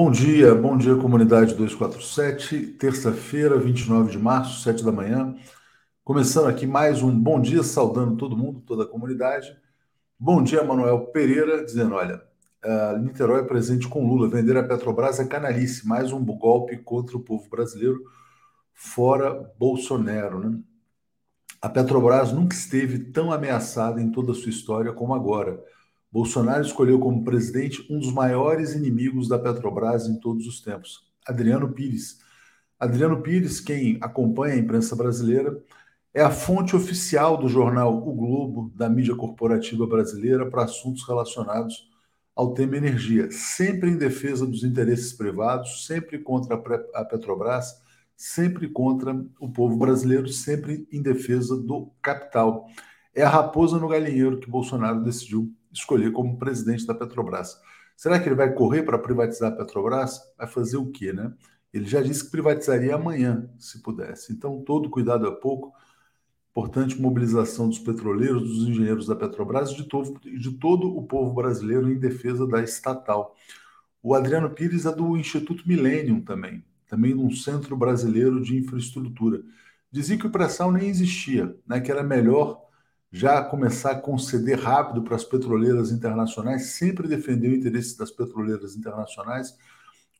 Bom dia, bom dia, comunidade 247, terça-feira, 29 de março, 7 da manhã. Começando aqui mais um bom dia, saudando todo mundo, toda a comunidade. Bom dia, Manuel Pereira, dizendo: olha, uh, Niterói é presente com Lula, vender a Petrobras é canalice, mais um golpe contra o povo brasileiro, fora Bolsonaro. Né? A Petrobras nunca esteve tão ameaçada em toda a sua história como agora. Bolsonaro escolheu como presidente um dos maiores inimigos da Petrobras em todos os tempos, Adriano Pires. Adriano Pires, quem acompanha a imprensa brasileira, é a fonte oficial do jornal O Globo, da mídia corporativa brasileira, para assuntos relacionados ao tema energia, sempre em defesa dos interesses privados, sempre contra a Petrobras, sempre contra o povo brasileiro, sempre em defesa do capital. É a raposa no galinheiro que Bolsonaro decidiu escolher como presidente da Petrobras. Será que ele vai correr para privatizar a Petrobras? Vai fazer o quê, né? Ele já disse que privatizaria amanhã, se pudesse. Então, todo cuidado é pouco. Importante mobilização dos petroleiros, dos engenheiros da Petrobras de todo, de todo o povo brasileiro em defesa da estatal. O Adriano Pires é do Instituto Millennium também, também um centro brasileiro de infraestrutura. Dizia que o pré-sal nem existia, né, que era melhor já começar a conceder rápido para as petroleiras internacionais, sempre defendeu o interesse das petroleiras internacionais.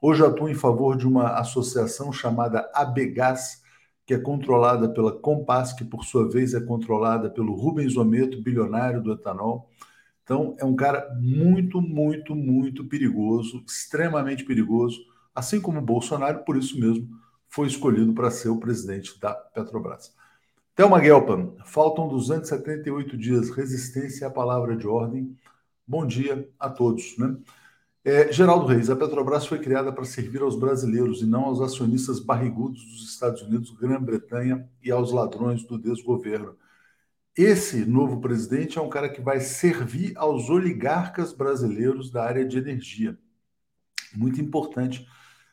Hoje atua em favor de uma associação chamada ABGAS, que é controlada pela Compass, que por sua vez é controlada pelo Rubens Ometo, bilionário do etanol. Então, é um cara muito, muito, muito perigoso, extremamente perigoso, assim como o Bolsonaro, por isso mesmo foi escolhido para ser o presidente da Petrobras. Thelma Guelpa, faltam 278 dias, resistência à palavra de ordem. Bom dia a todos. Né? É, Geraldo Reis, a Petrobras foi criada para servir aos brasileiros e não aos acionistas barrigudos dos Estados Unidos, Grã-Bretanha e aos ladrões do desgoverno. Esse novo presidente é um cara que vai servir aos oligarcas brasileiros da área de energia. Muito importante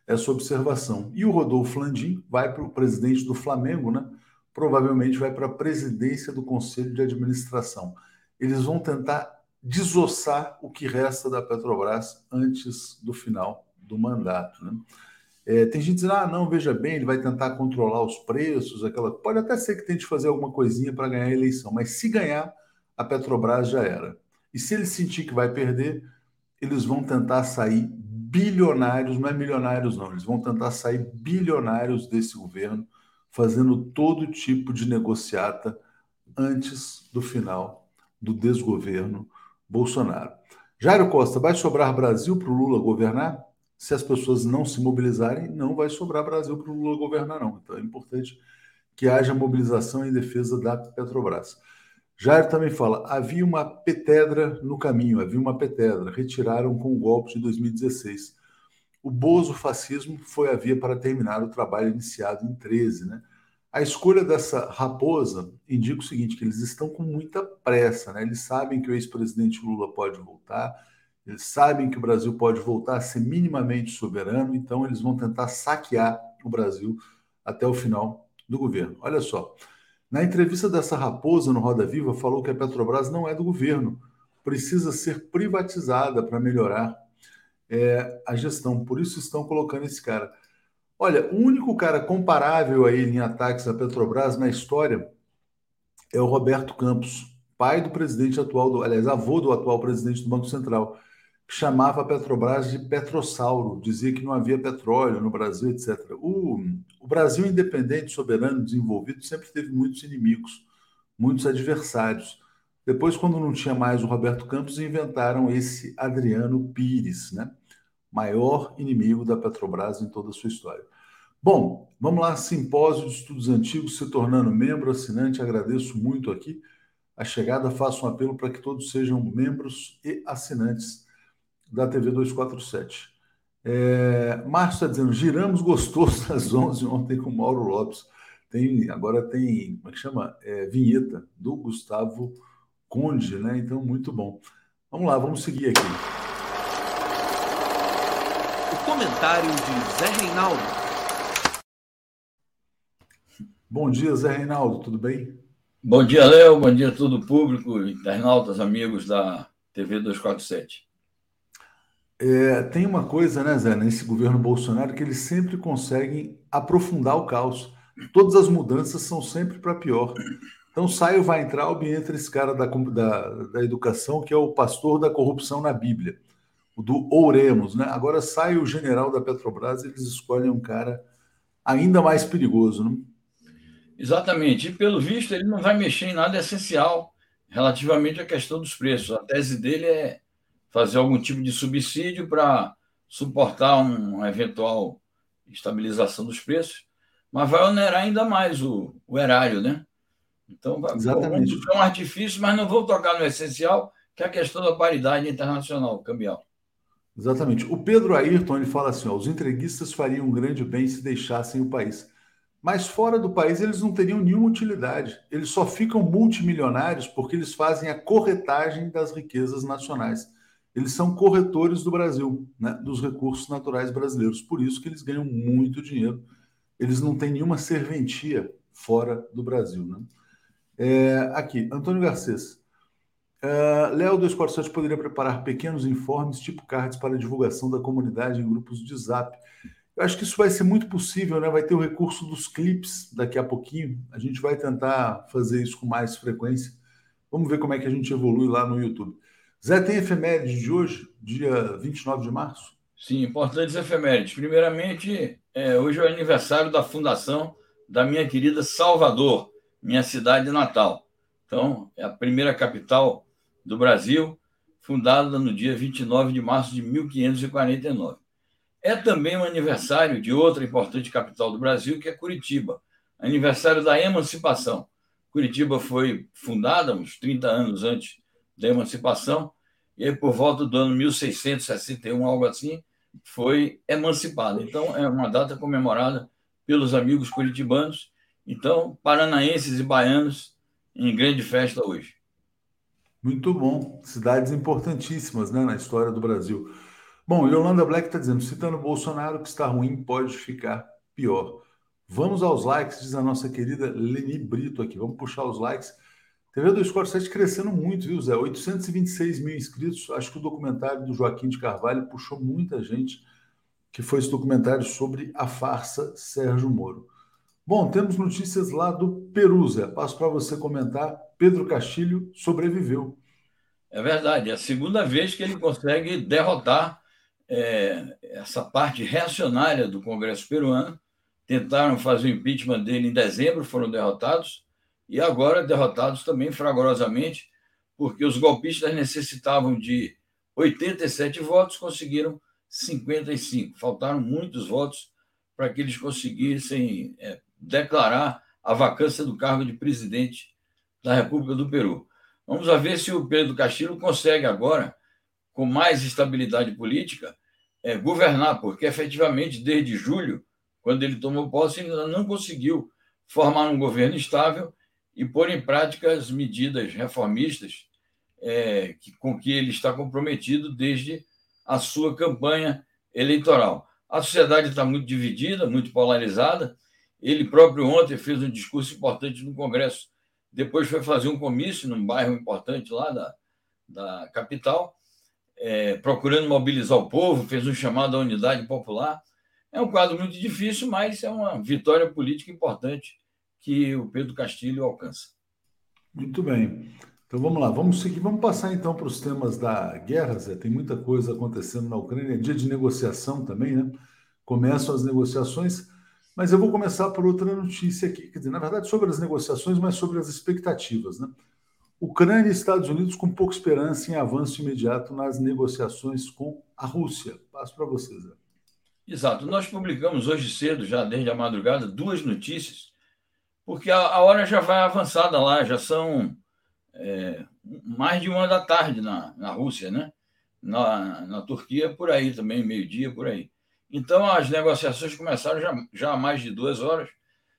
essa observação. E o Rodolfo Landim vai para o presidente do Flamengo, né? Provavelmente vai para a presidência do Conselho de Administração. Eles vão tentar desossar o que resta da Petrobras antes do final do mandato. Né? É, tem gente dizendo, ah, não, veja bem, ele vai tentar controlar os preços, aquela. Pode até ser que tente fazer alguma coisinha para ganhar a eleição, mas se ganhar, a Petrobras já era. E se ele sentir que vai perder, eles vão tentar sair bilionários, não é milionários, não, eles vão tentar sair bilionários desse governo fazendo todo tipo de negociata antes do final do desgoverno Bolsonaro. Jairo Costa, vai sobrar Brasil para o Lula governar? Se as pessoas não se mobilizarem, não vai sobrar Brasil para o Lula governar, não. Então é importante que haja mobilização em defesa da Petrobras. Jair também fala: havia uma petedra no caminho, havia uma petedra, retiraram com o golpe de 2016 o bozo fascismo foi a via para terminar o trabalho iniciado em 13. Né? A escolha dessa raposa indica o seguinte: que eles estão com muita pressa, né? eles sabem que o ex-presidente Lula pode voltar, eles sabem que o Brasil pode voltar a ser minimamente soberano, então eles vão tentar saquear o Brasil até o final do governo. Olha só, na entrevista dessa raposa no Roda Viva, falou que a Petrobras não é do governo, precisa ser privatizada para melhorar é, a gestão. Por isso estão colocando esse cara. Olha, o único cara comparável a ele em ataques à Petrobras na história é o Roberto Campos, pai do presidente atual, do, aliás, avô do atual presidente do Banco Central, que chamava a Petrobras de petrossauro, dizia que não havia petróleo no Brasil, etc. O, o Brasil independente, soberano, desenvolvido, sempre teve muitos inimigos, muitos adversários. Depois, quando não tinha mais o Roberto Campos, inventaram esse Adriano Pires, né? maior inimigo da Petrobras em toda a sua história. Bom, vamos lá, Simpósio de Estudos Antigos, se tornando membro assinante, agradeço muito aqui a chegada, faço um apelo para que todos sejam membros e assinantes da TV 247. É, Márcio está dizendo, giramos gostoso às 11 ontem com Mauro Lopes. Tem, agora tem, como é que chama? É, vinheta do Gustavo Conde, né? Então, muito bom. Vamos lá, vamos seguir aqui. O comentário de Zé Reinaldo. Bom dia, Zé Reinaldo, tudo bem? Bom dia, Léo. Bom dia a todo o público, internautas, amigos da TV 247. É, tem uma coisa, né, Zé, nesse governo Bolsonaro, que eles sempre conseguem aprofundar o caos. Todas as mudanças são sempre para pior. Então sai o Weintraub e entra esse cara da, da, da, educação, que é o pastor da corrupção na Bíblia, o do Ouremos, né? Agora sai o general da Petrobras e eles escolhem um cara ainda mais perigoso, né? Exatamente. E pelo visto, ele não vai mexer em nada essencial relativamente à questão dos preços. A tese dele é fazer algum tipo de subsídio para suportar uma eventual estabilização dos preços, mas vai onerar ainda mais o, o erário, né? Então, Exatamente. é um artifício, mas não vou tocar no essencial, que é a questão da paridade internacional cambial. Exatamente. O Pedro Ayrton ele fala assim: ó, os entreguistas fariam um grande bem se deixassem o país. Mas fora do país eles não teriam nenhuma utilidade. Eles só ficam multimilionários porque eles fazem a corretagem das riquezas nacionais eles são corretores do Brasil, né, dos recursos naturais brasileiros. Por isso que eles ganham muito dinheiro. Eles não têm nenhuma serventia fora do Brasil. Né? É, aqui, Antônio Garcês. Uh, Léo 247 poderia preparar pequenos informes, tipo cards, para divulgação da comunidade em grupos de zap. Eu acho que isso vai ser muito possível, né? Vai ter o recurso dos clips daqui a pouquinho. A gente vai tentar fazer isso com mais frequência. Vamos ver como é que a gente evolui lá no YouTube. Zé, tem efemérides de hoje, dia 29 de março? Sim, importantes efemérides. Primeiramente, é, hoje é o aniversário da fundação da minha querida Salvador, minha cidade natal. Então, é a primeira capital do Brasil, fundada no dia 29 de março de 1549. É também o um aniversário de outra importante capital do Brasil, que é Curitiba, aniversário da emancipação. Curitiba foi fundada uns 30 anos antes da emancipação e aí, por volta do ano 1661, algo assim, foi emancipada. Então, é uma data comemorada pelos amigos curitibanos. Então, paranaenses e baianos em grande festa hoje. Muito bom. Cidades importantíssimas né, na história do Brasil. Bom, Yolanda Black está dizendo, citando Bolsonaro, que está ruim pode ficar pior. Vamos aos likes, diz a nossa querida Leni Brito aqui. Vamos puxar os likes. TV do Esporte 7 crescendo muito, viu, Zé? 826 mil inscritos. Acho que o documentário do Joaquim de Carvalho puxou muita gente, que foi esse documentário sobre a farsa Sérgio Moro. Bom, temos notícias lá do Peru, Zé. Passo para você comentar. Pedro Castilho sobreviveu. É verdade. É a segunda vez que ele consegue derrotar é, essa parte reacionária do Congresso peruano. Tentaram fazer o impeachment dele em dezembro, foram derrotados e agora derrotados também fragorosamente, porque os golpistas necessitavam de 87 votos, conseguiram 55. Faltaram muitos votos para que eles conseguissem é, declarar a vacância do cargo de presidente da República do Peru. Vamos ver se o Pedro Castilho consegue agora, com mais estabilidade política, é, governar, porque efetivamente desde julho, quando ele tomou posse, ainda não conseguiu formar um governo estável e pôr em prática as medidas reformistas é, que, com que ele está comprometido desde a sua campanha eleitoral. A sociedade está muito dividida, muito polarizada. Ele próprio ontem fez um discurso importante no Congresso, depois foi fazer um comício num bairro importante lá da, da capital, é, procurando mobilizar o povo, fez um chamado à unidade popular. É um quadro muito difícil, mas é uma vitória política importante que o Pedro Castilho alcança. Muito bem. Então vamos lá, vamos seguir, vamos passar então para os temas da guerra, Zé. Tem muita coisa acontecendo na Ucrânia, é dia de negociação também, né? Começam as negociações, mas eu vou começar por outra notícia aqui, quer dizer, na verdade, sobre as negociações, mas sobre as expectativas, né? Ucrânia e Estados Unidos com pouca esperança em avanço imediato nas negociações com a Rússia. Passo para vocês. Zé. Exato. Nós publicamos hoje cedo, já desde a madrugada, duas notícias porque a, a hora já vai avançada lá, já são é, mais de uma da tarde na, na Rússia, né? Na, na Turquia, por aí também, meio-dia, por aí. Então, as negociações começaram já, já há mais de duas horas.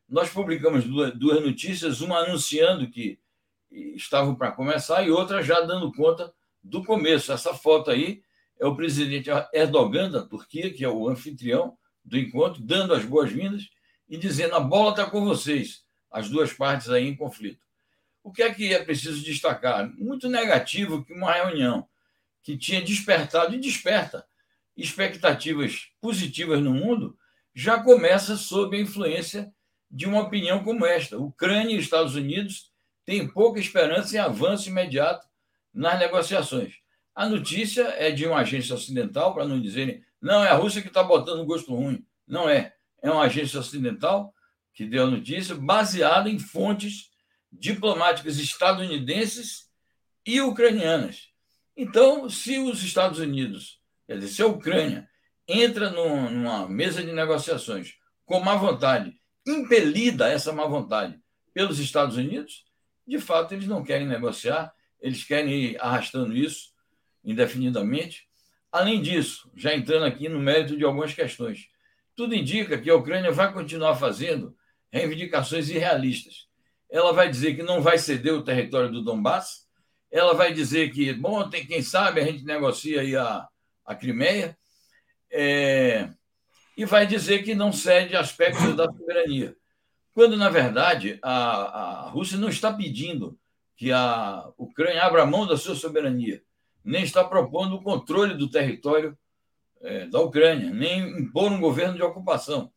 Nós publicamos duas, duas notícias, uma anunciando que estavam para começar e outra já dando conta do começo. Essa foto aí é o presidente Erdogan da Turquia, que é o anfitrião do encontro, dando as boas-vindas e dizendo: a bola está com vocês as duas partes aí em conflito. O que é que é preciso destacar? Muito negativo que uma reunião que tinha despertado e desperta expectativas positivas no mundo, já começa sob a influência de uma opinião como esta. Ucrânia e Estados Unidos têm pouca esperança em avanço imediato nas negociações. A notícia é de uma agência ocidental, para não dizerem, não, é a Rússia que está botando gosto ruim. Não é. É uma agência ocidental que deu a notícia baseada em fontes diplomáticas estadunidenses e ucranianas. Então, se os Estados Unidos, quer dizer, se a Ucrânia entra numa mesa de negociações com má vontade, impelida essa má vontade pelos Estados Unidos, de fato eles não querem negociar, eles querem ir arrastando isso indefinidamente. Além disso, já entrando aqui no mérito de algumas questões, tudo indica que a Ucrânia vai continuar fazendo reivindicações irrealistas. Ela vai dizer que não vai ceder o território do Donbass, ela vai dizer que, bom, tem, quem sabe a gente negocia aí a, a Crimeia, é, e vai dizer que não cede aspectos da soberania. Quando, na verdade, a, a Rússia não está pedindo que a Ucrânia abra mão da sua soberania, nem está propondo o controle do território é, da Ucrânia, nem impor um governo de ocupação.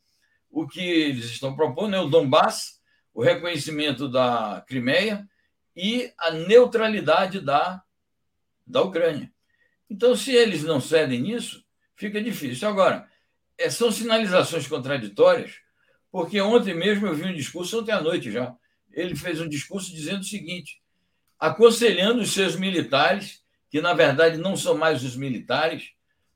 O que eles estão propondo é o Donbass, o reconhecimento da Crimeia e a neutralidade da, da Ucrânia. Então, se eles não cedem nisso, fica difícil. Agora, é, são sinalizações contraditórias, porque ontem mesmo eu vi um discurso, ontem à noite já, ele fez um discurso dizendo o seguinte, aconselhando os seus militares, que na verdade não são mais os militares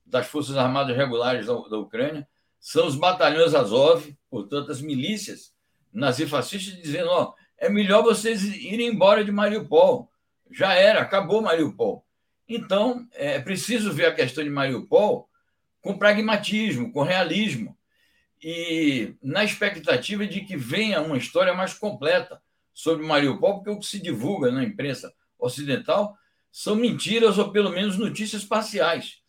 das Forças Armadas Regulares da, da Ucrânia, são os batalhões Azov, portanto, as milícias nazifascistas, dizendo: ó, é melhor vocês irem embora de Mariupol. Já era, acabou Mariupol. Então, é preciso ver a questão de Mariupol com pragmatismo, com realismo, e na expectativa de que venha uma história mais completa sobre Mariupol, porque o que se divulga na imprensa ocidental são mentiras ou pelo menos notícias parciais.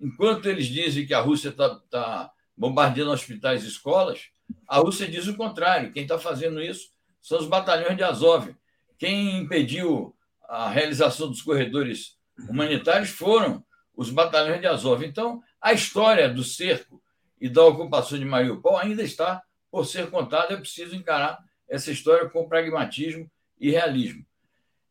Enquanto eles dizem que a Rússia está tá bombardeando hospitais e escolas, a Rússia diz o contrário. Quem está fazendo isso são os batalhões de Azov. Quem impediu a realização dos corredores humanitários foram os batalhões de Azov. Então, a história do cerco e da ocupação de Mariupol ainda está por ser contada. É preciso encarar essa história com pragmatismo e realismo.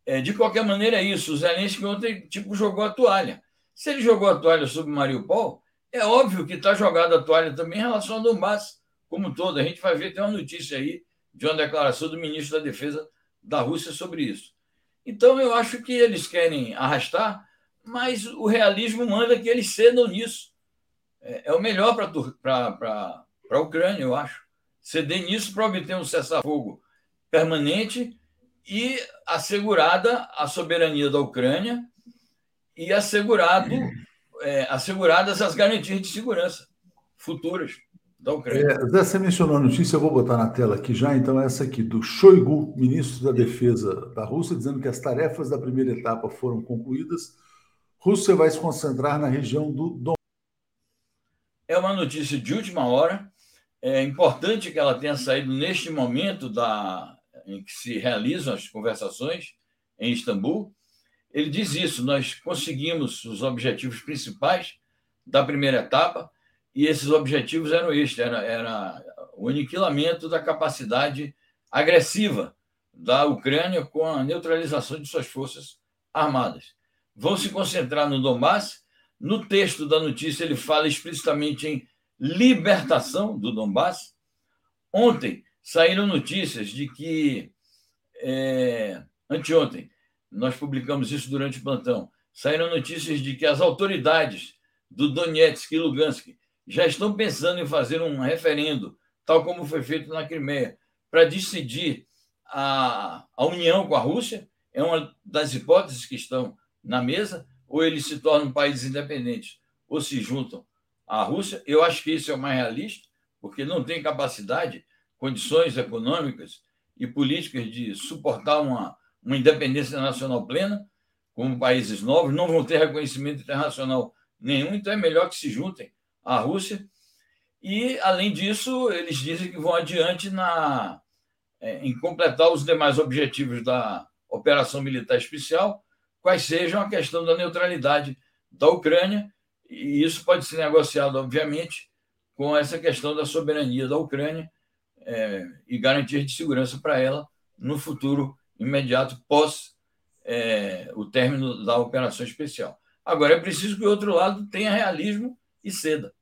É, de qualquer maneira, é isso. O Zelensky ontem tipo, jogou a toalha. Se ele jogou a toalha sobre Mariupol, é óbvio que está jogada a toalha também em relação ao Donbass como todo. A gente vai ver, tem uma notícia aí de uma declaração do ministro da Defesa da Rússia sobre isso. Então, eu acho que eles querem arrastar, mas o realismo manda que eles cedam nisso. É, é o melhor para a Ucrânia, eu acho. Ceder nisso para obter um cessar-fogo permanente e assegurada a soberania da Ucrânia e assegurado, é, asseguradas as garantias de segurança futuras da Ucrânia. É, Zé, você mencionou a notícia, eu vou botar na tela aqui já, então, essa aqui, do Shoigu, ministro da Defesa da Rússia, dizendo que as tarefas da primeira etapa foram concluídas. Rússia vai se concentrar na região do Donbass. É uma notícia de última hora. É importante que ela tenha saído neste momento da, em que se realizam as conversações em Istambul. Ele diz isso: nós conseguimos os objetivos principais da primeira etapa, e esses objetivos eram estes: era, era o aniquilamento da capacidade agressiva da Ucrânia com a neutralização de suas forças armadas. Vão se concentrar no Donbass. No texto da notícia, ele fala explicitamente em libertação do Donbass. Ontem saíram notícias de que, é, anteontem, nós publicamos isso durante o plantão, saíram notícias de que as autoridades do Donetsk e Lugansk já estão pensando em fazer um referendo, tal como foi feito na Crimeia, para decidir a, a união com a Rússia, é uma das hipóteses que estão na mesa, ou eles se tornam países independentes, ou se juntam à Rússia. Eu acho que isso é o mais realista, porque não tem capacidade, condições econômicas e políticas de suportar uma, uma independência nacional plena, como países novos, não vão ter reconhecimento internacional nenhum, então é melhor que se juntem à Rússia. E, além disso, eles dizem que vão adiante na, é, em completar os demais objetivos da operação militar especial, quais sejam a questão da neutralidade da Ucrânia E isso pode ser negociado, obviamente, com essa questão da soberania da Ucrânia é, e garantias de segurança para ela no futuro imediato pós é, o término da operação especial. Agora, é preciso que o outro lado tenha realismo e ceda.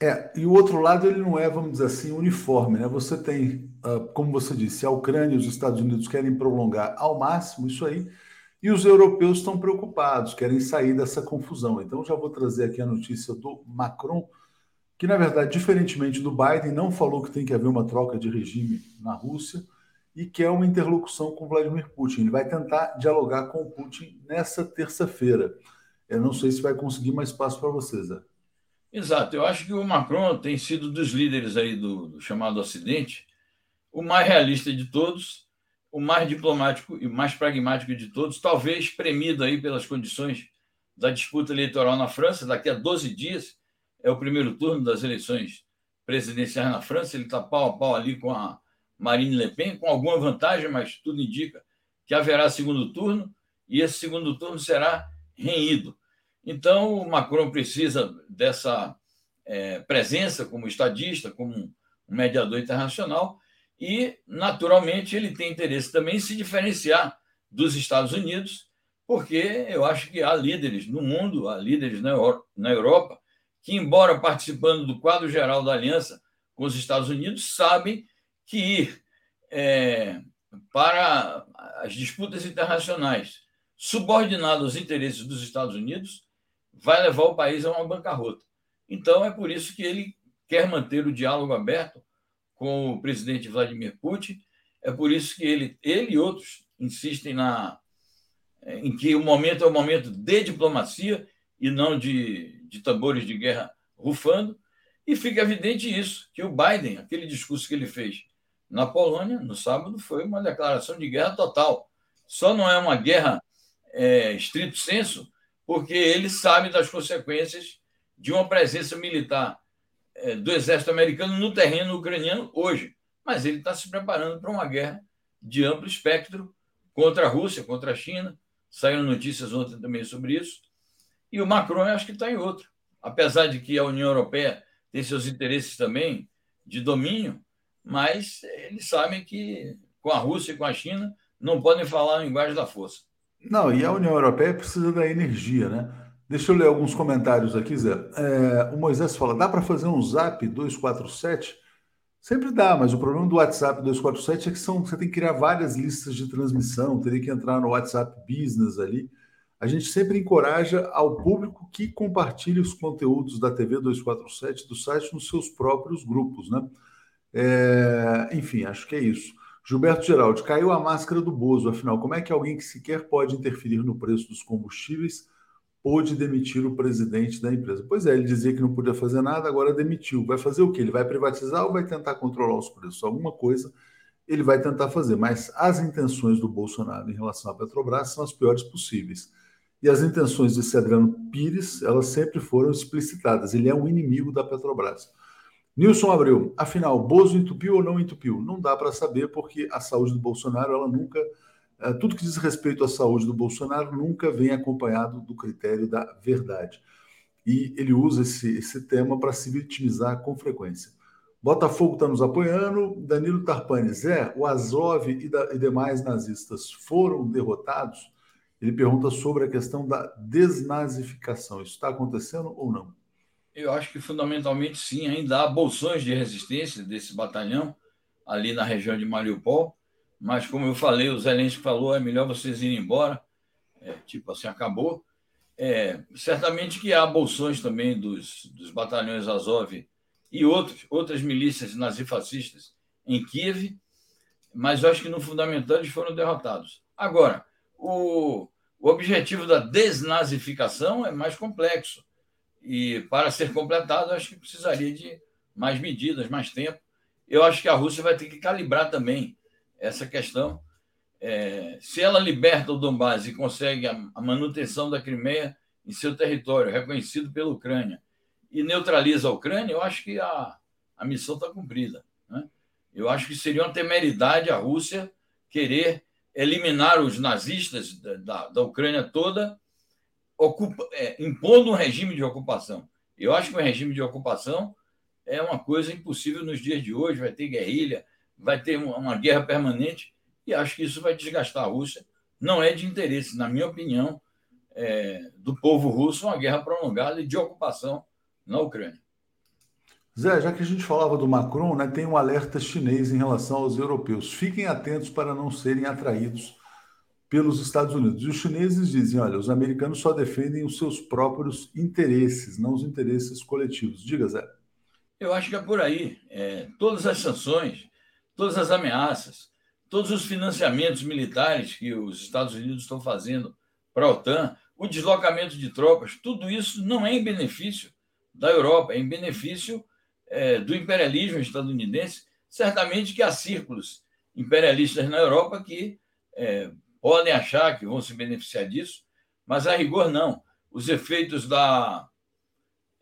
É, e o outro lado ele não é, vamos dizer assim, uniforme, né? Você tem, ah, como você disse, a Ucrânia e os Estados Unidos querem prolongar ao máximo isso aí, e os europeus estão preocupados, querem sair dessa confusão. Então já vou trazer aqui a notícia do Macron, que na verdade, diferentemente do Biden, não falou que tem que haver uma troca de regime na Rússia e quer uma interlocução com Vladimir Putin. Ele vai tentar dialogar com o Putin nessa terça-feira. Eu não sei se vai conseguir mais espaço para vocês, Zé. Exato. Eu acho que o Macron tem sido dos líderes aí do, do chamado Ocidente o mais realista de todos, o mais diplomático e mais pragmático de todos, talvez premido aí pelas condições da disputa eleitoral na França. Daqui a 12 dias é o primeiro turno das eleições presidenciais na França. Ele está pau a pau ali com a Marine Le Pen, com alguma vantagem, mas tudo indica que haverá segundo turno e esse segundo turno será renhido. Então, o Macron precisa dessa é, presença como estadista, como um mediador internacional, e, naturalmente, ele tem interesse também em se diferenciar dos Estados Unidos, porque eu acho que há líderes no mundo, há líderes na Europa, que, embora participando do quadro geral da aliança com os Estados Unidos, sabem que ir é, para as disputas internacionais subordinado aos interesses dos Estados Unidos vai levar o país a uma bancarrota. Então, é por isso que ele quer manter o diálogo aberto com o presidente Vladimir Putin. É por isso que ele, ele e outros insistem na, em que o momento é um momento de diplomacia e não de, de tambores de guerra rufando. E fica evidente isso, que o Biden, aquele discurso que ele fez na Polônia, no sábado, foi uma declaração de guerra total. Só não é uma guerra é, estrito senso, porque ele sabe das consequências de uma presença militar é, do exército americano no terreno ucraniano hoje. Mas ele está se preparando para uma guerra de amplo espectro contra a Rússia, contra a China. Saíram notícias ontem também sobre isso. E o Macron, acho que está em outro. Apesar de que a União Europeia tem seus interesses também de domínio, mas eles sabem que com a Rússia e com a China não podem falar a linguagem da força. Não, e a União Europeia precisa da energia, né? Deixa eu ler alguns comentários aqui, Zé. É, o Moisés fala: dá para fazer um zap 247? Sempre dá, mas o problema do WhatsApp 247 é que são, você tem que criar várias listas de transmissão, teria que entrar no WhatsApp Business ali. A gente sempre encoraja ao público que compartilhe os conteúdos da TV 247 do site nos seus próprios grupos, né? É, enfim, acho que é isso. Gilberto Geraldi, caiu a máscara do Bozo, afinal, como é que alguém que sequer pode interferir no preço dos combustíveis pôde demitir o presidente da empresa? Pois é, ele dizia que não podia fazer nada, agora demitiu. Vai fazer o quê? Ele vai privatizar ou vai tentar controlar os preços? Alguma coisa ele vai tentar fazer, mas as intenções do Bolsonaro em relação à Petrobras são as piores possíveis. E as intenções desse Adriano Pires, elas sempre foram explicitadas. Ele é um inimigo da Petrobras. Nilson Abreu, afinal, Bozo entupiu ou não entupiu? Não dá para saber, porque a saúde do Bolsonaro, ela nunca. É, tudo que diz respeito à saúde do Bolsonaro nunca vem acompanhado do critério da verdade. E ele usa esse, esse tema para se vitimizar com frequência. Botafogo está nos apoiando. Danilo Tarpani, Zé, o Azov e, da, e demais nazistas foram derrotados? Ele pergunta sobre a questão da desnazificação. Isso está acontecendo ou não? Eu acho que fundamentalmente sim, ainda há bolsões de resistência desse batalhão ali na região de Mariupol, mas como eu falei, o Zelensky falou, é melhor vocês irem embora, é, tipo assim, acabou. É, certamente que há bolsões também dos, dos batalhões Azov e outros, outras milícias nazifascistas em Kiev, mas eu acho que no fundamental eles foram derrotados. Agora, o, o objetivo da desnazificação é mais complexo e para ser completado, acho que precisaria de mais medidas, mais tempo. Eu acho que a Rússia vai ter que calibrar também essa questão. É, se ela liberta o Donbass e consegue a, a manutenção da Crimeia em seu território, reconhecido pela Ucrânia, e neutraliza a Ucrânia, eu acho que a, a missão está cumprida. Né? Eu acho que seria uma temeridade a Rússia querer eliminar os nazistas da, da, da Ucrânia toda ocupa, é, impondo um regime de ocupação. Eu acho que o regime de ocupação é uma coisa impossível nos dias de hoje. Vai ter guerrilha, vai ter uma guerra permanente, e acho que isso vai desgastar a Rússia. Não é de interesse, na minha opinião, é, do povo russo uma guerra prolongada e de ocupação na Ucrânia. Zé, já que a gente falava do Macron, né, tem um alerta chinês em relação aos europeus. Fiquem atentos para não serem atraídos pelos Estados Unidos. E os chineses dizem: olha, os americanos só defendem os seus próprios interesses, não os interesses coletivos. Diga, Zé. Eu acho que é por aí. É, todas as sanções, todas as ameaças, todos os financiamentos militares que os Estados Unidos estão fazendo para a OTAN, o deslocamento de tropas, tudo isso não é em benefício da Europa, é em benefício é, do imperialismo estadunidense. Certamente que há círculos imperialistas na Europa que é, podem achar que vão se beneficiar disso, mas a rigor não. Os efeitos da,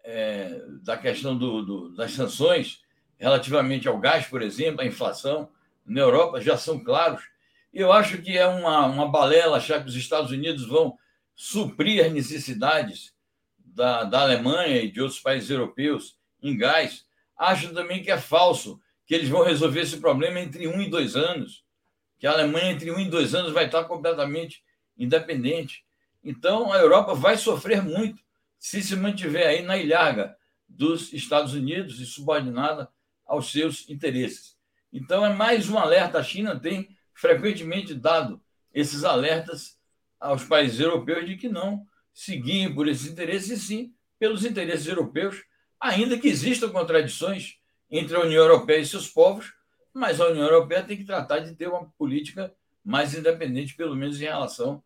é, da questão do, do, das sanções relativamente ao gás, por exemplo, a inflação na Europa já são claros. E eu acho que é uma, uma balela achar que os Estados Unidos vão suprir as necessidades da, da Alemanha e de outros países europeus em gás. Acho também que é falso que eles vão resolver esse problema entre um e dois anos, que a Alemanha entre um e dois anos vai estar completamente independente. Então, a Europa vai sofrer muito se se mantiver aí na ilharga dos Estados Unidos e subordinada aos seus interesses. Então, é mais um alerta. A China tem frequentemente dado esses alertas aos países europeus de que não seguiem por esses interesses, e sim pelos interesses europeus, ainda que existam contradições entre a União Europeia e seus povos, mas a União Europeia tem que tratar de ter uma política mais independente, pelo menos em relação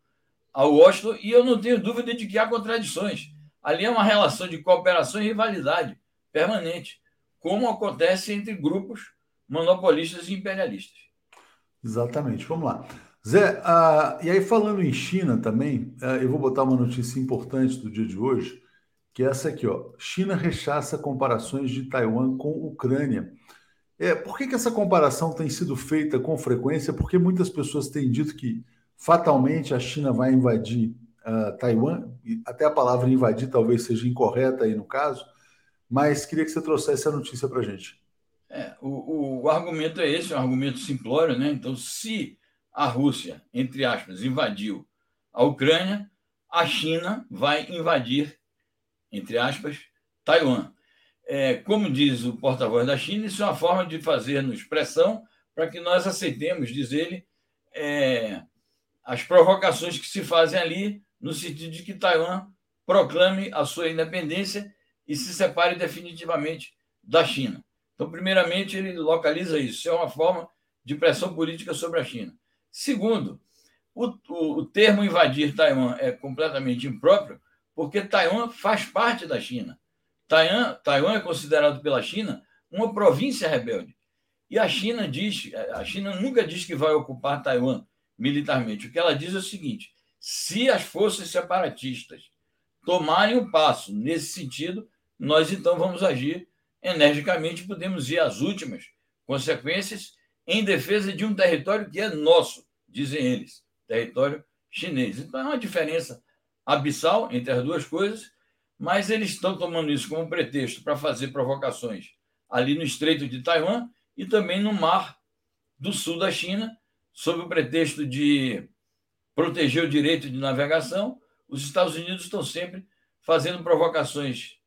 ao Washington, e eu não tenho dúvida de que há contradições. Ali é uma relação de cooperação e rivalidade permanente, como acontece entre grupos monopolistas e imperialistas. Exatamente. Vamos lá. Zé, uh, e aí falando em China também, uh, eu vou botar uma notícia importante do dia de hoje, que é essa aqui, ó. China rechaça comparações de Taiwan com Ucrânia. É, por que, que essa comparação tem sido feita com frequência? Porque muitas pessoas têm dito que fatalmente a China vai invadir uh, Taiwan, até a palavra invadir talvez seja incorreta aí no caso, mas queria que você trouxesse a notícia para a gente. É, o, o, argumento é esse, é um argumento simplório, né? Então, se a Rússia, entre aspas, invadiu a Ucrânia, a China vai invadir, entre aspas, Taiwan. É, como diz o porta-voz da China, isso é uma forma de fazer-nos pressão para que nós aceitemos, diz ele, é, as provocações que se fazem ali, no sentido de que Taiwan proclame a sua independência e se separe definitivamente da China. Então, primeiramente, ele localiza isso. Isso é uma forma de pressão política sobre a China. Segundo, o, o, o termo invadir Taiwan é completamente impróprio, porque Taiwan faz parte da China. Taiwan, Taiwan é considerado pela China uma província rebelde. E a China diz, a China nunca diz que vai ocupar Taiwan militarmente. O que ela diz é o seguinte: se as forças separatistas tomarem um passo nesse sentido, nós então vamos agir energicamente, podemos ir às últimas consequências em defesa de um território que é nosso, dizem eles, território chinês. Então é uma diferença abissal entre as duas coisas, mas eles estão tomando isso como pretexto para fazer provocações ali no Estreito de Taiwan e também no Mar do Sul da China, sob o pretexto de proteger o direito de navegação. Os Estados Unidos estão sempre fazendo provocações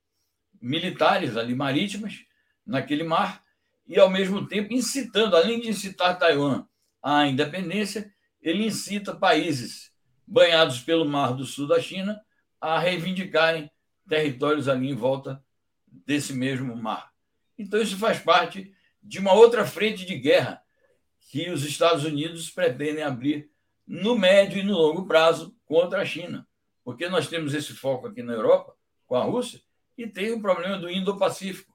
militares ali marítimas naquele mar e ao mesmo tempo incitando, além de incitar Taiwan à independência, ele incita países banhados pelo Mar do Sul da China a reivindicarem territórios ali em volta desse mesmo mar. Então, isso faz parte de uma outra frente de guerra que os Estados Unidos pretendem abrir no médio e no longo prazo contra a China. Porque nós temos esse foco aqui na Europa, com a Rússia, e tem o problema do Indo-Pacífico,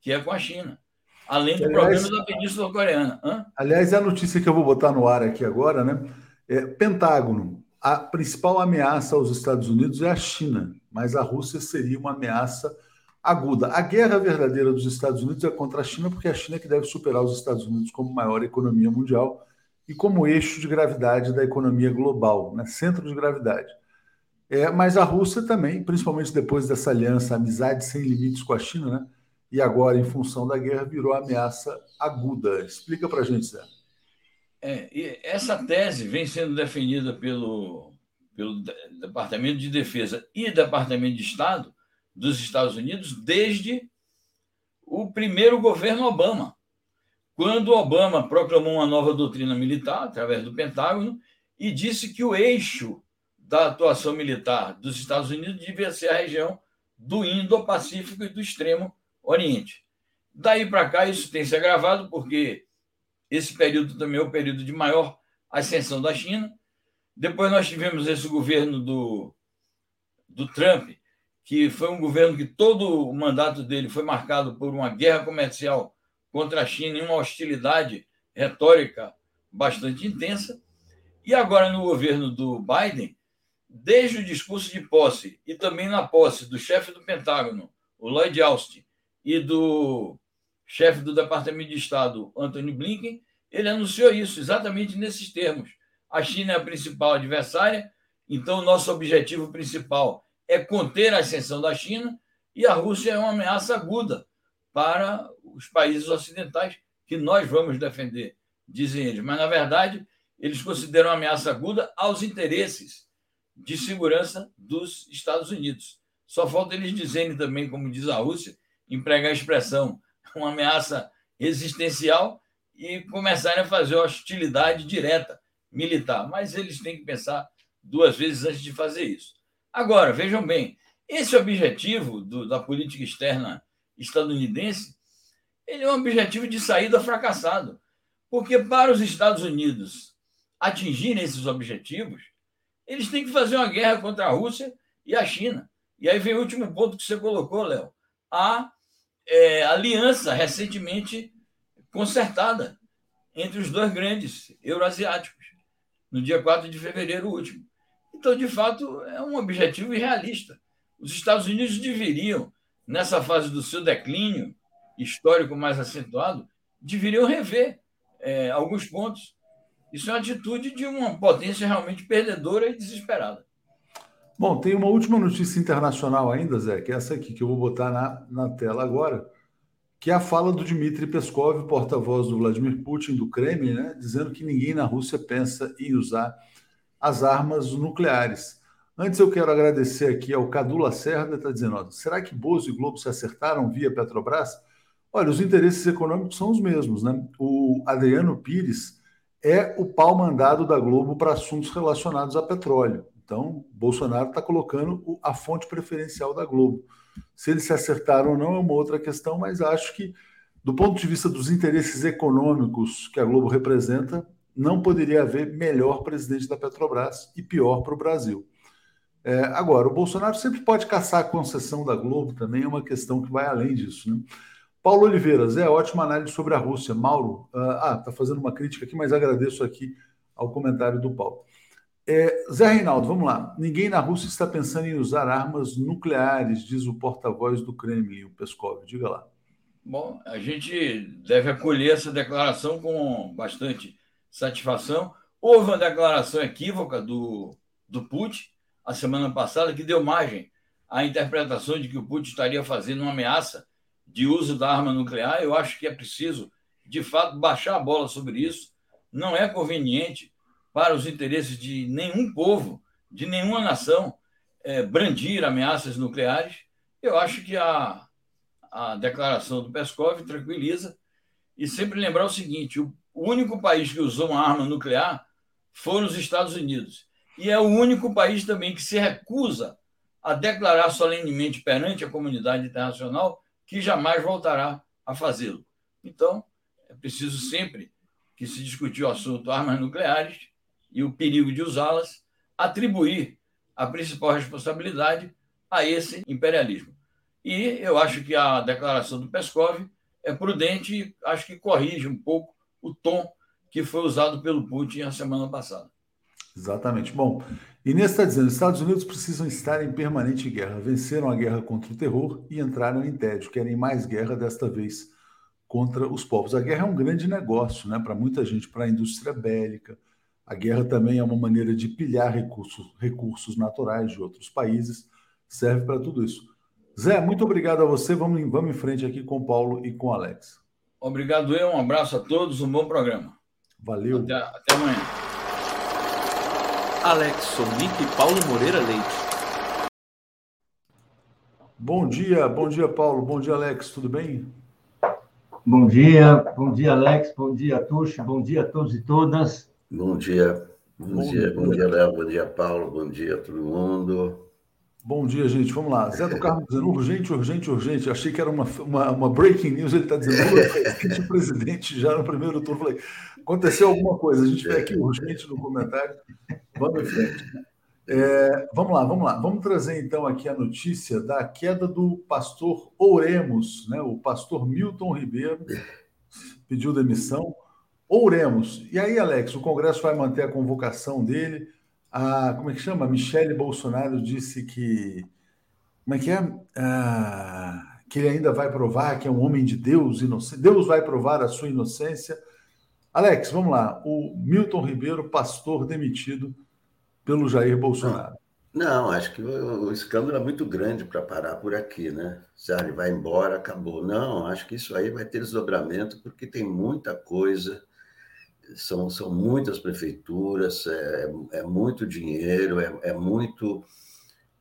que é com a China. Além do aliás, problema da Península Coreana. Hã? Aliás, é a notícia que eu vou botar no ar aqui agora, né? É, Pentágono. A principal ameaça aos Estados Unidos é a China, mas a Rússia seria uma ameaça aguda. A guerra verdadeira dos Estados Unidos é contra a China, porque é a China que deve superar os Estados Unidos como maior economia mundial e como eixo de gravidade da economia global, né? centro de gravidade. É, mas a Rússia também, principalmente depois dessa aliança, amizade sem limites com a China, né? E agora, em função da guerra, virou ameaça aguda. Explica para a gente, Zé. É, essa tese vem sendo defendida pelo, pelo Departamento de Defesa e Departamento de Estado dos Estados Unidos desde o primeiro governo Obama, quando Obama proclamou uma nova doutrina militar através do Pentágono e disse que o eixo da atuação militar dos Estados Unidos devia ser a região do Indo-Pacífico e do Extremo Oriente. Daí para cá, isso tem se agravado, porque esse período também é o período de maior ascensão da China. Depois nós tivemos esse governo do, do Trump, que foi um governo que todo o mandato dele foi marcado por uma guerra comercial contra a China e uma hostilidade retórica bastante intensa. E agora, no governo do Biden, desde o discurso de posse e também na posse do chefe do Pentágono, o Lloyd Austin, e do chefe do Departamento de Estado, Anthony Blinken, ele anunciou isso exatamente nesses termos. A China é a principal adversária, então nosso objetivo principal é conter a ascensão da China e a Rússia é uma ameaça aguda para os países ocidentais que nós vamos defender, dizem eles. Mas, na verdade, eles consideram uma ameaça aguda aos interesses de segurança dos Estados Unidos. Só falta eles dizerem também, como diz a Rússia, empregar a expressão uma ameaça existencial e começarem a fazer hostilidade direta militar. Mas eles têm que pensar duas vezes antes de fazer isso. Agora, vejam bem, esse objetivo do, da política externa estadunidense ele é um objetivo de saída fracassado. Porque para os Estados Unidos atingirem esses objetivos, eles têm que fazer uma guerra contra a Rússia e a China. E aí vem o último ponto que você colocou, Léo. A é, aliança recentemente consertada entre os dois grandes euroasiáticos, no dia 4 de fevereiro último. Então, de fato, é um objetivo irrealista. Os Estados Unidos deveriam, nessa fase do seu declínio histórico mais acentuado, deveriam rever é, alguns pontos. Isso é uma atitude de uma potência realmente perdedora e desesperada. Bom, tem uma última notícia internacional ainda, Zé, que é essa aqui que eu vou botar na, na tela agora, que é a fala do Dmitry Peskov, porta-voz do Vladimir Putin, do Kremlin, né, dizendo que ninguém na Rússia pensa em usar as armas nucleares. Antes eu quero agradecer aqui ao Cadu Lacerda, está dizendo, ó, será que Bozo e Globo se acertaram via Petrobras? Olha, os interesses econômicos são os mesmos, né? O Adriano Pires é o pau mandado da Globo para assuntos relacionados a petróleo. Então, Bolsonaro está colocando a fonte preferencial da Globo. Se eles se acertaram ou não é uma outra questão, mas acho que, do ponto de vista dos interesses econômicos que a Globo representa, não poderia haver melhor presidente da Petrobras e pior para o Brasil. É, agora, o Bolsonaro sempre pode caçar a concessão da Globo, também é uma questão que vai além disso. Né? Paulo Oliveira, Zé, ótima análise sobre a Rússia. Mauro, ah, está fazendo uma crítica aqui, mas agradeço aqui ao comentário do Paulo. É, Zé Reinaldo, vamos lá. Ninguém na Rússia está pensando em usar armas nucleares, diz o porta-voz do Kremlin, o Peskov. Diga lá. Bom, a gente deve acolher essa declaração com bastante satisfação. Houve uma declaração equívoca do, do Putin a semana passada que deu margem à interpretação de que o Putin estaria fazendo uma ameaça de uso da arma nuclear. Eu acho que é preciso, de fato, baixar a bola sobre isso. Não é conveniente para os interesses de nenhum povo, de nenhuma nação, é, brandir ameaças nucleares. Eu acho que a, a declaração do Peskov tranquiliza e sempre lembrar o seguinte: o, único país que usou uma arma nuclear foram os Estados Unidos. E é o único país também que se recusa a declarar solenemente perante a comunidade internacional que jamais voltará a fazê-lo. Então, é preciso sempre que se discutir o assunto armas nucleares e o perigo de usá-las, atribuir a principal responsabilidade a esse imperialismo. E eu acho que a declaração do Peskov é prudente e acho que corrige um pouco o tom que foi usado pelo Putin a semana passada. Exatamente. Bom, Inês está dizendo: Estados Unidos precisam estar em permanente guerra. Venceram a guerra contra o terror e entraram em tédio. Querem mais guerra, desta vez contra os povos. A guerra é um grande negócio né, para muita gente, para a indústria bélica, A guerra também é uma maneira de pilhar recursos, recursos naturais de outros países, serve para tudo isso. Zé, muito obrigado a você. Vamos, vamos em frente aqui com o Paulo e com o Alex. Obrigado, eu. Um abraço a todos, um bom programa. Valeu. Até, até amanhã. Alex Sonic e Paulo Moreira Leite. Bom dia, bom dia, Paulo. Bom dia, Alex. Tudo bem? Bom dia, bom dia, Alex. Bom dia, Tuxo. Bom dia a todos e todas. Bom dia, bom, bom dia, dia, bom dia, Léo. Bom dia, Paulo. Bom dia a todo mundo. Bom dia, gente. Vamos lá. Zé do Carmo dizendo urgente, urgente, urgente. Achei que era uma, uma, uma breaking news. Ele está dizendo urgente, o presidente já no primeiro turno. Falei, aconteceu alguma coisa. A gente vê aqui urgente no comentário. Vamos em frente. É, vamos lá, vamos lá. Vamos trazer então aqui a notícia da queda do pastor Ouremos, né? O pastor Milton Ribeiro pediu demissão. Ouremos. E aí, Alex, o Congresso vai manter a convocação dele a, como é que chama? Michele Bolsonaro disse que. Como é que é? Ah, que ele ainda vai provar que é um homem de Deus, inocente. Deus vai provar a sua inocência. Alex, vamos lá. O Milton Ribeiro, pastor demitido pelo Jair Bolsonaro. Não, não acho que o, o, escândalo é muito grande para parar por aqui, né? Se ele vai embora, acabou. Não, acho que isso aí vai ter desdobramento, porque tem muita coisa são, são muitas prefeituras, é, é muito dinheiro, é, é muito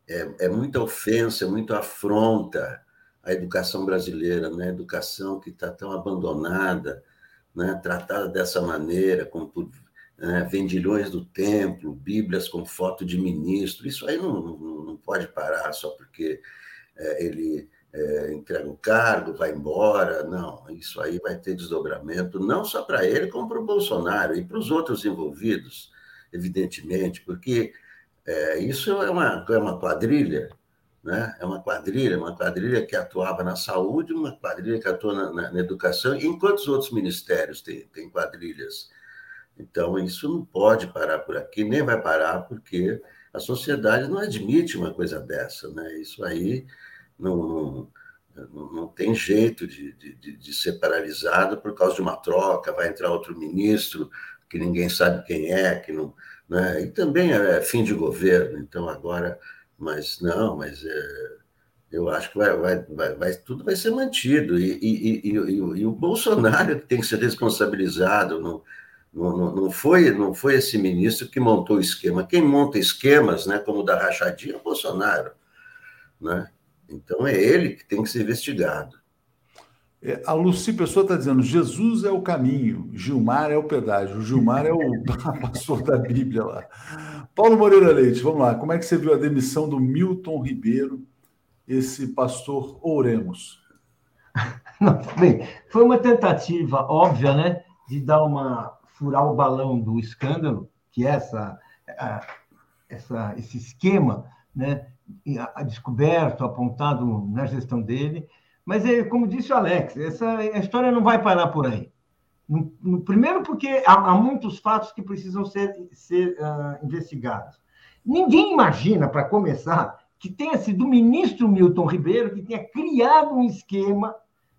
é, é, muita ofensa, é muito afronta à educação brasileira, né? educação que está tão abandonada, né? tratada dessa maneira, por né? vendilhões do templo, bíblias com foto de ministro, isso aí não, não, não pode parar só porque é, ele é, entrega o cargo, vai embora. Não, isso aí vai ter desdobramento, não só para ele, como para o Bolsonaro e para os outros envolvidos, evidentemente, porque é, isso é uma, é uma quadrilha, né? é uma quadrilha, uma quadrilha que atuava na saúde, uma quadrilha que atua na, na, na educação, quantos outros ministérios tem, tem quadrilhas? Então, isso não pode parar por aqui, nem vai parar, porque a sociedade não admite uma coisa dessa. Né? Isso aí não, não, não tem jeito de, de, de, ser paralisado por causa de uma troca, vai entrar outro ministro que ninguém sabe quem é, que não, né? e também é fim de governo, então agora, mas não, mas é, eu acho que vai, vai, vai, vai, tudo vai ser mantido, e, e, e, e, o Bolsonaro que tem que ser responsabilizado, não, não, não, foi, não foi esse ministro que montou o esquema, quem monta esquemas, né, como o da rachadinha, é o Bolsonaro, né? Então é ele que tem que ser investigado. É, a Luci Pessoa está dizendo: Jesus é o caminho, Gilmar é o pedágio, Gilmar é o pastor da Bíblia lá. Paulo Moreira Leite, vamos lá. Como é que você viu a demissão do Milton Ribeiro, esse pastor Ouremos? bem, foi uma tentativa óbvia, né, de dar uma furar o balão do escândalo, que é essa, essa esse esquema, né, descoberto, apontado na gestão dele. Mas, é, como disse o Alex, essa história não vai parar por aí. No, no primeiro, porque há, há, muitos fatos que precisam ser, ser uh, investigados. Ninguém imagina, para começar, que tenha sido o ministro Milton Ribeiro que tenha criado um esquema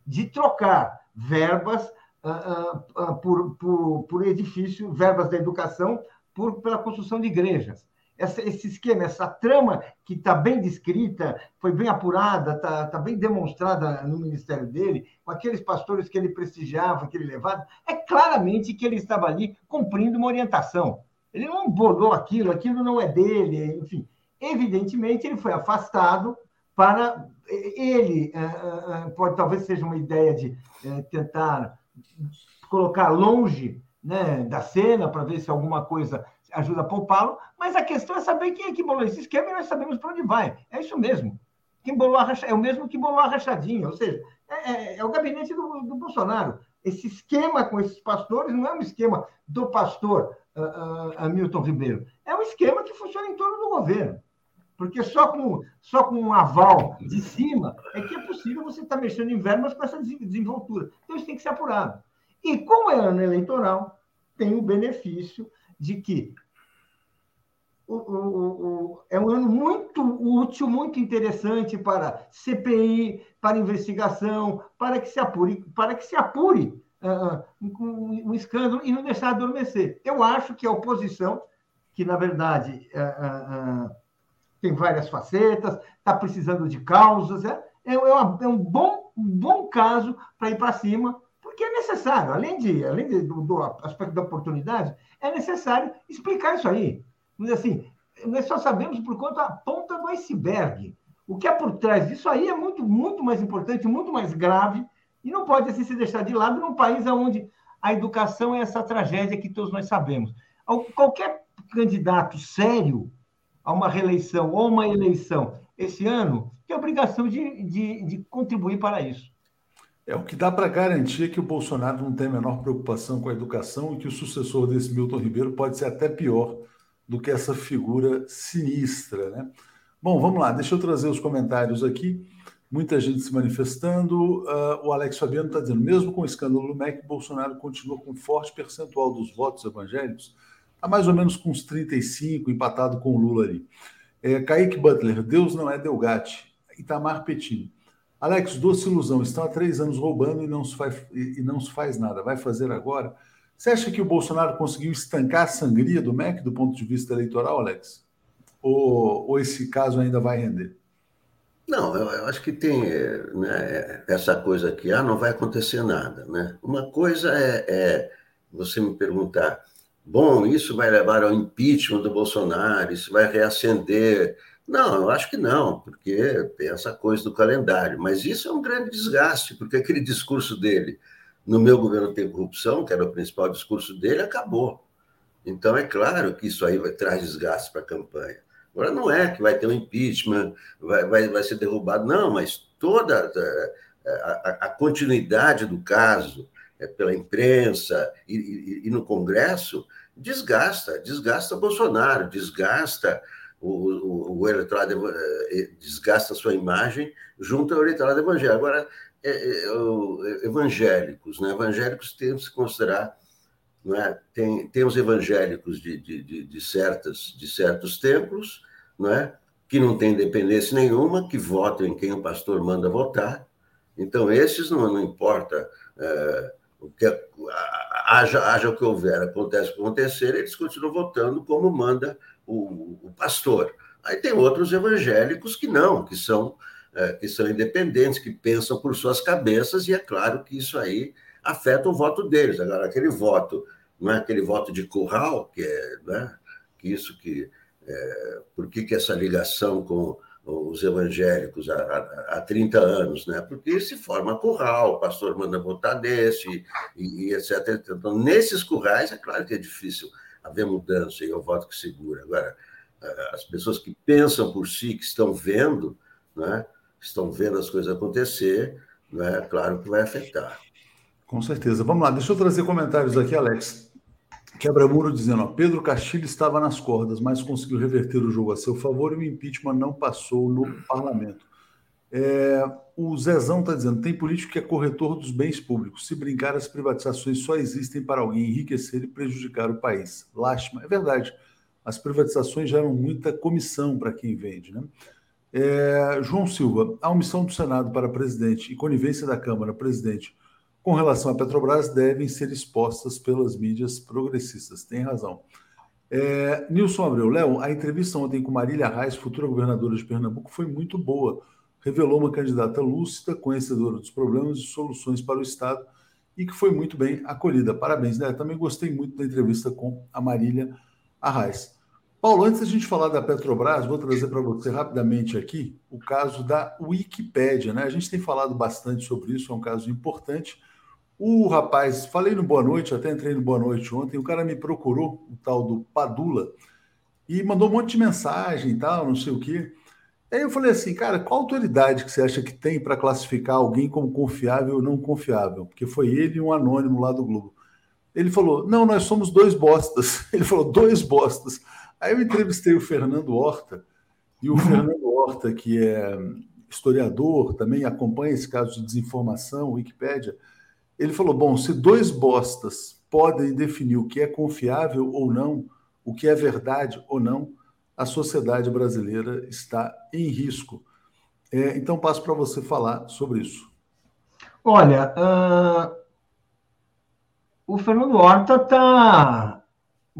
de trocar verbas uh, uh, por, por, por edifício, verbas da educação, por, pela construção de igrejas essa, esse esquema, essa trama que está bem descrita, foi bem apurada, está tá bem demonstrada no ministério dele, com aqueles pastores que ele prestigiava, que ele levava, é claramente que ele estava ali cumprindo uma orientação. Ele não bolou aquilo, aquilo não é dele, enfim. Evidentemente, ele foi afastado para ele, eh, eh, eh, pode talvez seja uma ideia de tentar colocar longe né, da cena para ver se alguma coisa ajuda a poupá-lo, mas a questão é saber quem é que bolou esse esquema e nós sabemos para onde vai. É isso mesmo. Quem bolou a racha... É o mesmo que bolou a rachadinha, ou seja, é, é, é o gabinete do, do, Bolsonaro. Esse esquema com esses pastores não é um esquema do pastor uh, uh, Hamilton Ribeiro, é um esquema que funciona em torno do governo. Porque só com, só com um aval de cima é que é possível você estar tá mexendo em verbas com essa desenvoltura. Então isso tem que ser apurado. E como é ano eleitoral, tem o benefício de que o, o, o, é um ano muito útil, muito interessante para CPI, para investigação, para que se apure, para que se apure uh, um, um, escândalo e não deixar adormecer. Eu acho que a oposição, que na verdade uh, tem várias facetas, está precisando de causas, é, é, é, uma, é um, bom, um bom caso para ir para cima, porque é necessário, além, de, além de, do, do, aspecto da oportunidade, é necessário explicar isso aí. Assim, nós só sabemos por conta da ponta do iceberg. O que é por trás disso aí é muito, muito mais importante, muito mais grave, e não pode assim se deixar de lado num país onde a educação é essa tragédia que todos nós sabemos. Qualquer candidato sério a uma reeleição ou uma eleição esse ano tem obrigação de, de, de contribuir para isso. É, o que dá para garantir que o Bolsonaro não tem a menor preocupação com a educação e que o sucessor desse Milton Ribeiro pode ser até pior do que essa figura sinistra, né? Bom, vamos lá, deixa eu trazer os comentários aqui. Muita gente se manifestando. Uh, o Alex Fabiano está dizendo: mesmo com o escândalo do MEC, Bolsonaro continua com um forte percentual dos votos evangélicos, está mais ou menos com uns 35, empatado com o Lula ali. É, Kaique Butler, Deus não é Delgatti. Itamar Petini. Alex, doce ilusão, estão há três anos roubando e não, se faz, e não se faz nada. Vai fazer agora? Você acha que o Bolsonaro conseguiu estancar a sangria do MEC do ponto de vista eleitoral, Alex? Ou, ou esse caso ainda vai render? Não, eu, eu acho que tem né, essa coisa que ah, não vai acontecer nada. Né? Uma coisa é, é você me perguntar, bom, isso vai levar ao impeachment do Bolsonaro, isso vai reacender. Não, eu acho que não, porque tem essa coisa do calendário. Mas isso é um grande desgaste, porque aquele discurso dele, no meu governo tem corrupção, que era o principal discurso dele, acabou. Então é claro que isso aí vai traz desgaste para a campanha. Agora, não é que vai ter um impeachment, vai, vai, vai ser derrubado, não, mas toda a, a, a continuidade do caso é, pela imprensa e, e, e, no Congresso desgasta, desgasta Bolsonaro, desgasta o, o, o eleitorado, é, desgasta a sua imagem junto ao eleitorado evangélico. Agora, é, é, é evangélicos, né? evangélicos têm que considerar não é? tem, tem os evangélicos de, de, de, certas, de certos templos, não é? que não têm independência nenhuma, que votam em quem o pastor manda votar. Então, esses não, não importa é, o que haja, haja o que houver, acontece o que acontecer, eles continuam votando como manda o, o pastor. Aí tem outros evangélicos que não, que são, é, que são independentes, que pensam por suas cabeças, e é claro que isso aí afeta o voto deles. Agora, aquele voto, não é aquele voto de curral, que é né, que isso que. É, por que, que essa ligação com os evangélicos há, há, há 30 anos, né? Porque se forma curral, o pastor manda votar desse, e, e etc. Então, nesses currais, é claro que é difícil haver mudança e é o voto que segura. Agora, as pessoas que pensam por si, que estão vendo, né? Estão vendo as coisas acontecer, né? claro que vai afetar. Com certeza. Vamos lá, deixa eu trazer comentários aqui, Alex. Quebra-muro dizendo: ó, Pedro Castilho estava nas cordas, mas conseguiu reverter o jogo a seu favor e o impeachment não passou no parlamento. É, o Zezão está dizendo: tem político que é corretor dos bens públicos. Se brincar, as privatizações só existem para alguém enriquecer e prejudicar o país. Lástima. É verdade. As privatizações geram muita comissão para quem vende. Né? É, João Silva, a omissão do Senado para presidente e conivência da Câmara, presidente, com relação à Petrobras devem ser expostas pelas mídias progressistas. Tem razão. É, Nilson Abreu, Léo, a entrevista ontem com Marília Reis, futura governadora de Pernambuco, foi muito boa. Revelou uma candidata lúcida, conhecedora dos problemas e soluções para o Estado e que foi muito bem acolhida. Parabéns, né? Também gostei muito da entrevista com a Marília Arraes. Paulo, antes da gente falar da Petrobras, vou trazer para você rapidamente aqui o caso da Wikipédia. Né? A gente tem falado bastante sobre isso, é um caso importante. O rapaz, falei no Boa Noite, até entrei no Boa Noite ontem, o cara me procurou, o tal do Padula, e mandou um monte de mensagem e tal, não sei o quê. Aí eu falei assim, cara, qual autoridade que você acha que tem para classificar alguém como confiável ou não confiável? Porque foi ele e um anônimo lá do Globo. Ele falou, não, nós somos dois bostas. Ele falou, dois bostas. Aí eu entrevistei o Fernando Horta, e o Fernando Horta, que é historiador, também acompanha esse caso de desinformação, Wikipédia, ele falou: bom, se dois bostas podem definir o que é confiável ou não, o que é verdade ou não, a sociedade brasileira está em risco. É, então, passo para você falar sobre isso. Olha, uh, o Fernando Horta está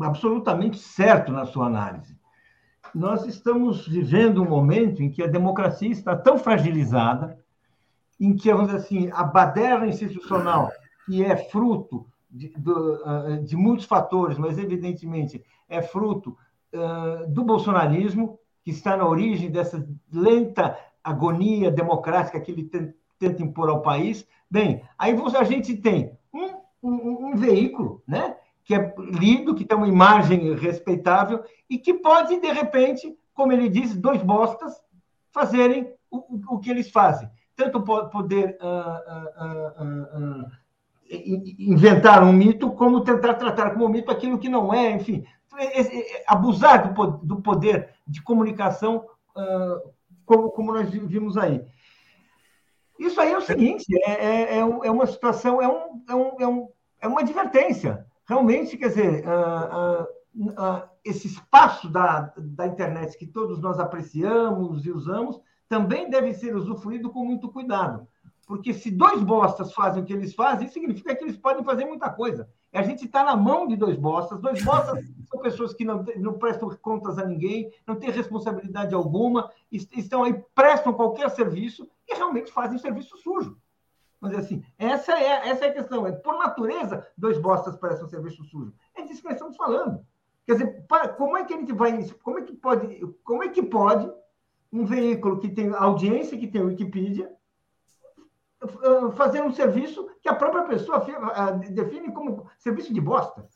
absolutamente certo na sua análise. Nós estamos vivendo um momento em que a democracia está tão fragilizada, em que, vamos dizer assim, a baderna institucional, que é fruto de, de, de muitos fatores, mas evidentemente é fruto uh, do bolsonarismo, que está na origem dessa lenta agonia democrática que ele tenta impor ao país. Bem, aí a gente tem um, um, um veículo, né? Que é lido, que tem uma imagem respeitável e que pode, de repente, como ele diz, dois bostas fazerem o, o que eles fazem. Tanto poder uh, uh, uh, inventar um mito, como tentar tratar como mito aquilo que não é, enfim, abusar do poder de comunicação como, como nós vimos aí. Isso aí é o seguinte: é, é, é, é uma situação, é, um, é, um, é, é uma advertência. Realmente, quer dizer, uh, uh, esse espaço da, da internet que todos nós apreciamos e usamos também deve ser usufruído com muito cuidado. Porque se dois bostas fazem o que eles fazem, significa que eles podem fazer muita coisa. E a gente está na mão de dois bostas. Dois bostas são pessoas que não, não prestam contas a ninguém, não têm responsabilidade alguma, estão aí, prestam qualquer serviço e realmente fazem serviço sujo. Mas assim, essa é, essa é a questão. É, por natureza, dois bostas prestam serviço sujo. É disso que nós estamos falando. Quer dizer, como é que a gente vai. Como é que pode, como é que pode um veículo que tem audiência, que tem Wikipedia, fazer um serviço que a própria pessoa define como serviço de bosta?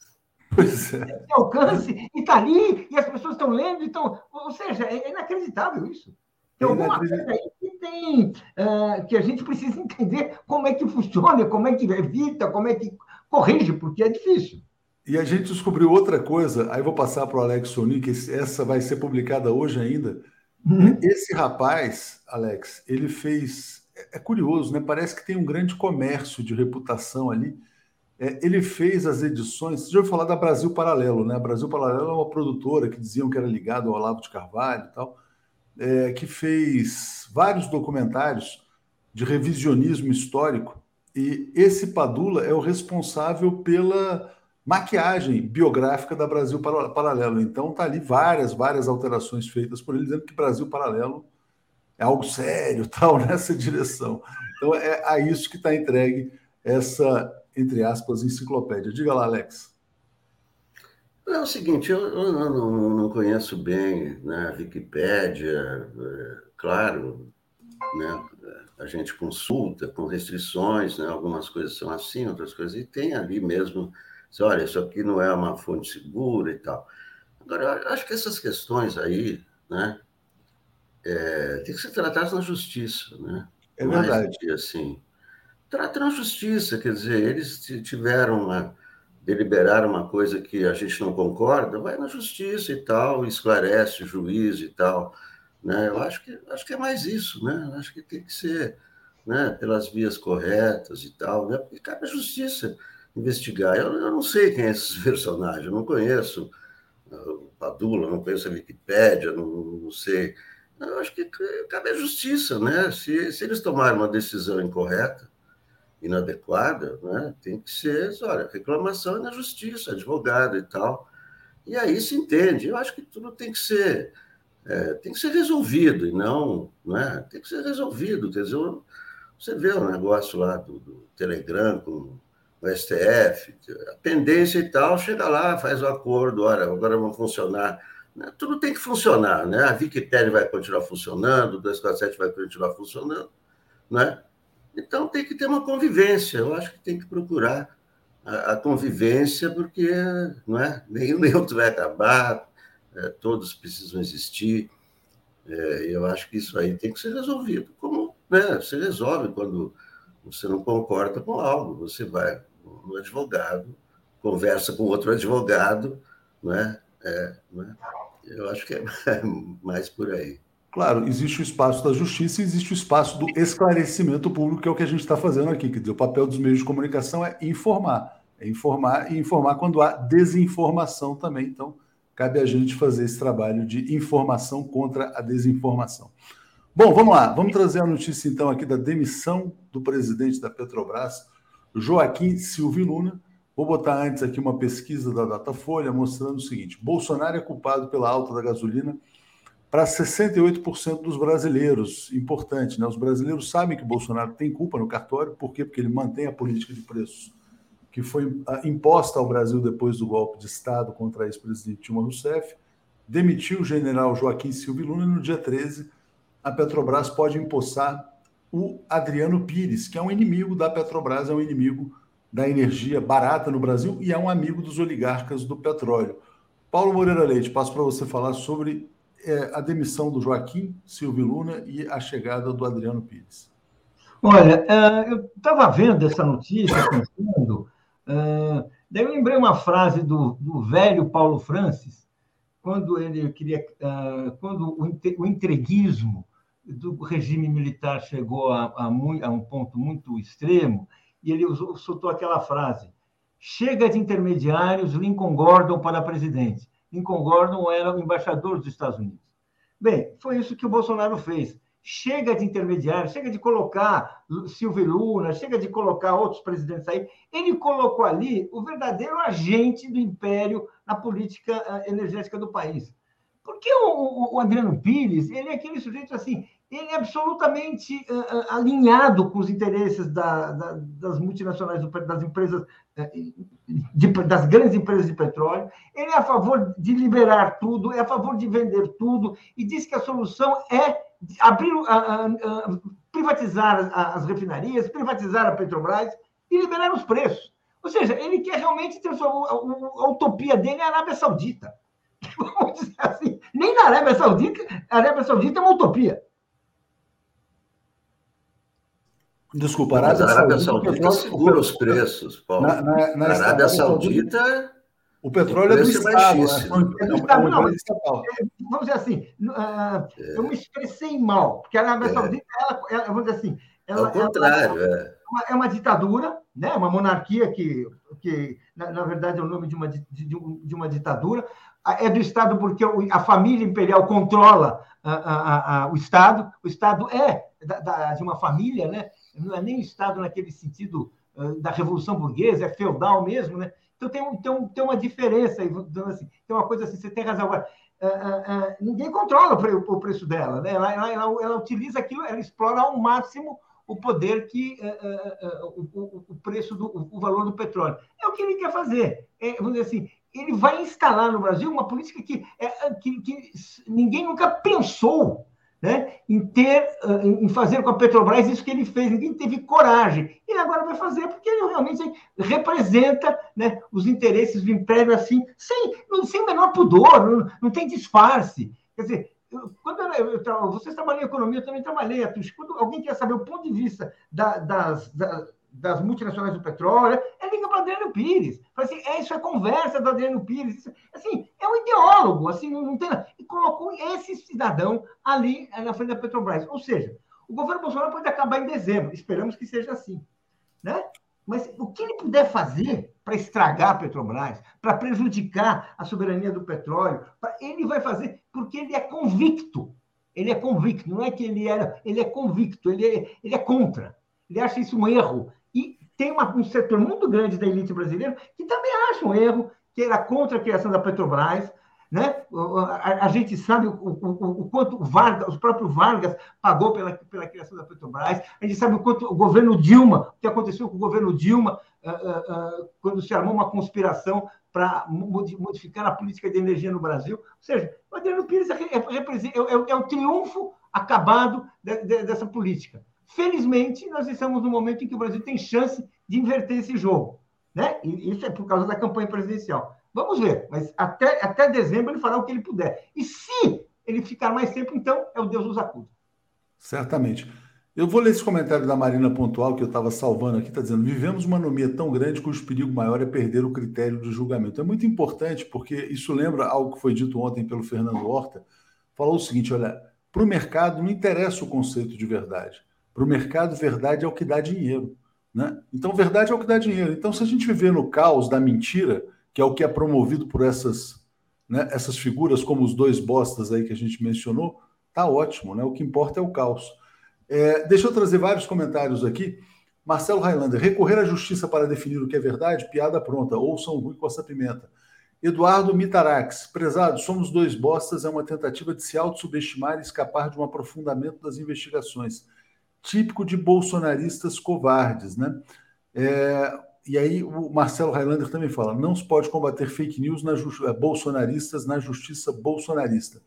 Pois é. Tem alcance, e está ali, e as pessoas estão lendo, então, ou seja, é inacreditável isso. Tem alguma coisa aí tem uh, que a gente precisa entender como é que funciona, como é que evita, como é que corrige, porque é difícil. E a gente descobriu outra coisa, aí vou passar para o Alex Sonic, essa vai ser publicada hoje ainda. Uhum. Esse rapaz, Alex, ele fez. É, é curioso, né? Parece que tem um grande comércio de reputação ali. É, ele fez as edições. Você já ouviu falar da Brasil Paralelo, né? A Brasil Paralelo é uma produtora que diziam que era ligada ao Olavo de Carvalho e tal é, que fez vários documentários de revisionismo histórico, e esse Padula é o responsável pela maquiagem biográfica da Brasil Paralelo. Então tá ali várias, várias alterações feitas por ele, dizendo que Brasil Paralelo é algo sério, tal, nessa direção. Então é a isso que está entregue essa, entre aspas, enciclopédia. Diga lá, Alex. É o seguinte, eu, eu não, não, conheço bem né, a Wikipédia, é, claro, né, a gente consulta com restrições, né, algumas coisas são assim, outras coisas, e tem ali mesmo, olha, isso aqui não é uma fonte segura e tal. Agora, eu acho que essas questões aí, né, é, tem que ser tratadas na justiça, né? É verdade. Mais, assim, trata na justiça, quer dizer, eles tiveram uma deliberar uma coisa que a gente não concorda, vai na justiça e tal, esclarece o juiz e tal. Né? Eu acho que, acho que é mais isso, né? Eu acho que tem que ser né, pelas vias corretas e tal, né? porque cabe à justiça investigar. Eu, eu não sei quem é esses personagens, eu não conheço o Padula, não conheço a Wikipédia, não, não sei. Eu acho que cabe à justiça, né? Se, se eles tomarem uma decisão incorreta, inadequada, né, tem que ser, olha, reclamação é na justiça, advogado e tal. E aí se entende. Eu acho que tudo tem que ser é, tem que ser resolvido e não, né, tem que ser resolvido. Quer dizer, você vê o negócio lá do, do Telegram com o STF, a pendência e tal, chega lá, faz o acordo, olha, agora vão funcionar. Né, tudo tem que funcionar, né? A Wikipédia vai continuar funcionando, o 247 vai continuar funcionando, né? Então tem que ter uma convivência. Eu acho que tem que procurar a, convivência, porque não é? nenhum neutro vai acabar, é, todos precisam existir. É, eu acho que isso aí tem que ser resolvido. Como né, você resolve quando você não concorda com algo, você vai no advogado, conversa com outro advogado? É, né? Eu acho que é mais por aí. Claro, existe o espaço da justiça e existe o espaço do esclarecimento público, que é o que a gente está fazendo aqui. Quer dizer, o papel dos meios de comunicação é informar. É informar e informar quando há desinformação também. Então, cabe a gente fazer esse trabalho de informação contra a desinformação. Bom, vamos lá. Vamos trazer a notícia, então, aqui da demissão do presidente da Petrobras, Joaquim Silvio Luna. Vou botar antes aqui uma pesquisa da Datafolha mostrando o seguinte: Bolsonaro é culpado pela alta da gasolina para 68% dos brasileiros. Importante, né? Os brasileiros sabem que Bolsonaro tem culpa no cartório, por quê? Porque ele mantém a política de preços que foi ah, imposta ao Brasil depois do golpe de Estado contra a ex-presidente Dilma Rousseff, demitiu o general Joaquim Silva Luna e no dia 13 a Petrobras pode empossar o Adriano Pires, que é um inimigo da Petrobras, é um inimigo da energia barata no Brasil e é um amigo dos oligarcas do petróleo. Paulo Moreira Leite, passo para você falar sobre é, a demissão do Joaquim Silvio Luna e a chegada do Adriano Pires. Olha, uh, eu estava vendo essa notícia, pensando, uh, daí eu lembrei uma frase do, do velho Paulo Francis, quando ele queria, uh, quando o, o entreguismo do regime militar chegou a, a, a um ponto muito extremo, e ele usou, soltou aquela frase: chega de intermediários, Lincoln Gordon para presidente. Lincoln Gordon era o embaixador dos Estados Unidos. Bem, foi isso que o Bolsonaro fez. Chega de intermediários, chega de colocar Silvio Luna, chega de colocar outros presidentes aí. Ele colocou ali o verdadeiro agente do império na política eh, energética do país. Porque o, o, Adriano Pires, ele é aquele sujeito assim, ele é absolutamente uh, alinhado com os interesses da, da, das multinacionais, das empresas, uh, de, das grandes empresas de petróleo. Ele é a favor de liberar tudo, é a favor de vender tudo e diz que a solução é abrir, uh, privatizar as, as refinarias, privatizar a Petrobras e liberar os preços. Ou seja, ele quer realmente transformar a, a utopia dele é a Arábia Saudita. Vamos dizer assim, nem na Arábia Saudita, a Arábia Saudita é uma utopia. Desculpa, a Arábia, a Arábia Saudita, Saudita segura os preços, Paulo. Na, na, na Arábia Saudita, o petróleo o é do Estado. É, é, vamos dizer assim, uh, eu me expressei mal, porque a Arábia é. Saudita, ela, ela, vamos dizer assim, ela, Ao contrário, ela, é. Uma, é uma ditadura, né? uma monarquia que, que na, na verdade, é o nome de uma, de, de uma ditadura. É do Estado porque a família imperial controla a, a, a, o Estado. O Estado é da, da, de uma família, né? Não é nem Estado naquele sentido uh, da Revolução Burguesa, é feudal mesmo, né? Então tem, tem, tem uma diferença assim, tem uma coisa assim, você tem razão. Agora, uh, uh, ninguém controla o, o, preço dela, né? Ela, ela, ela, ela, utiliza aquilo, ela explora ao máximo o poder que o, o, o, preço do o valor do petróleo. É o que ele quer fazer. É, vamos dizer assim, ele vai instalar no Brasil uma política que, é, que, que ninguém nunca pensou né, em ter, em fazer com a Petrobras isso que ele fez. Ninguém teve coragem. E agora vai fazer porque ele realmente representa né, os interesses do império assim, sem, sem o menor pudor, não, não tem disfarce. Quer dizer, quando eu, eu, vocês trabalham em economia, eu também trabalhei. Quando alguém quer saber o ponto de vista da, das, da, das multinacionais do petróleo, é liga para Adriano Pires. Fala assim, é, isso é conversa do Adriano Pires. Isso, assim, é um ideólogo, assim, não tem E colocou esse cidadão ali eh, na frente da Petrobras. Ou seja, o governo Bolsonaro pode acabar em dezembro. Esperamos que seja assim. Né? Mas o que ele puder fazer para estragar a Petrobras, para prejudicar a soberania do petróleo, ele vai fazer porque ele é convicto. Ele é convicto, não é que ele era, ele é convicto, ele é, ele é contra. Ele acha isso um erro tem uma, um setor muito grande da elite brasileira que também acha um erro, que era contra a criação da Petrobras. Né? A, a gente sabe o, o, o, quanto Vargas, o próprio Vargas pagou pela, pela criação da Petrobras, a gente sabe o quanto o governo Dilma, o que aconteceu com o governo Dilma, uh, uh, uh, quando se armou uma conspiração para modificar a política de energia no Brasil. Ou seja, o Adriano Pires é, é, é, é o triunfo acabado de, de, dessa política. Felizmente, nós estamos no momento em que o Brasil tem chance de inverter esse jogo. Né? E isso é por causa da campanha presidencial. Vamos ver, mas até, até dezembro ele fará o que ele puder. E se ele ficar mais tempo, então é o Deus nos acuda. Certamente. Eu vou ler esse comentário da Marina Pontual que eu estava salvando aqui, está dizendo: vivemos uma anomia tão grande cujo perigo maior é perder o critério de julgamento. É muito importante, porque isso lembra algo que foi dito ontem pelo Fernando Horta. Falou o seguinte: olha, para o mercado não interessa o conceito de verdade. Para o mercado, verdade é o que dá dinheiro. Né? Então, verdade é o que dá dinheiro. Então, se a gente viver no caos da mentira, que é o que é promovido por essas, né, essas figuras, como os dois bostas aí que a gente mencionou, tá ótimo. Né? O que importa é o caos. É, deixa eu trazer vários comentários aqui. Marcelo Highlander, recorrer à justiça para definir o que é verdade, piada pronta. Ouçam Rui Costa Pimenta. Eduardo Mitarax, prezado, somos dois bostas, é uma tentativa de se autossubestimar e escapar de um aprofundamento das investigações. Típico de bolsonaristas covardes, né? É, e aí o Marcelo Highlander também fala: não se pode combater fake news na eh, bolsonaristas na justiça bolsonarista.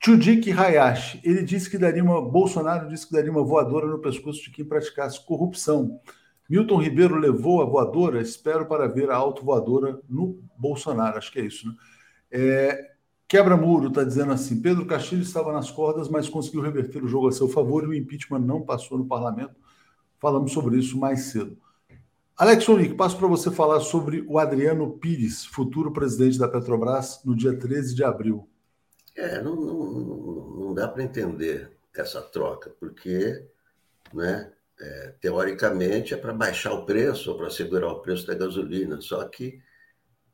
Chudik Hayashi, ele disse que daria uma. Bolsonaro disse que daria uma voadora no pescoço de quem praticasse corrupção. Milton Ribeiro levou a voadora, espero para ver a autovoadora no Bolsonaro, acho que é isso, né? É, Quebra-muro está dizendo assim: Pedro Castilho estava nas cordas, mas conseguiu reverter o jogo a seu favor e o impeachment não passou no parlamento. Falamos sobre isso mais cedo. Alex Onik, passo para você falar sobre o Adriano Pires, futuro presidente da Petrobras, no dia 13 de abril. É, não, não, não dá para entender essa troca, porque, né, é, teoricamente, é para baixar o preço ou para segurar o preço da gasolina. Só que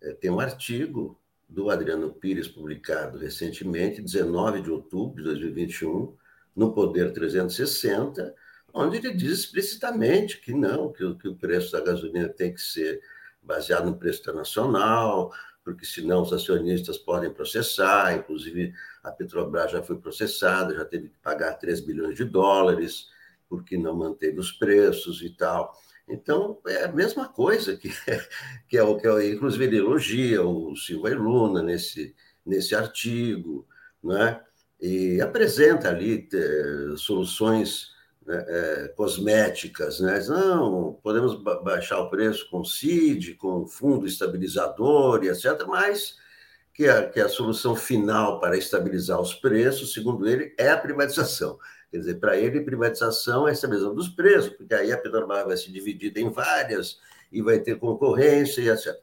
é, tem um artigo do Adriano Pires publicado recentemente, 19 de outubro de 2021, no Poder 360, onde ele diz explicitamente que não, que, o, que o preço da gasolina tem que ser baseado no preço internacional, porque senão os acionistas podem processar, inclusive a Petrobras já foi processada, já teve que pagar 3 bilhões de dólares, porque não manteve os preços e tal. Então, é a mesma coisa que, que é o que é, inclusive ele elogia o Silva e Luna nesse, nesse artigo, né? e apresenta ali é, soluções é, cosméticas, né? Não, podemos baixar o preço com CID, com fundo estabilizador e etc., mas que a, que a solução final para estabilizar os preços, segundo ele, é a privatização. Quer dizer, para ele, privatização é estabilização dos preços, porque aí a Petrobras vai ser dividida em várias e vai ter concorrência e etc.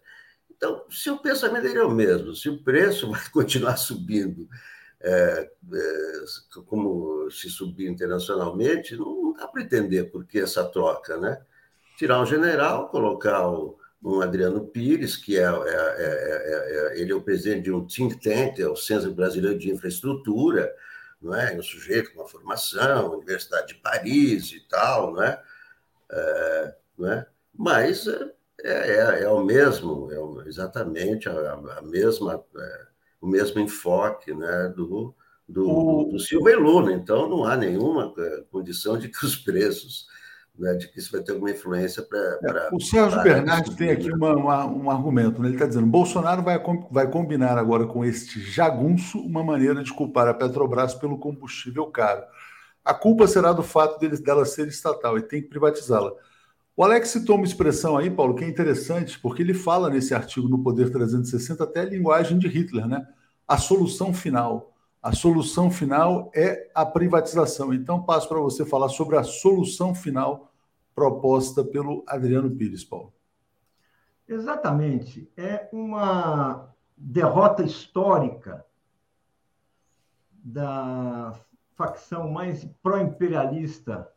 Então, se o pensamento dele é o mesmo, se o preço vai continuar subindo é, é, como se subir internacionalmente, não dá para entender por que essa troca, né? Tirar um general, colocar um Adriano Pires, que é, é, ele é o presidente de um think tank, é o Centro Brasileiro de Infraestrutura, não é? Um sujeito com uma formação, Universidade de Paris e tal, não é? não é? Mas é, é, o mesmo, é exatamente a, a mesma o mesmo enfoque né, do, do, o... do Silva e Lula. Então, não há nenhuma é, condição de que os preços, né, de que isso vai ter alguma influência para. É, o Sérgio Bernardes tem aqui uma, uma, um argumento. Né? Ele está dizendo: Bolsonaro vai, vai combinar agora com este jagunço uma maneira de culpar a Petrobras pelo combustível caro. A culpa será do fato dele, dela ser estatal e tem que privatizá-la. O Alex citou uma expressão aí, Paulo, que é interessante, porque ele fala nesse artigo no Poder 360 até a linguagem de Hitler, né? A solução final. A solução final é a privatização. Então, passo para você falar sobre a solução final proposta pelo Adriano Pires, Paulo. Exatamente. É uma derrota histórica da facção mais pró-imperialista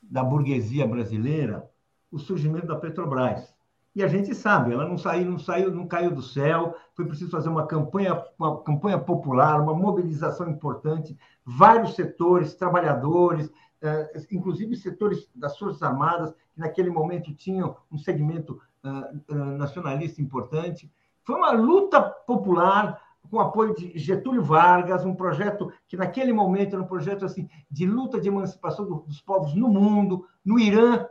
da burguesia brasileira o surgimento da Petrobras. E a gente sabe, ela não saiu, não saiu, não caiu do céu. Foi preciso fazer uma campanha, uma campanha popular, uma mobilização importante. Vários setores, trabalhadores, eh, inclusive setores das forças armadas que naquele momento tinham um segmento uh, uh, nacionalista importante. Foi uma luta popular com apoio de Getúlio Vargas, um projeto que naquele momento era um projeto assim de luta de emancipação dos povos no mundo. No Irã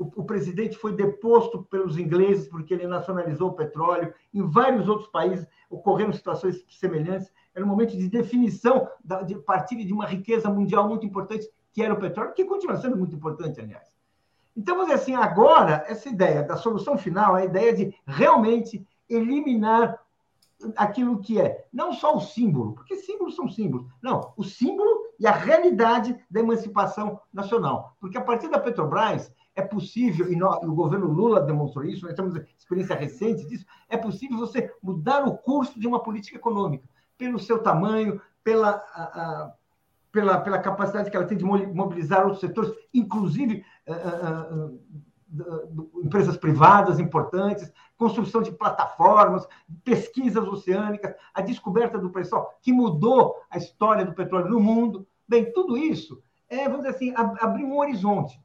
o, presidente foi deposto pelos ingleses porque ele nacionalizou o petróleo. Em vários outros países ocorreram situações semelhantes. Era um momento de definição da, de partilha de uma riqueza mundial muito importante, que era o petróleo, que continua sendo muito importante, aliás. Então, vamos dizer assim, agora, essa ideia da solução final, a ideia de realmente eliminar aquilo que é não só o símbolo, porque símbolos são símbolos, não, o símbolo e a realidade da emancipação nacional. Porque a partir da Petrobras, é possível, e, nós, o governo Lula demonstrou isso, nós temos experiência recente disso, é possível você mudar o curso de uma política econômica, pelo seu tamanho, pela, a, a, pela, pela capacidade que ela tem de mobilizar outros setores, inclusive a, eh, eh, eh, empresas privadas importantes, construção de plataformas, pesquisas oceânicas, a descoberta do pré-sal, que mudou a história do petróleo no mundo. Bem, tudo isso é, vamos dizer assim, abrir um horizonte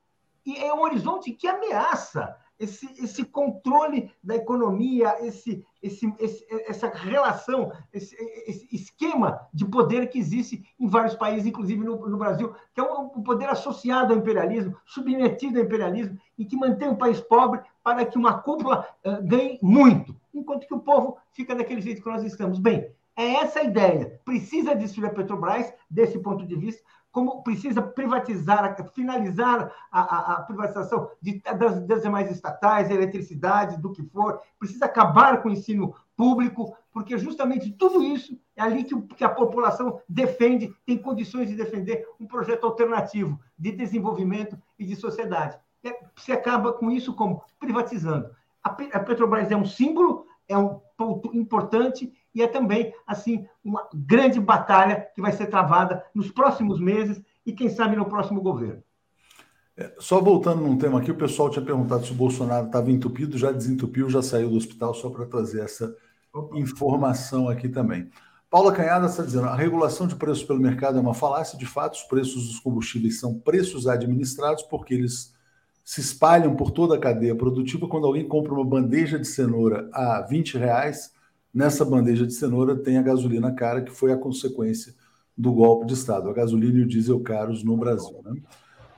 e é um horizonte que ameaça esse, esse controle da economia, esse, esse, esse essa relação, esse, esse, esquema de poder que existe em vários países, inclusive no, no Brasil, que é um, poder associado ao imperialismo, submetido ao imperialismo, e que mantém o país pobre para que uma cúpula uh, ganhe muito, enquanto que o povo fica daquele jeito que nós estamos. Bem, é essa a ideia. Precisa destruir a Petrobras, desse ponto de vista, como precisa privatizar, finalizar a, a, a privatização de, das, das, demais estatais, eletricidade, do que for, precisa acabar com o ensino público, porque justamente tudo isso é ali que, que a população defende, tem condições de defender um projeto alternativo de desenvolvimento e de sociedade. É, se acaba com isso como? Privatizando. A, a Petrobras é um símbolo, é um ponto importante e é também, assim, uma grande batalha que vai ser travada nos próximos meses e, quem sabe, no próximo governo. É, só voltando num tema aqui, o pessoal tinha perguntado se o Bolsonaro estava entupido, já desentupiu, já saiu do hospital, só para trazer essa informação aqui também. Paula Canhada está dizendo: a regulação de preços pelo mercado é uma falácia. De fato, os preços dos combustíveis são preços administrados porque eles se espalham por toda a cadeia produtiva. Quando alguém compra uma bandeja de cenoura a 20 reais, nessa bandeja de cenoura tem a gasolina cara, que foi a consequência do golpe de Estado, a gasolina e o diesel caros no Brasil. Né?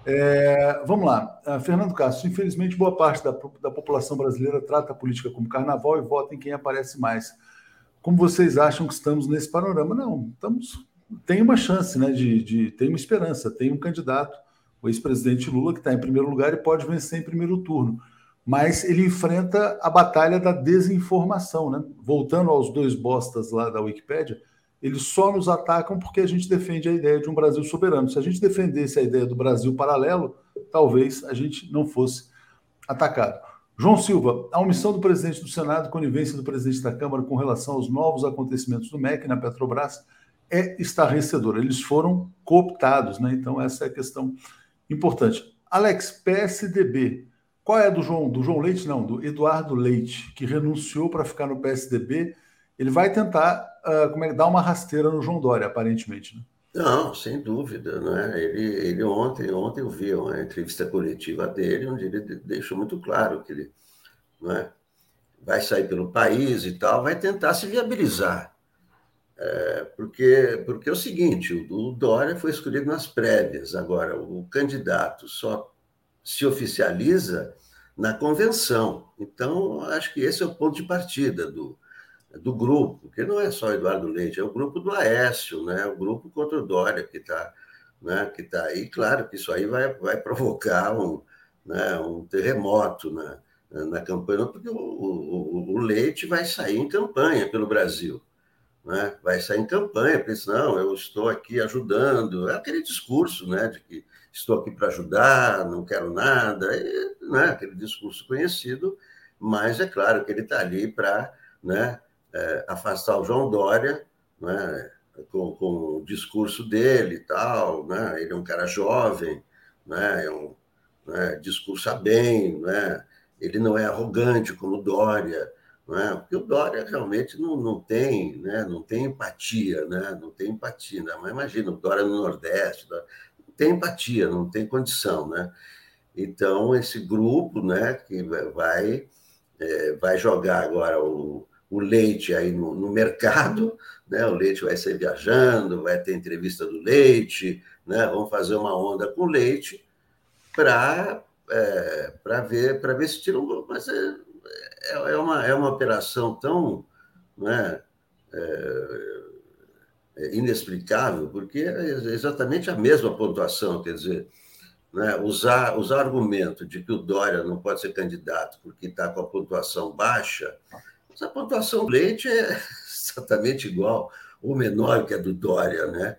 É, vamos lá, uh, Fernando Castro. Infelizmente, boa parte da, da população brasileira trata a política como carnaval e vota em quem aparece mais. Como vocês acham que estamos nesse panorama? Não, estamos. Tem uma chance, né? De, de tem uma esperança, tem um candidato, o ex-presidente Lula, que está em primeiro lugar e pode vencer em primeiro turno mas ele enfrenta a batalha da desinformação, né? Voltando aos dois bostas lá da Wikipédia, eles só nos atacam porque a gente defende a ideia de um Brasil soberano. Se a gente defendesse a ideia do Brasil paralelo, talvez a gente não fosse atacado. João Silva, a omissão do presidente do Senado, conivência do presidente da Câmara com relação aos novos acontecimentos do MEC na Petrobras é estarrecedora. Eles foram cooptados, né? Então, essa é a questão importante. Alex, PSDB qual é do João? Do João Leite, não, do Eduardo Leite, que renunciou para ficar no PSDB. Ele vai tentar uh, como é, dar uma rasteira no João Dória, aparentemente. Né? Não, sem dúvida. Né? Ele, ele ontem, ontem eu vi uma entrevista coletiva dele, onde ele deixou muito claro que ele né, vai sair pelo país e tal, vai tentar se viabilizar. É, porque, porque é o seguinte, o, o Dória foi escolhido nas prévias, agora o candidato só se oficializa na convenção. Então, acho que esse é o ponto de partida do, do grupo, que não é só Eduardo Leite, é o grupo do Aécio, né? o grupo contra o Dória que está né? que tá aí. Claro que isso aí vai, vai provocar um, né? um terremoto na, na campanha, porque o, o, o Leite vai sair em campanha pelo Brasil. Né? Vai sair em campanha, porque não, eu estou aqui ajudando. É aquele discurso né? de que estou aqui para ajudar, não quero nada, e, né, aquele discurso conhecido, mas é claro que ele está ali para né, é, afastar o João Dória, né, com, com, o discurso dele e tal, né, ele é um cara jovem, né, é um, né, discursa bem, né, ele não é arrogante como o Dória, né, porque o Dória realmente não, não tem, né, não tem empatia, né, não tem empatia, né, mas imagina o Dória no Nordeste, tem empatia, não tem condição, né? Então, esse grupo, né, que vai, é, vai jogar agora o, o leite aí no, no, mercado, né? O leite vai ser viajando, vai ter entrevista do leite, né? Vamos fazer uma onda com leite para é, para ver para ver se tiram, mas é, é, é, uma é uma operação tão, né? É inexplicável, porque é exatamente a mesma pontuação, quer dizer, né, usar, usar argumento de que o Dória não pode ser candidato porque está com a pontuação baixa, a pontuação do Leite é exatamente igual, ou menor que a do Dória, né?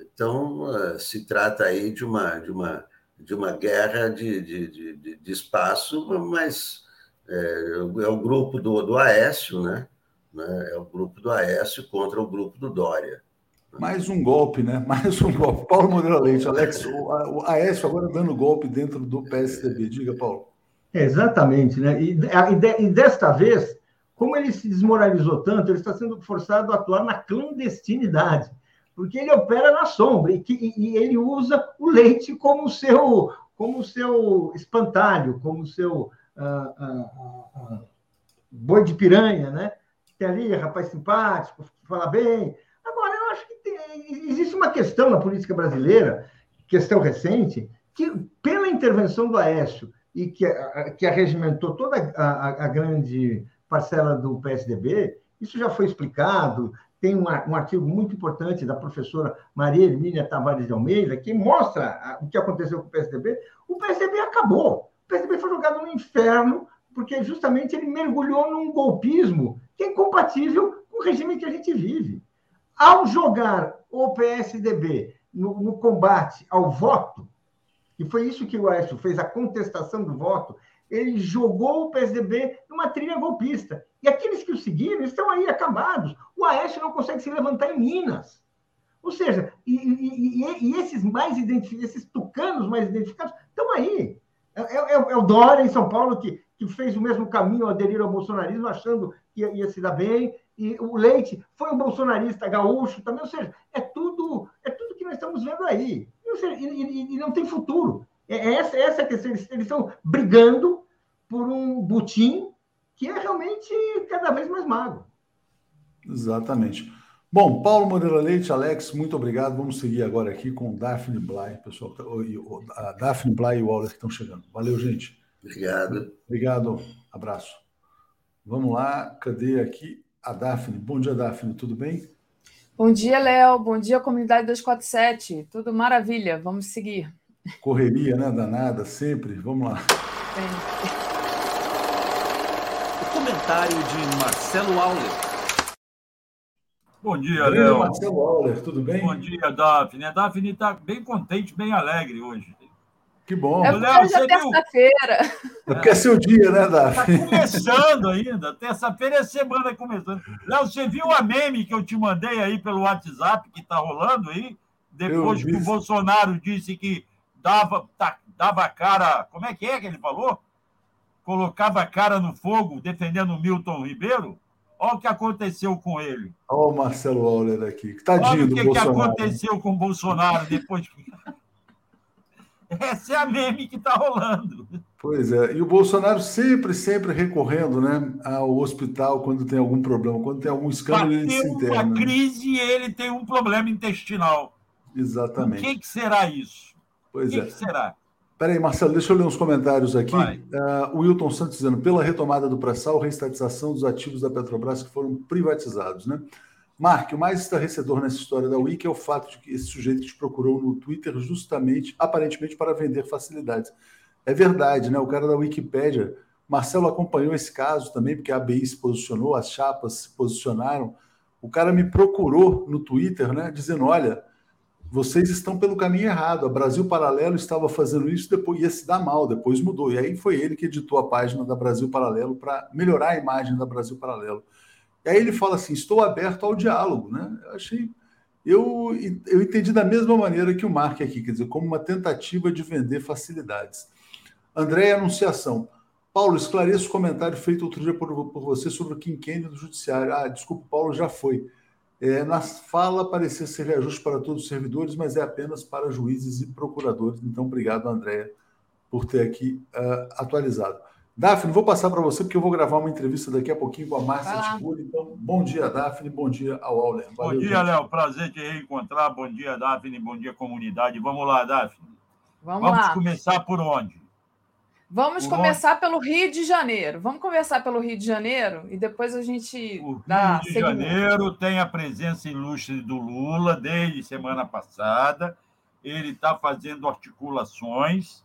Então, eh, se trata aí de uma, de uma, de uma guerra de, de, de, de espaço, mas é, é o grupo do, do Aécio, né? Né? É o grupo do Aécio contra o grupo do Dória. Mais um golpe, né? Mais um golpe. Paulo Moreira Leite, Alex, o Aécio agora dando golpe dentro do PSDB. Diga, Paulo. É, exatamente, né? E, e, desta vez, como ele se desmoralizou tanto, ele está sendo forçado a atuar na clandestinidade, porque ele opera na sombra e, que, e ele usa o leite como seu como seu espantalho, como seu ah, ah, ah, boi de piranha, né? Tem ali rapaz simpático, fala bem. Agora, eu acho que tem, existe uma questão na política brasileira, questão recente, que pela intervenção do Aécio e que, que arregimentou toda a, a, grande parcela do PSDB, isso já foi explicado, tem um, artigo muito importante da professora Maria Hermínia Tavares de Almeida, que mostra o que aconteceu com o PSDB. O PSDB acabou. O PSDB foi jogado no inferno, porque justamente ele mergulhou num golpismo que é incompatível com o regime que a gente vive. Ao jogar o PSDB no, no combate ao voto, e foi isso que o Aécio fez, a contestação do voto, ele jogou o PSDB numa trilha golpista. E aqueles que o seguiram estão aí acabados. O Aécio não consegue se levantar em Minas. Ou seja, e, e, e esses mais identificados, esses tucanos mais identificados, estão aí. É, é, é, o Dória em São Paulo que, que fez o mesmo caminho, aderir ao bolsonarismo, achando que ia, ia, se dar bem. E o Leite foi um bolsonarista gaúcho também. Ou seja, é tudo, é tudo que nós estamos vendo aí. E, seja, e não tem futuro. É, é essa, essa a questão. Eles, eles estão brigando por um butim que é realmente cada vez mais magro. Exatamente. Bom, Paulo Moreira Leite, Alex, muito obrigado. Vamos seguir agora aqui com Daphne Bly, pessoal. A Daphne Bly e o Waller que estão chegando. Valeu, gente. Obrigado. Obrigado. Abraço. Vamos lá, cadê aqui a Daphne? Bom dia, Daphne, tudo bem? Bom dia, Léo. Bom dia, comunidade 247. Tudo maravilha. Vamos seguir. Correria, né? Danada, sempre. Vamos lá. O comentário de Marcelo Auler. Bom dia, Léo. Marcelo Auler, tudo bem? Bom dia, Daphne. A Daphne está bem contente, bem alegre hoje. Que bom. É porque hoje é terça-feira. É porque é seu dia, né, Daphne? Está começando ainda. Terça-feira é semana começando. Léo, você viu a meme que eu te mandei aí pelo WhatsApp que está rolando aí? Depois que o Bolsonaro disse que dava, tá, dava cara. Como é que é que ele falou? Colocava a cara no fogo defendendo o Milton Ribeiro? Olha o que aconteceu com ele. Olha o Marcelo Auler aqui. Tadinho Olha o que, que aconteceu com o Bolsonaro depois que. Essa é a meme que está rolando. Pois é, e o Bolsonaro sempre, sempre recorrendo né, ao hospital quando tem algum problema, quando tem algum escândalo, ele se interna. uma crise e ele tem um problema intestinal. Exatamente. O que, que será isso? Pois o que é. Que será? Peraí, Marcelo, deixa eu ler uns comentários aqui. Uh, o Wilton Santos dizendo, pela retomada do pré-sal, reestatização dos ativos da Petrobras que foram privatizados, né? Mark, o mais estarrecedor nessa história da Wiki é o fato de que esse sujeito te procurou no Twitter justamente, aparentemente, para vender facilidades. É verdade, né? O cara da Wikipédia, Marcelo acompanhou esse caso também, porque a ABI se posicionou, as chapas se posicionaram. O cara me procurou no Twitter, né? Dizendo: olha, vocês estão pelo caminho errado. A Brasil Paralelo estava fazendo isso, depois ia se dar mal, depois mudou. E aí foi ele que editou a página da Brasil Paralelo para melhorar a imagem da Brasil Paralelo. E aí ele fala assim: estou aberto ao diálogo, né? Eu achei. Eu, eu entendi da mesma maneira que o Mark aqui, quer dizer, como uma tentativa de vender facilidades. André Anunciação. Paulo, esclareça o comentário feito outro dia por, por você sobre o quinquênio do Judiciário. Ah, desculpa, Paulo, já foi. É, na fala parecia ser reajuste para todos os servidores, mas é apenas para juízes e procuradores. Então, obrigado, André, por ter aqui uh, atualizado. Daphne, vou passar para você, porque eu vou gravar uma entrevista daqui a pouquinho com a Márcia Ticuri. Então, bom dia, Daphne, bom dia ao Auler. Valeu, bom dia, Léo, prazer te reencontrar. Bom dia, Daphne, bom dia, comunidade. Vamos lá, Daphne. Vamos, Vamos lá. começar por onde? Vamos por começar onde? pelo Rio de Janeiro. Vamos conversar pelo Rio de Janeiro e depois a gente. O Rio de seguimento. Janeiro tem a presença ilustre do Lula desde semana passada. Ele está fazendo articulações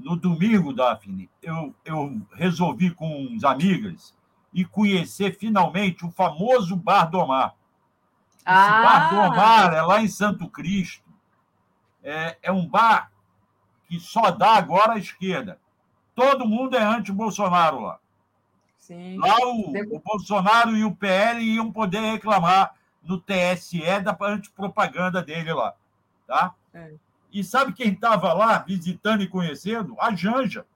no domingo, Daphne, eu, eu resolvi com uns amigas e conhecer finalmente o famoso Bar do Mar. Esse ah. Bar do Mar é lá em Santo Cristo. É, é um bar que só dá agora à esquerda. Todo mundo é anti-Bolsonaro lá. Sim. Lá o, o, Bolsonaro e o PL iam poder reclamar no TSE da antipropaganda dele lá. Tá? É. E sabe quem estava lá visitando e conhecendo? A Janja,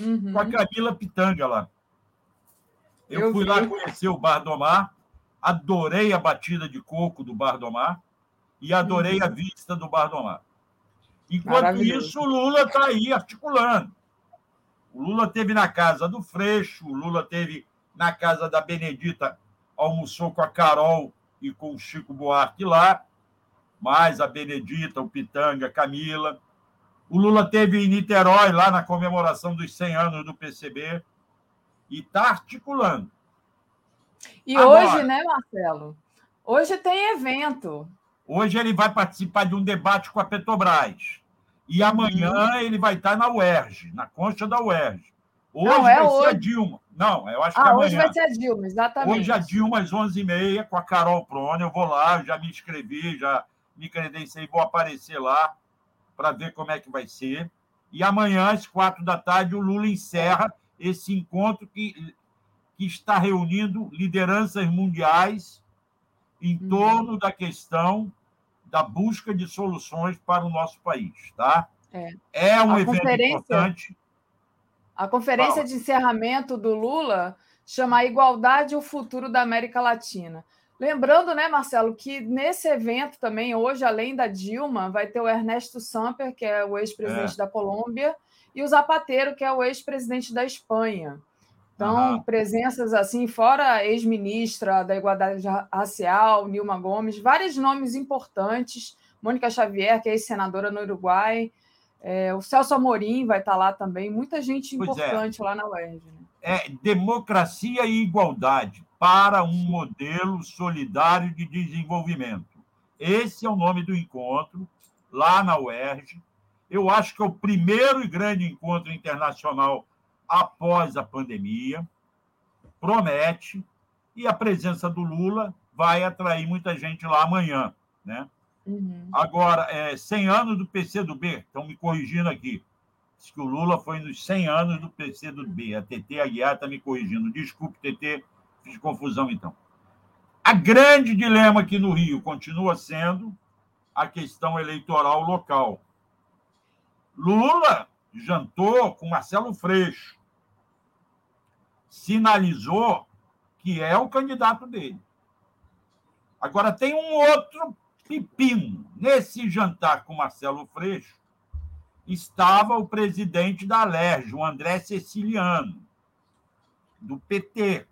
uhum. com a Camila Pitanga lá. Eu, Eu fui vi. lá conhecer o Bar do Mar, adorei a batida de coco do Bar do Mar e adorei uhum. a vista do Bar do Mar. Enquanto isso, o Lula está aí articulando. O Lula teve na casa do Freixo, o Lula teve na casa da Benedita, almoçou com a Carol e com o Chico Buarque lá, mais a Benedita, o Pitanga, a Camila. O Lula teve em Niterói, lá na comemoração dos 100 anos do PCB, e está articulando. E Agora, hoje, né, Marcelo? Hoje tem evento. Hoje ele vai participar de um debate com a Petrobras. E amanhã uhum. ele vai estar na UERJ, na concha da UERJ. Hoje Não, é vai hoje. ser a Dilma. Não, eu acho ah, que amanhã. Hoje vai ser a Dilma, exatamente. Hoje a Dilma, às 11h30, com a Carol Prone. Eu vou lá, eu já me inscrevi, já me credenciei, vou aparecer lá para ver como é que vai ser. E amanhã, às quatro da tarde, o Lula encerra esse encontro que, que está reunindo lideranças mundiais em uhum. torno da questão da busca de soluções para o nosso país, tá? É, é um a evento importante. A conferência Fala. de encerramento do Lula chama Igualdade e o Futuro da América Latina. Lembrando, né, Marcelo, que nesse evento também, hoje, além da Dilma, vai ter o Ernesto Samper, que é o ex-presidente é. da Colômbia, e o Zapatero, que é o ex-presidente da Espanha. Então, uhum. presenças assim, fora ex-ministra da Igualdade Racial, Nilma Gomes, vários nomes importantes, Mônica Xavier, que é ex-senadora no Uruguai, é, o Celso Amorim vai estar lá também, muita gente é. importante é. lá na UERJ. Né? É democracia e igualdade para um modelo solidário de desenvolvimento. Esse é o nome do encontro, lá na UERJ. Eu acho que é o primeiro e grande encontro internacional após a pandemia, promete, e a presença do Lula vai atrair muita gente lá amanhã. Né? Uhum. Agora, é, 100 anos do PCdoB, estão me corrigindo aqui. Diz que o Lula foi nos 100 anos do PCdoB. A TT Aguiar está me corrigindo. Desculpe, TT, fiz confusão então. A grande dilema aqui no Rio continua sendo a questão eleitoral local. Lula jantou com Marcelo Freixo sinalizou que é o candidato dele. Agora, tem um outro pepino. Nesse jantar com Marcelo Freixo, estava o presidente da Alerj, o André Ceciliano, do PT.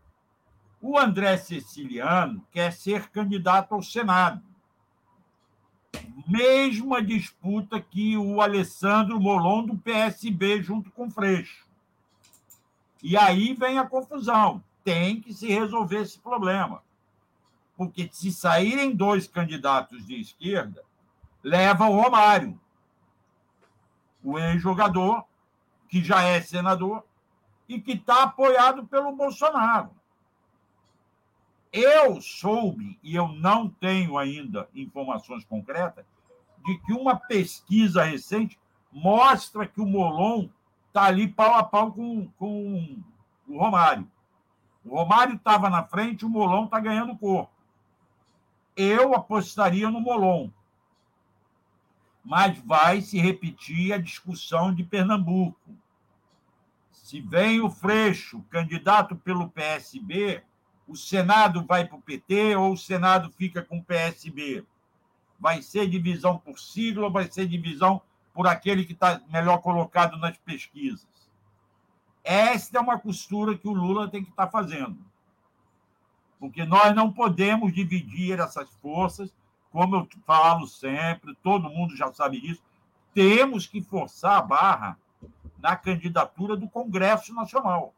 O André Ceciliano quer ser candidato ao Senado. Mesma disputa que o Alessandro Molon, do PSB, junto com Freixo. E aí vem a confusão. Tem que se resolver esse problema. Porque se saírem dois candidatos de esquerda, leva o Romário, o ex-jogador, que já é senador, e que está apoiado pelo Bolsonaro. Eu soube, e eu não tenho ainda informações concretas, de que uma pesquisa recente mostra que o Molon está ali pau a pau com, com o Romário. O Romário estava na frente, o Molon está ganhando corpo. Eu apostaria no Molon. Mas vai se repetir a discussão de Pernambuco. Se vem o Freixo, candidato pelo PSB, o Senado vai para o PT ou o Senado fica com o PSB? Vai ser divisão por sigla ou vai ser divisão por aquele que está melhor colocado nas pesquisas. Esta é uma costura que o Lula tem que estar tá fazendo. Porque nós não podemos dividir essas forças, como eu falo sempre, todo mundo já sabe disso. Temos que forçar a barra na candidatura do Congresso Nacional.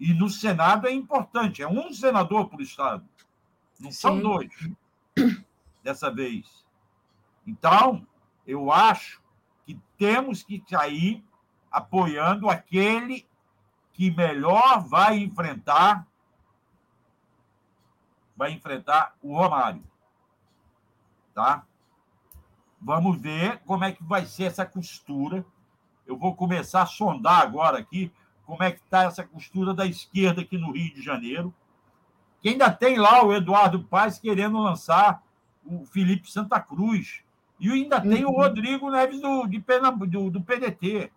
E no Senado é importante, é um senador por Estado. Não Sim. são dois, dessa vez. Então, eu acho que temos que sair apoiando aquele que melhor vai enfrentar vai enfrentar o Romário. Tá? Vamos ver como é que vai ser essa costura. Eu vou começar a sondar agora aqui como é que está essa costura da esquerda aqui no Rio de Janeiro. Que ainda tem lá o Eduardo Paes querendo lançar o Felipe Santa Cruz e ainda tem uhum. o Rodrigo Neves do, de Pernambuco, do, do PDT.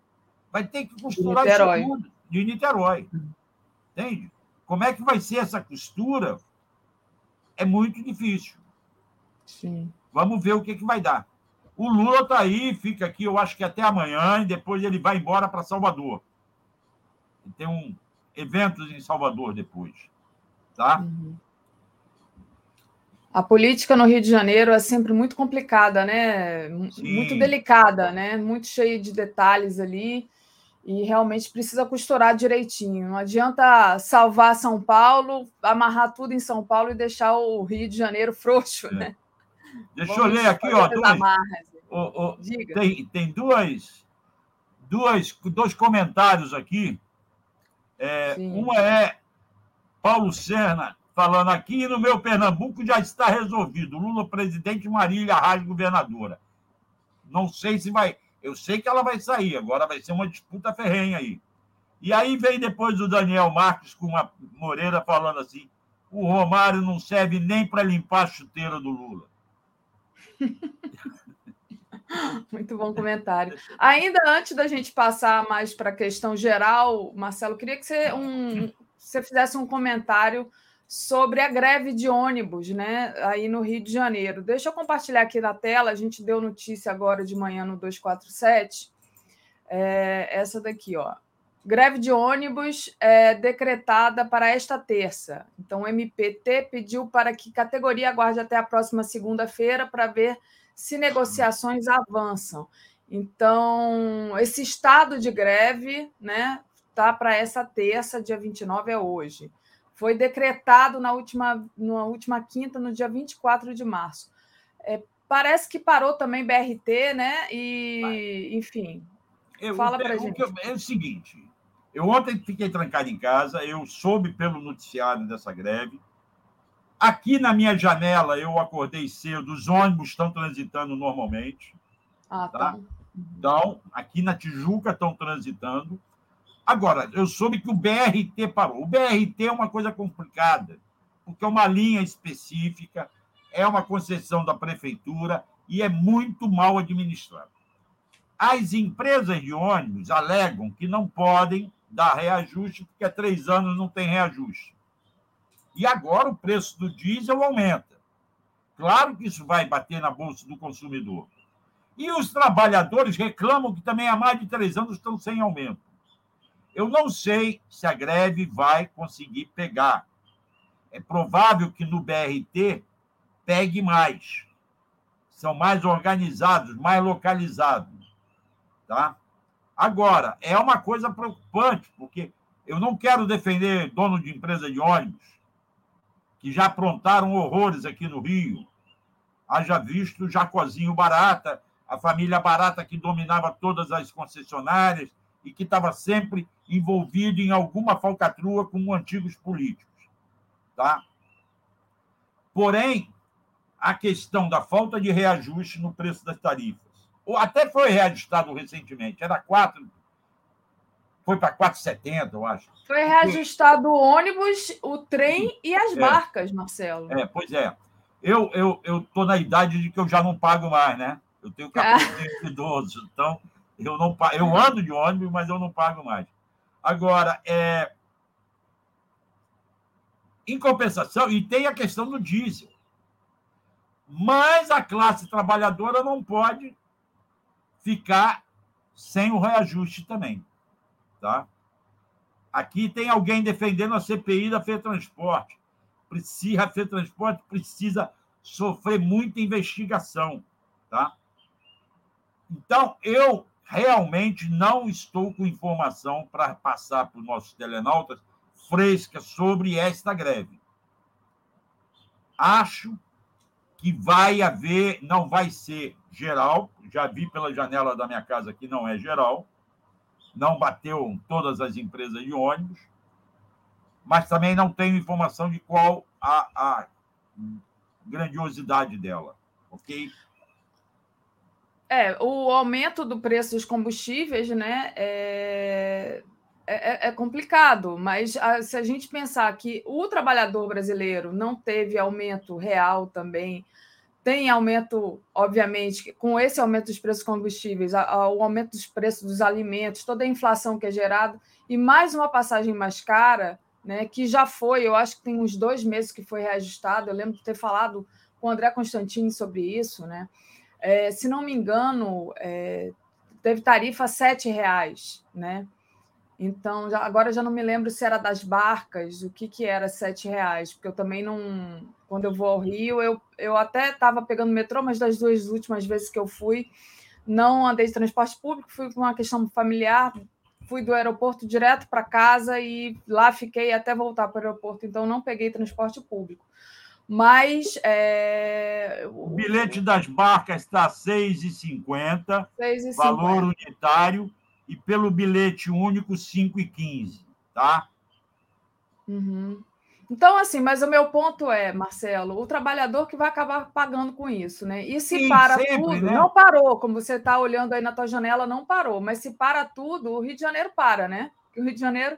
Vai ter que costurar isso tudo. De Niterói. Entende? Como é que vai ser essa costura? É muito difícil. Sim. Vamos ver o que, que vai dar. O Lula está aí, fica aqui, eu acho que até amanhã, e depois ele vai embora para Salvador. Tem um eventos em Salvador depois. Tá? Uhum. A política no Rio de Janeiro é sempre muito complicada, né? Sim. Muito delicada, né? Muito cheia de detalhes ali e realmente precisa costurar direitinho. Não adianta salvar São Paulo, amarrar tudo em São Paulo e deixar o Rio de Janeiro frouxo, é. né? Deixa Vamos eu ler aqui, ó, oh, tem, tem duas, duas, dois comentários aqui. É, uma é Paulo Serna falando aqui no meu Pernambuco já está resolvido. Lula presidente, Marília Arraes governadora. Não sei se vai. Eu sei que ela vai sair, agora vai ser uma disputa ferrenha aí. E aí vem depois o Daniel Marques com uma Moreira falando assim: o Romário não serve nem para limpar a chuteira do Lula. Muito bom comentário. Ainda antes da gente passar mais para a questão geral, Marcelo, queria que você, um, você fizesse um comentário sobre a greve de ônibus, né, aí no Rio de Janeiro. Deixa eu compartilhar aqui na tela, a gente deu notícia agora de manhã no 247, é, essa daqui, ó. Greve de ônibus é decretada para esta terça. Então, o MPT pediu para que categoria aguarde até a próxima segunda-feira para ver se negociações avançam. Então, esse estado de greve, né, tá para essa terça, dia 29 é hoje foi decretado na última, na última quinta, no dia 24 de março. É, parece que parou também BRT, né? E, enfim. Eu, fala para gente. Eu, é o seguinte: eu ontem fiquei trancado em casa, eu soube pelo noticiário dessa greve. Aqui na minha janela, eu acordei cedo, os ônibus estão transitando normalmente. Ah, tá. tá. Então, aqui na Tijuca estão transitando. Agora, eu soube que o BRT parou. O BRT é uma coisa complicada, porque é uma linha específica, é uma concessão da prefeitura e é muito mal administrado. As empresas de ônibus alegam que não podem dar reajuste, porque há três anos não tem reajuste. E agora o preço do diesel aumenta. Claro que isso vai bater na bolsa do consumidor. E os trabalhadores reclamam que também há mais de três anos estão sem aumento. Eu não sei se a greve vai conseguir pegar. É provável que no BRT pegue mais. São mais organizados, mais localizados. Tá? Agora, é uma coisa preocupante, porque eu não quero defender dono de empresa de ônibus, que já aprontaram horrores aqui no Rio. Haja visto Jacozinho Barata, a família Barata que dominava todas as concessionárias e que estava sempre envolvido em alguma falcatrua com antigos políticos. Tá? Porém, a questão da falta de reajuste no preço das tarifas, ou até foi reajustado recentemente, era 4, foi para 4,70, eu acho. Foi reajustado o ônibus, o trem e as é, barcas, Marcelo. É, pois é. Eu estou eu, eu na idade de que eu já não pago mais, né? Eu tenho carteira ah. idoso, então eu não eu ando de ônibus, mas eu não pago mais. Agora, é... em compensação, e tem a questão do diesel. Mas a classe trabalhadora não pode ficar sem o reajuste também. Tá? Aqui tem alguém defendendo a CPI da FETransporte. Precisa, a FETransporte precisa sofrer muita investigação. Tá? Então, eu realmente não estou com informação para passar para os nossos telenautas fresca sobre esta greve. Acho que vai haver, não vai ser geral, já vi pela janela da minha casa que não é geral, não bateu todas as empresas de ônibus, mas também não tenho informação de qual a, a grandiosidade dela, ok? É, o aumento do preço dos combustíveis, né, é, é, é complicado, mas a, se a gente pensar que o trabalhador brasileiro não teve aumento real também, tem aumento, obviamente, com esse aumento dos preços combustíveis, a, a, o aumento dos preços dos alimentos, toda a inflação que é gerada, e mais uma passagem mais cara, né, que já foi, eu acho que tem uns dois meses que foi reajustado, eu lembro de ter falado com o André Constantini sobre isso, né? é, se não me engano, é, teve tarifa R$ reais, né? Então, já, agora já não me lembro se era das barcas, o que, que era R$ reais, porque eu também não. Quando eu vou ao Rio, eu, eu até estava pegando metrô, mas das duas últimas vezes que eu fui, não andei de transporte público, fui por uma questão familiar, fui do aeroporto direto para casa e lá fiquei até voltar para o aeroporto, então não peguei transporte público. Mas. É... O bilhete das barcas está R$ 6,50, valor unitário, e pelo bilhete único R$ 5,15, tá? Uhum. Então, assim, mas o meu ponto é, Marcelo, o trabalhador que vai acabar pagando com isso, né? E se Sim, para sempre, tudo, né? não parou, como você está olhando aí na tua janela, não parou, mas se para tudo, o Rio de Janeiro para, né? Porque o Rio de Janeiro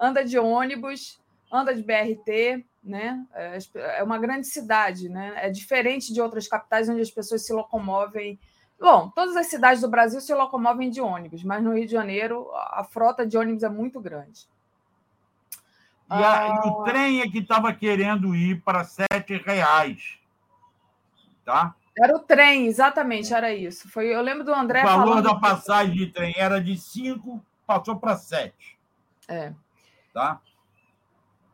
anda de ônibus, anda de BRT, né? É, é uma grande cidade, né? É diferente de outras capitais onde as pessoas se locomovem. Bom, todas as cidades do Brasil se locomovem de ônibus, mas no Rio de Janeiro a frota de ônibus é muito grande. E, a, ah... e o trem é que estava querendo ir para sete reais, tá? Era o trem, exatamente, era isso. Foi, eu lembro do André. O valor da passagem de trem era de cinco, passou para sete. É. Tá?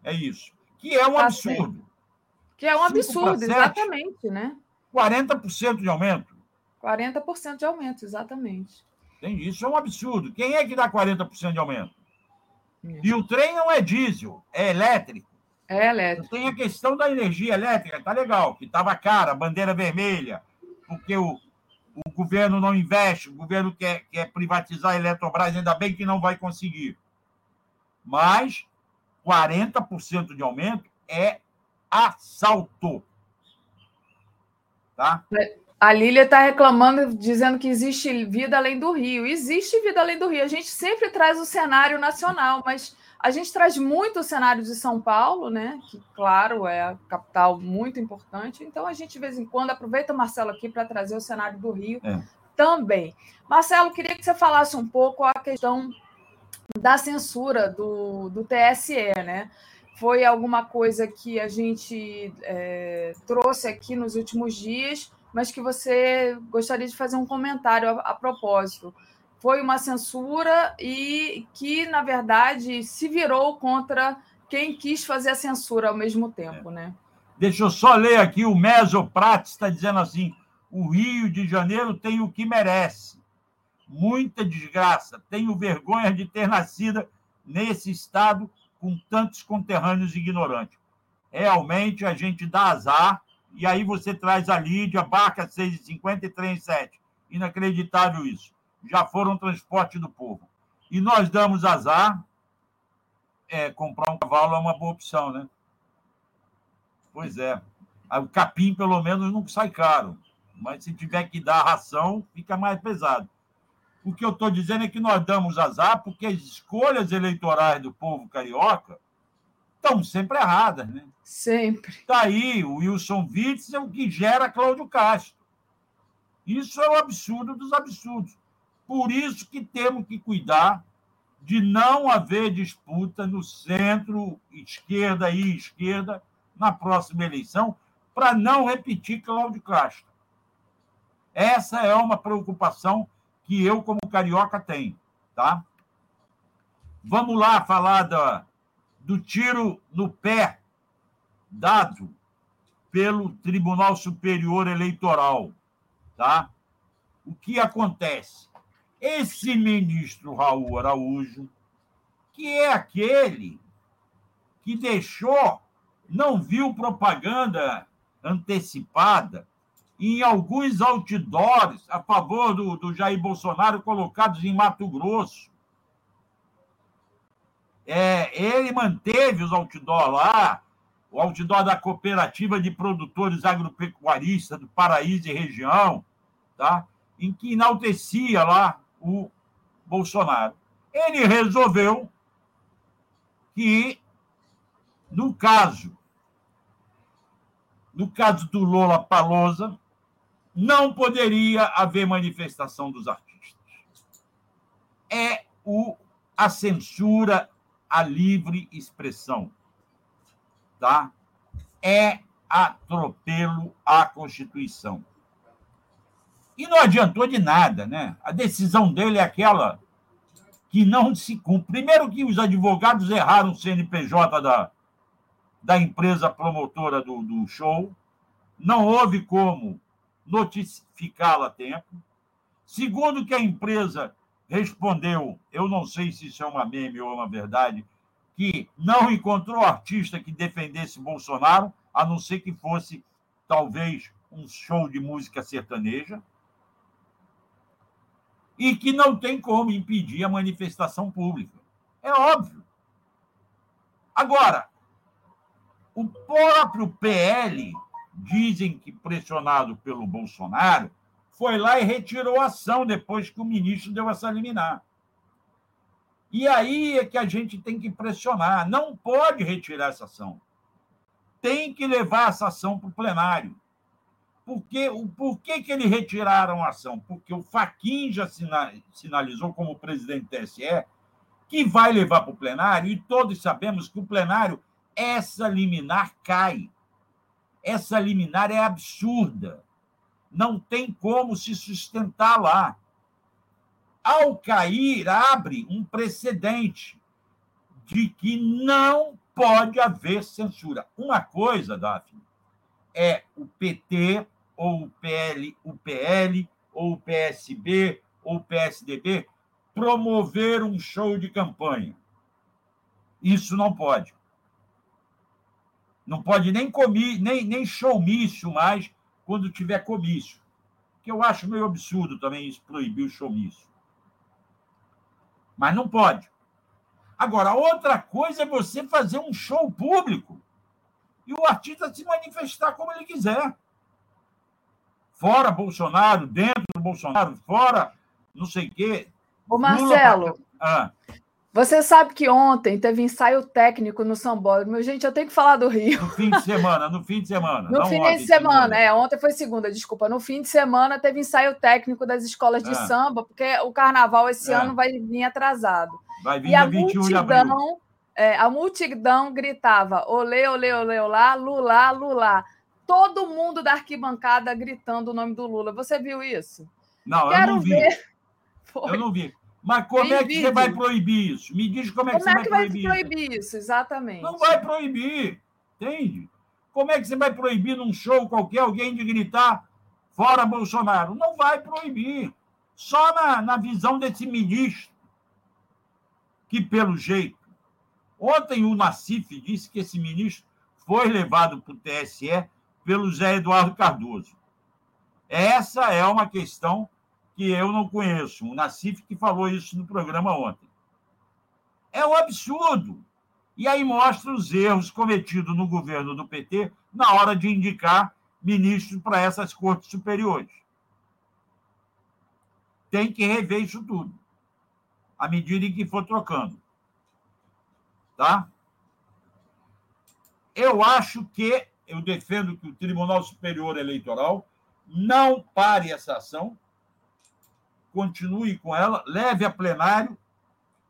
É isso que é um tá absurdo. Certo. Que é um absurdo, 7, exatamente, né? 40% de aumento. 40% de aumento, exatamente. Tem isso, é um absurdo. Quem é que dá 40% de aumento? É. E o trem não é diesel, é elétrico. É elétrico. Tem a questão da energia elétrica, tá legal, que estava cara, bandeira vermelha, porque o, o governo não investe, o governo quer, quer privatizar a Eletrobras, ainda bem que não vai conseguir. Mas 40% de aumento é assalto. Tá? A Lília está reclamando, dizendo que existe vida além do Rio. Existe vida além do Rio. A gente sempre traz o cenário nacional, mas a gente traz muito o cenário de São Paulo, né? Que, claro, é a capital muito importante. Então, a gente, de vez em quando, aproveita o Marcelo aqui para trazer o cenário do Rio é. também. Marcelo, queria que você falasse um pouco a questão da censura do, do TSE, né? Foi alguma coisa que a gente é, trouxe aqui nos últimos dias, mas que você gostaria de fazer um comentário a, a propósito. Foi uma censura e que, na verdade, se virou contra quem quis fazer a censura ao mesmo tempo, né? Deixa eu só ler aqui, o Mesoprates está dizendo assim: o Rio de Janeiro tem o que merece muita desgraça. Tenho vergonha de ter nascido nesse estado com tantos conterrâneos ignorantes. Realmente a gente dá azar, e aí você traz a Lídia, barca 6,50 e trem 7. Inacreditável isso. Já foram transporte do povo. E nós damos azar, é, comprar um cavalo é uma boa opção, né? Pois é. O capim, pelo menos, não sai caro. Mas se tiver que dar ração, fica mais pesado. O que eu estou dizendo é que nós damos azar porque as escolhas eleitorais do povo carioca estão sempre erradas, né? Sempre. Está aí o Wilson Witzel é que gera Cláudio Castro. Isso é o absurdo dos absurdos. Por isso que temos que cuidar de não haver disputa no centro, esquerda e esquerda, na próxima eleição, para não repetir Cláudio Castro. Essa é uma preocupação que eu, como carioca, tenho. Tá? Vamos lá falar da, do tiro no pé dado pelo Tribunal Superior Eleitoral. Tá? O que acontece? Esse ministro Raul Araújo, que é aquele que deixou, não viu propaganda antecipada em alguns outdoors a favor do, do Jair Bolsonaro colocados em Mato Grosso. É, ele manteve os outdoors lá, o outdoor da Cooperativa de Produtores Agropecuaristas do Paraíso e região, tá? em que enaltecia lá o Bolsonaro. Ele resolveu que, no caso, no caso do Lola Palosa, não poderia haver manifestação dos artistas. É o, a censura à livre expressão. Tá? É atropelo à Constituição. E não adiantou de nada, né? A decisão dele é aquela que não se cumpre. Primeiro que os advogados erraram o CNPJ da, da empresa promotora do, do show, não houve como notificá-la a tempo. Segundo que a empresa respondeu, eu não sei se isso é uma meme ou uma verdade, que não encontrou artista que defendesse Bolsonaro, a não ser que fosse talvez um show de música sertaneja, e que não tem como impedir a manifestação pública. É óbvio. Agora, o próprio PL, dizem que pressionado pelo Bolsonaro, foi lá e retirou a ação depois que o ministro deu essa liminar. E aí é que a gente tem que pressionar. Não pode retirar essa ação. Tem que levar essa ação para o plenário. Porque, o porquê que eles retiraram a ação? Porque o Faquin já sinalizou, como presidente do TSE, que vai levar para o plenário, e todos sabemos que o plenário, essa liminar cai. Essa liminar é absurda. Não tem como se sustentar lá ao cair, abre um precedente de que não pode haver censura. Uma coisa, Daphne, é o PT, ou o PL, o PL, ou o PSB, ou o PSDB promover um show de campanha. Isso não pode. Não pode nem, comi, nem, nem showmício mais quando tiver comício. Que eu acho meio absurdo também isso proibir o showmício mas não pode. Agora, outra coisa é você fazer um show público e o artista se manifestar como ele quiser. Fora Bolsonaro, dentro do Bolsonaro, fora não sei o quê. Ô, Marcelo, ah. Você sabe que ontem teve ensaio técnico no Paulo. Gente, eu tenho que falar do Rio. No fim de semana, no fim de semana. No fim de semana, é. Ontem foi segunda, desculpa. No fim de semana teve ensaio técnico das escolas de é. samba, porque o carnaval esse é. ano vai vir atrasado. Vai vir e a 21 multidão, é, a multidão gritava: olê, olê, olê, olá, Lula, Lula. Todo mundo da arquibancada gritando o nome do Lula. Você viu isso? Não, Quero eu não vi. Ver... Eu não vi. Mas como Tem é que vídeo. você vai proibir isso? Me diz como é que como você é que vai, proibir, vai proibir isso? Exatamente. Não vai proibir, entende? Como é que você vai proibir num show qualquer alguém de gritar fora Bolsonaro? Não vai proibir. Só na, na visão desse ministro, que pelo jeito. Ontem o Nassif disse que esse ministro foi levado para o TSE pelo Zé Eduardo Cardoso. Essa é uma questão que eu não conheço, o Nassif que falou isso no programa ontem. É um absurdo. E aí mostra os erros cometidos no governo do PT na hora de indicar ministros para essas cortes superiores. Tem que rever isso tudo, à medida em que for trocando. Tá? Eu acho que, eu defendo que o Tribunal Superior Eleitoral não pare essa ação, continue com ela, leve a plenário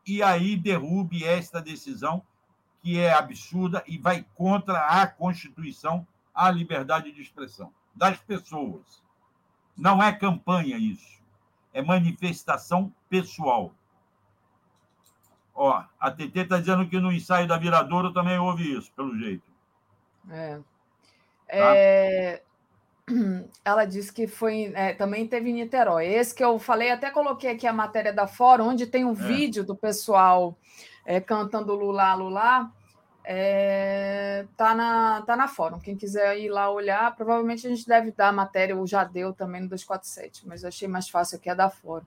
e aí derrube esta decisão que é absurda e vai contra a Constituição, a liberdade de expressão das pessoas. Não é campanha isso, é manifestação pessoal. Ó, a TT está dizendo que no ensaio da Viradouro também houve isso, pelo jeito. É. Tá? é ela disse que foi é, também teve em Niterói. Esse que eu falei, até coloquei aqui a matéria da Fora, onde tem um é. vídeo do pessoal é, cantando Lula, Lula. É, tá, na, tá na Fórum. Quem quiser ir lá olhar, provavelmente a gente deve dar a matéria, o já deu também no 247, mas achei mais fácil aqui a da Fórum.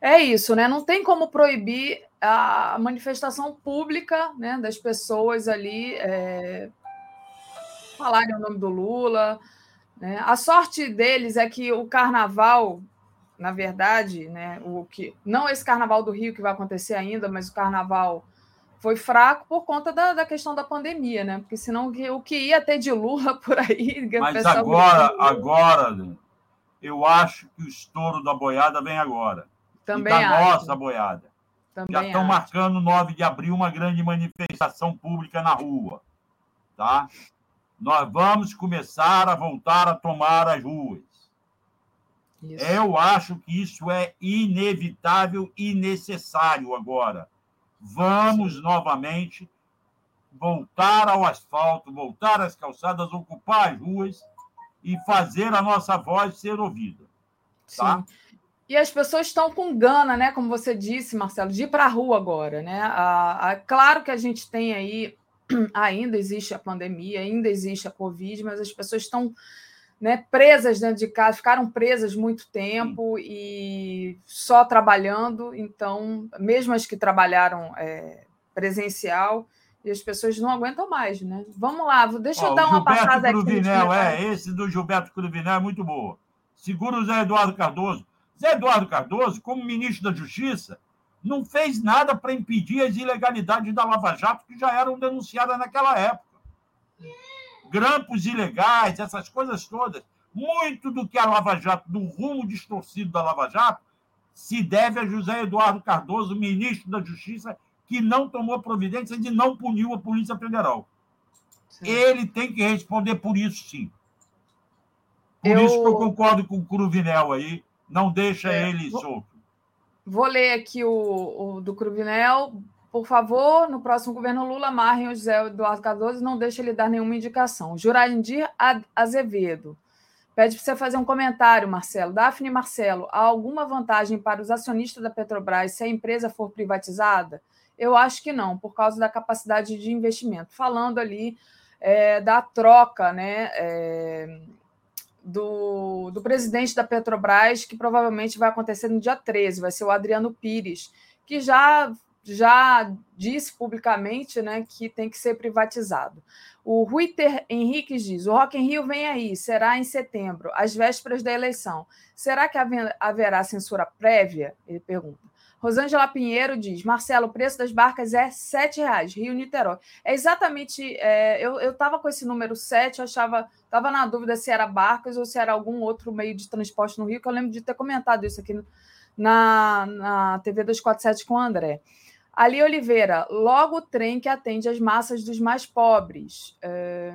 É isso, né? Não tem como proibir a manifestação pública né, das pessoas ali é, falarem o nome do Lula, né? A sorte deles é que o carnaval, na verdade, né, o que não esse carnaval do Rio que vai acontecer ainda, mas o carnaval foi fraco por conta da, da questão da pandemia, né? Porque senão o que ia ter de Lula por aí. Mas agora, agora, eu acho que o estouro da boiada vem agora. Também e da acho. nossa boiada. Também Já estão marcando 9 de abril uma grande manifestação pública na rua. Tá? Nós vamos começar a voltar a tomar as ruas. Isso. Eu acho que isso é inevitável e necessário agora. Vamos Sim. novamente voltar ao asfalto, voltar às calçadas, ocupar as ruas e fazer a nossa voz ser ouvida. Tá? Sim. E as pessoas estão com gana, né? Como você disse, Marcelo, de ir para a rua agora, né? A, a, claro que a gente tem aí, ainda existe a pandemia, ainda existe a Covid, mas as pessoas estão né, presas dentro de casa, ficaram presas muito tempo Sim. e só trabalhando. Então, mesmo as que trabalharam é, presencial, e as pessoas não aguentam mais, né? Vamos lá, deixa eu dar uma passada Cruvinel, aqui. É, esse do Gilberto Cruvinel é muito boa. Segura o Zé Eduardo Cardoso. Zé Eduardo Cardoso, como ministro da Justiça, não fez nada para impedir as ilegalidades da Lava Jato que já eram denunciadas naquela época. Grampos ilegais, essas coisas todas. Muito do que a Lava Jato, do rumo distorcido da Lava Jato, se deve a José Eduardo Cardoso, ministro da Justiça, que não tomou providência e não puniu a Polícia Federal. Sim. Ele tem que responder por isso, sim. Por eu... isso que eu concordo com o Cruvinel aí, não deixa é, ele solto. Vou ler aqui o, o, do Cruvinel. Por favor, no próximo governo Lula, amarrem o José Eduardo Cardoso não deixe ele dar nenhuma indicação. Jurandir Azevedo. Pede para você fazer um comentário, Marcelo. Daphne Marcelo, há alguma vantagem para os acionistas da Petrobras se a empresa for privatizada? Eu acho que não, por causa da capacidade de investimento. Falando ali é, da troca né, é, do, do presidente da Petrobras, que provavelmente vai acontecer no dia 13, vai ser o Adriano Pires, que já, já disse publicamente né, que tem que ser privatizado. O Ruiter Henrique diz: o Rock in Rio vem aí, será em setembro, às vésperas da eleição. Será que haverá censura prévia? Ele pergunta. Rosângela Pinheiro diz: Marcelo, o preço das barcas é R$ 7,00, Rio-Niterói. É exatamente. É, eu estava com esse número 7, achava. Estava na dúvida se era barcas ou se era algum outro meio de transporte no Rio, que eu lembro de ter comentado isso aqui na, na TV 247 com o André. Ali Oliveira, logo o trem que atende as massas dos mais pobres. É...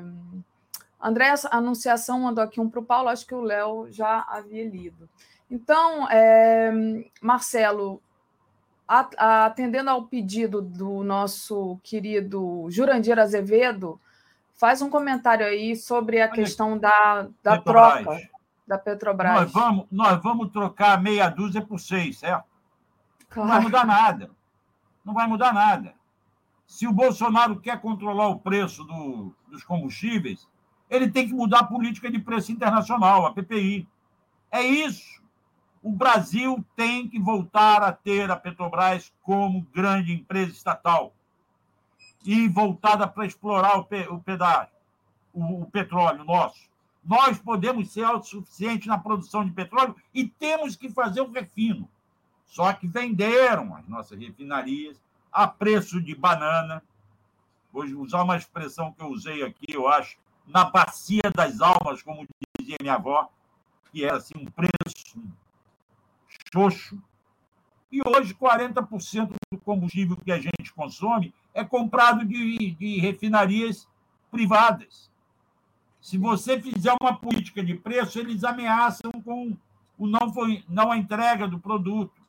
André, anunciação mandou aqui um para o Paulo, acho que o Léo já havia lido. Então, é... Marcelo, atendendo ao pedido do nosso querido Jurandir Azevedo, faz um comentário aí sobre a questão da, da troca da Petrobras. Nós vamos, nós vamos trocar meia dúzia por seis, certo? Claro. Não vai mudar nada. Não vai mudar nada. Se o Bolsonaro quer controlar o preço do, dos combustíveis, ele tem que mudar a política de preço internacional, a PPI. É isso o Brasil tem que voltar a ter a Petrobras como grande empresa estatal e voltada para explorar o, pe o pedágio, o, o petróleo nosso. Nós podemos ser autossuficientes na produção de petróleo e temos que fazer o refino. Só que venderam as nossas refinarias a preço de banana. Vou usar uma expressão que eu usei aqui, eu acho, na bacia das almas, como dizia minha avó, que era assim, um preço xoxo. E hoje, 40% do combustível que a gente consome é comprado de, de refinarias privadas. Se você fizer uma política de preço, eles ameaçam com o não, foi, não a entrega do produto.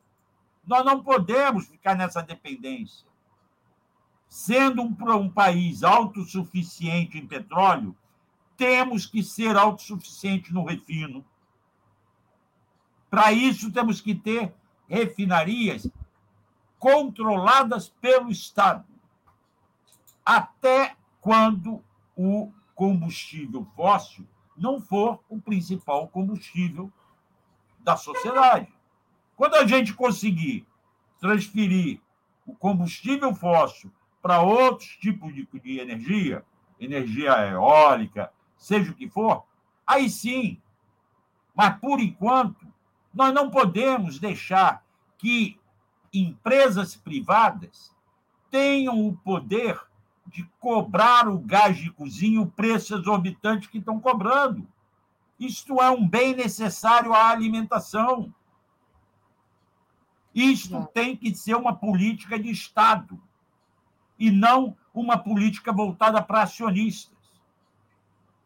Nós não podemos ficar nessa dependência. Sendo um, um país autossuficiente em petróleo, temos que ser autossuficientes no refino para isso, temos que ter refinarias controladas pelo Estado. Até quando o combustível fóssil não for o principal combustível da sociedade. Quando a gente conseguir transferir o combustível fóssil para outros tipos de, de energia, energia eólica, seja o que for, aí sim. Mas, por enquanto, nós não podemos deixar que empresas privadas tenham o poder de cobrar o gás de cozinha, o preço exorbitante que estão cobrando. Isto é um bem necessário à alimentação. Isto tem que ser uma política de Estado e não uma política voltada para acionistas.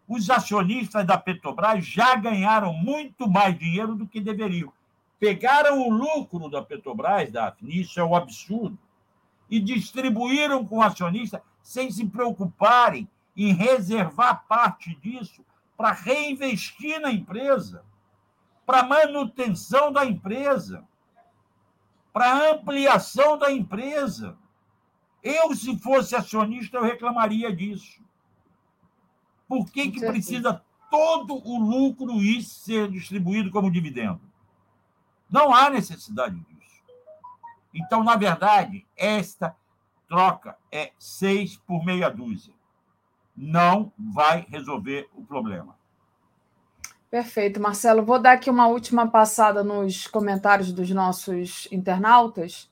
Os acionistas da Petrobras já ganharam muito mais dinheiro do que deveriam. Pegaram o lucro da Petrobras, Daphne, isso é um absurdo, e distribuíram com o acionista sem se preocuparem em reservar parte disso para reinvestir na empresa, para manutenção da empresa, para ampliação da empresa. Eu, se fosse acionista, eu reclamaria disso. Por que, que precisa todo o lucro ir ser distribuído como dividendo? Não há necessidade disso. Então, na verdade, esta troca é seis por meia dúzia. Não vai resolver o problema. Perfeito, Marcelo. Vou dar aqui uma última passada nos comentários dos nossos internautas.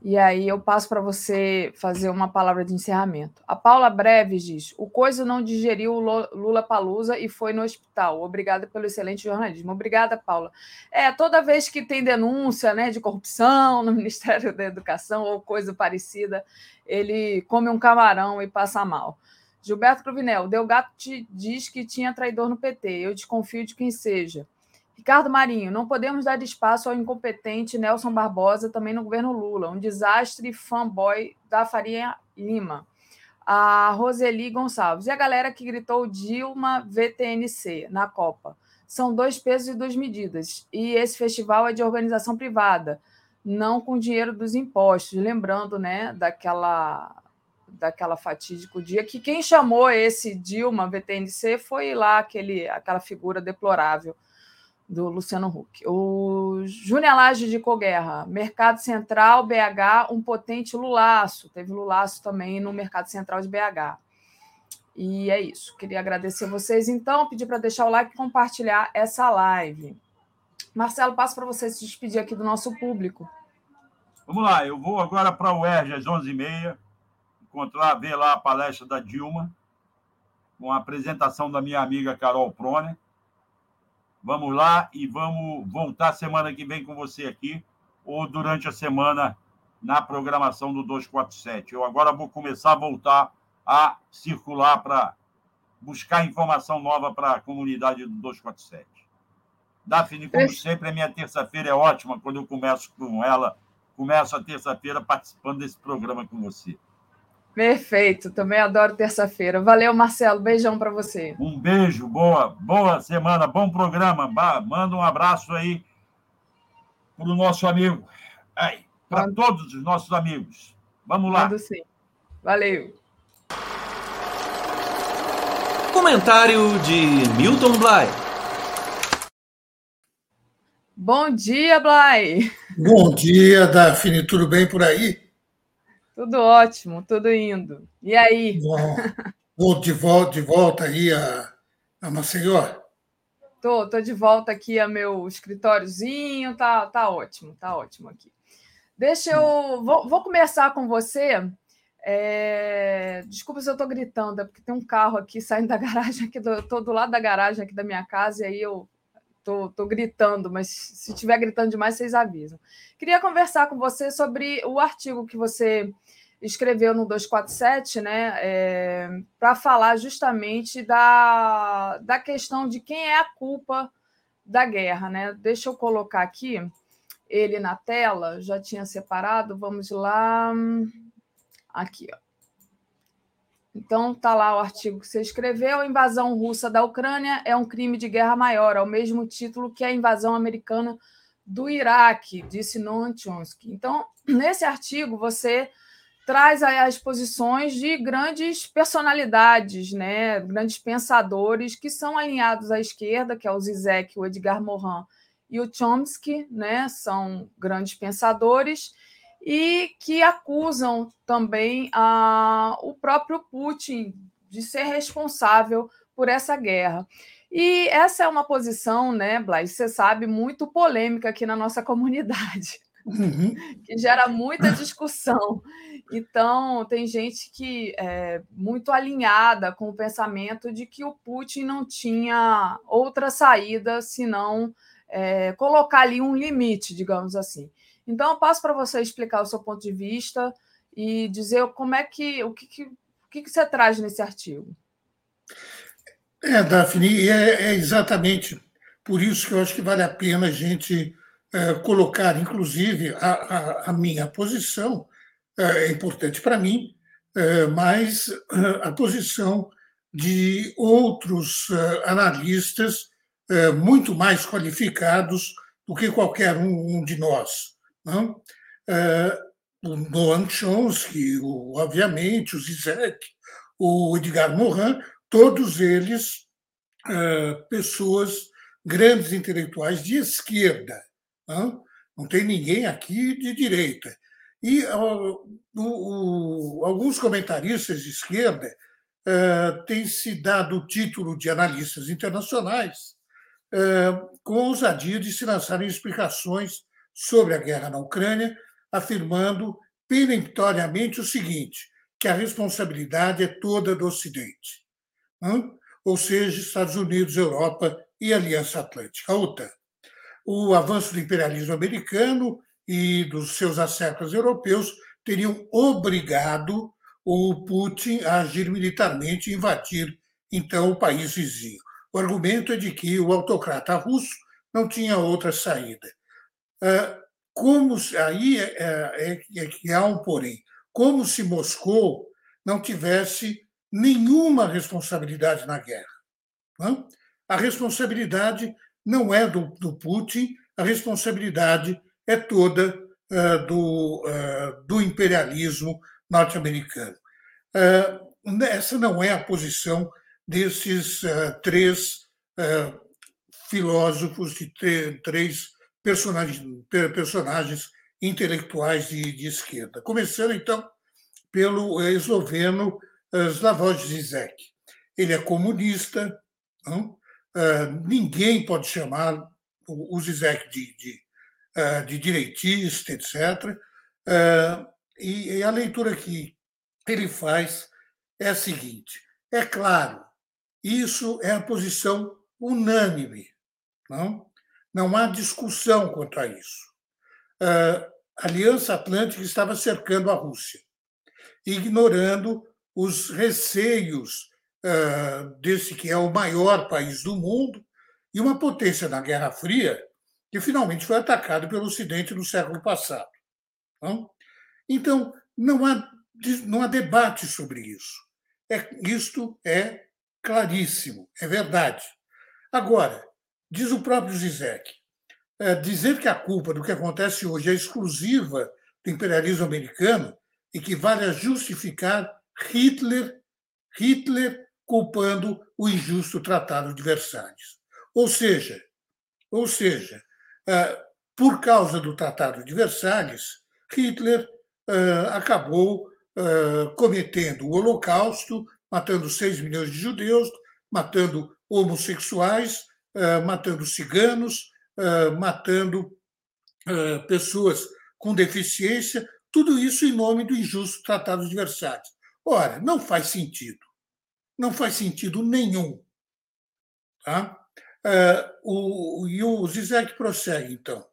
E aí eu passo para você fazer uma palavra de encerramento. A Paula Breves diz: o Coisa não digeriu o Lula Palusa e foi no hospital. Obrigada pelo excelente jornalismo. Obrigada, Paula. É, toda vez que tem denúncia né, de corrupção no Ministério da Educação ou coisa parecida, ele come um camarão e passa mal. Gilberto Cruvinel, Delgato te diz que tinha traidor no PT. Eu desconfio de quem seja. Ricardo Marinho, não podemos dar espaço ao incompetente Nelson Barbosa, também no governo Lula, um desastre fanboy da Faria Lima. A Roseli Gonçalves. E a galera que gritou Dilma VTNC na Copa. São dois pesos e duas medidas. E esse festival é de organização privada, não com dinheiro dos impostos. Lembrando né, daquela, daquela fatídico dia que quem chamou esse Dilma VTNC foi lá aquele, aquela figura deplorável do Luciano Huck. O Júnior Laje de Coguerra, Mercado Central, BH, um potente lulaço. Teve lulaço também no Mercado Central de BH. E é isso. Queria agradecer vocês, então, pedir para deixar o like e compartilhar essa live. Marcelo, passo para você se despedir aqui do nosso público. Vamos lá, eu vou agora para o UERJ às 11h30, encontrar, ver lá a palestra da Dilma, com a apresentação da minha amiga Carol Proner Vamos lá e vamos voltar semana que vem com você aqui, ou durante a semana na programação do 247. Eu agora vou começar a voltar a circular para buscar informação nova para a comunidade do 247. Daphne, como sempre, a minha terça-feira é ótima quando eu começo com ela. Começo a terça-feira participando desse programa com você. Perfeito, também adoro terça-feira. Valeu, Marcelo. Beijão para você. Um beijo, boa, boa semana, bom programa. Manda um abraço aí para o nosso amigo, para todos os nossos amigos. Vamos lá. Mando sim. Valeu. Comentário de Milton Bly. Bom dia, Bly. Bom dia, Dafine. Tudo bem por aí? Tudo ótimo, tudo indo. E aí? Vou de volta, de volta aí a, a Maceió? Tô, tô de volta aqui a meu escritóriozinho, tá, tá ótimo, tá ótimo aqui. Deixa eu. Vou, vou começar com você. É... Desculpa se eu estou gritando, é porque tem um carro aqui saindo da garagem aqui, do, tô do lado da garagem aqui da minha casa, e aí eu tô, tô gritando, mas se estiver gritando demais, vocês avisam. Queria conversar com você sobre o artigo que você escreveu no 247, né, é, para falar justamente da, da questão de quem é a culpa da guerra. Né? Deixa eu colocar aqui ele na tela, já tinha separado, vamos lá. Aqui, ó. Então, está lá o artigo que você escreveu: a invasão russa da Ucrânia é um crime de guerra maior, ao mesmo título que a invasão americana do Iraque, disse Noam Chomsky. Então, nesse artigo, você traz as posições de grandes personalidades, né, grandes pensadores que são alinhados à esquerda, que é o Zizek, o Edgar Morin e o Chomsky, né, são grandes pensadores e que acusam também a, o próprio Putin de ser responsável por essa guerra. E essa é uma posição, né, Blais, você sabe, muito polêmica aqui na nossa comunidade, uhum. que gera muita discussão. Então, tem gente que é muito alinhada com o pensamento de que o Putin não tinha outra saída senão é, colocar ali um limite, digamos assim. Então, eu passo para você explicar o seu ponto de vista e dizer como é que o que, que, o que, que você traz nesse artigo. É, Daphne, é, é exatamente por isso que eu acho que vale a pena a gente é, colocar, inclusive, a, a, a minha posição, é, é importante para mim, é, mas é, a posição de outros analistas muito mais qualificados do que qualquer um, de nós. Não? o Noam Chomsky, o, obviamente, o Zizek, o Edgar Morin, todos eles pessoas, grandes intelectuais de esquerda. Não? não tem ninguém aqui de direita. E o, o, alguns comentaristas de esquerda uh, têm se dado o título de analistas internacionais uh, com ousadia de se lançarem explicações sobre a guerra na Ucrânia, afirmando peremptoriamente o seguinte: que a responsabilidade é toda do Ocidente, ou seja, Estados Unidos, Europa e Aliança Atlântica, a OTAN. O avanço do imperialismo americano e dos seus acertos europeus teriam obrigado o Putin a agir militarmente e invadir, então, o país vizinho. O argumento é de que o autocrata russo não tinha outra saída. Ah, como aí é, é, é que há um porém, como se Moscou não tivesse nenhuma responsabilidade na guerra. Não? A responsabilidade não é do, do Putin, a responsabilidade é toda uh, do, uh, do imperialismo norte-americano. Uh, essa não é a posição desses três filósofos, de três personagens, personagens intelectuais de, de, esquerda. Começando, então, pelo esloveno Slavoj Zizek. Ele é comunista, não? ninguém pode chamar o Zizek de, de eh, de direitista, etc. Eh, e a leitura que ele faz é a seguinte: é claro, isso é a posição unânime, não? Não há discussão quanto a isso. A Aliança Atlântica estava cercando a Rússia, ignorando os receios desse que é o maior país do mundo e uma potência na Guerra Fria que finalmente foi atacado pelo Ocidente no século passado. Então, não há, não há debate sobre isso. É, isto é claríssimo, é verdade. Agora, diz o próprio Zizek, é, dizer que a culpa do que acontece hoje é exclusiva do imperialismo americano e que vale a justificar Hitler, Hitler culpando o injusto Tratado de Versalhes. Ou seja, ou seja, ah, por causa do Tratado de Versalhes, Hitler ah, acabou cometendo o Holocausto, matando 6 milhões de judeus, matando homossexuais, matando ciganos, matando pessoas com deficiência, tudo isso em nome do injusto Tratado de Versalhes. Ora, não faz sentido. Não faz sentido nenhum. Tá? O, e o Zizek prossegue, então.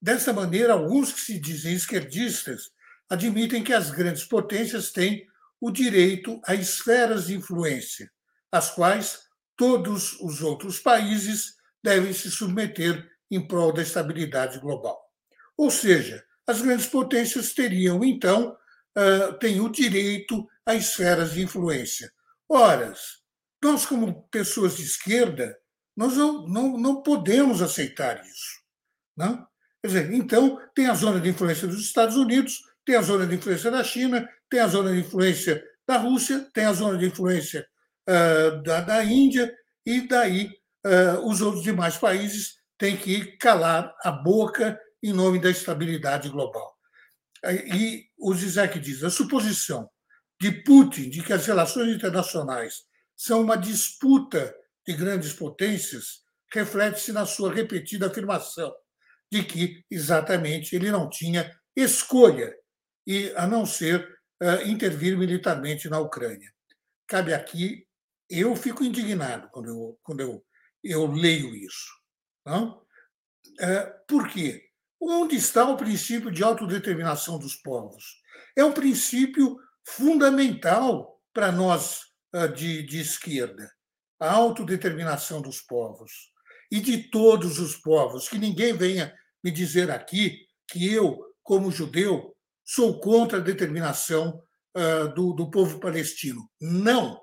Dessa maneira, alguns que se dizem esquerdistas admitem que as grandes potências têm o direito a esferas de influência, às quais todos os outros países devem se submeter em prol da estabilidade global. Ou seja, as grandes potências teriam, então, uh, têm o direito a esferas de influência. Ora, nós, como pessoas de esquerda, nós não, não, não podemos aceitar isso. Não? Né? Dizer, então, tem a zona de influência dos Estados Unidos, tem a zona de influência da China, tem a zona de influência da Rússia, tem a zona de influência da, da Índia, e daí uh, os outros demais países têm que calar a boca em nome da estabilidade global. E o Zizek diz: a suposição de Putin de que as relações internacionais são uma disputa de grandes potências reflete-se na sua repetida afirmação de que exatamente ele não tinha escolha e a não ser uh, intervir militarmente na Ucrânia. Cabe aqui, eu fico indignado quando eu, quando eu, eu leio isso. Não? Uh, por quê? Onde está o princípio de autodeterminação dos povos? É um princípio fundamental para nós de, de esquerda a autodeterminação dos povos e de todos os povos. Que ninguém venha me dizer aqui que eu, como judeu, sou contra a determinação uh, do, do povo palestino. Não!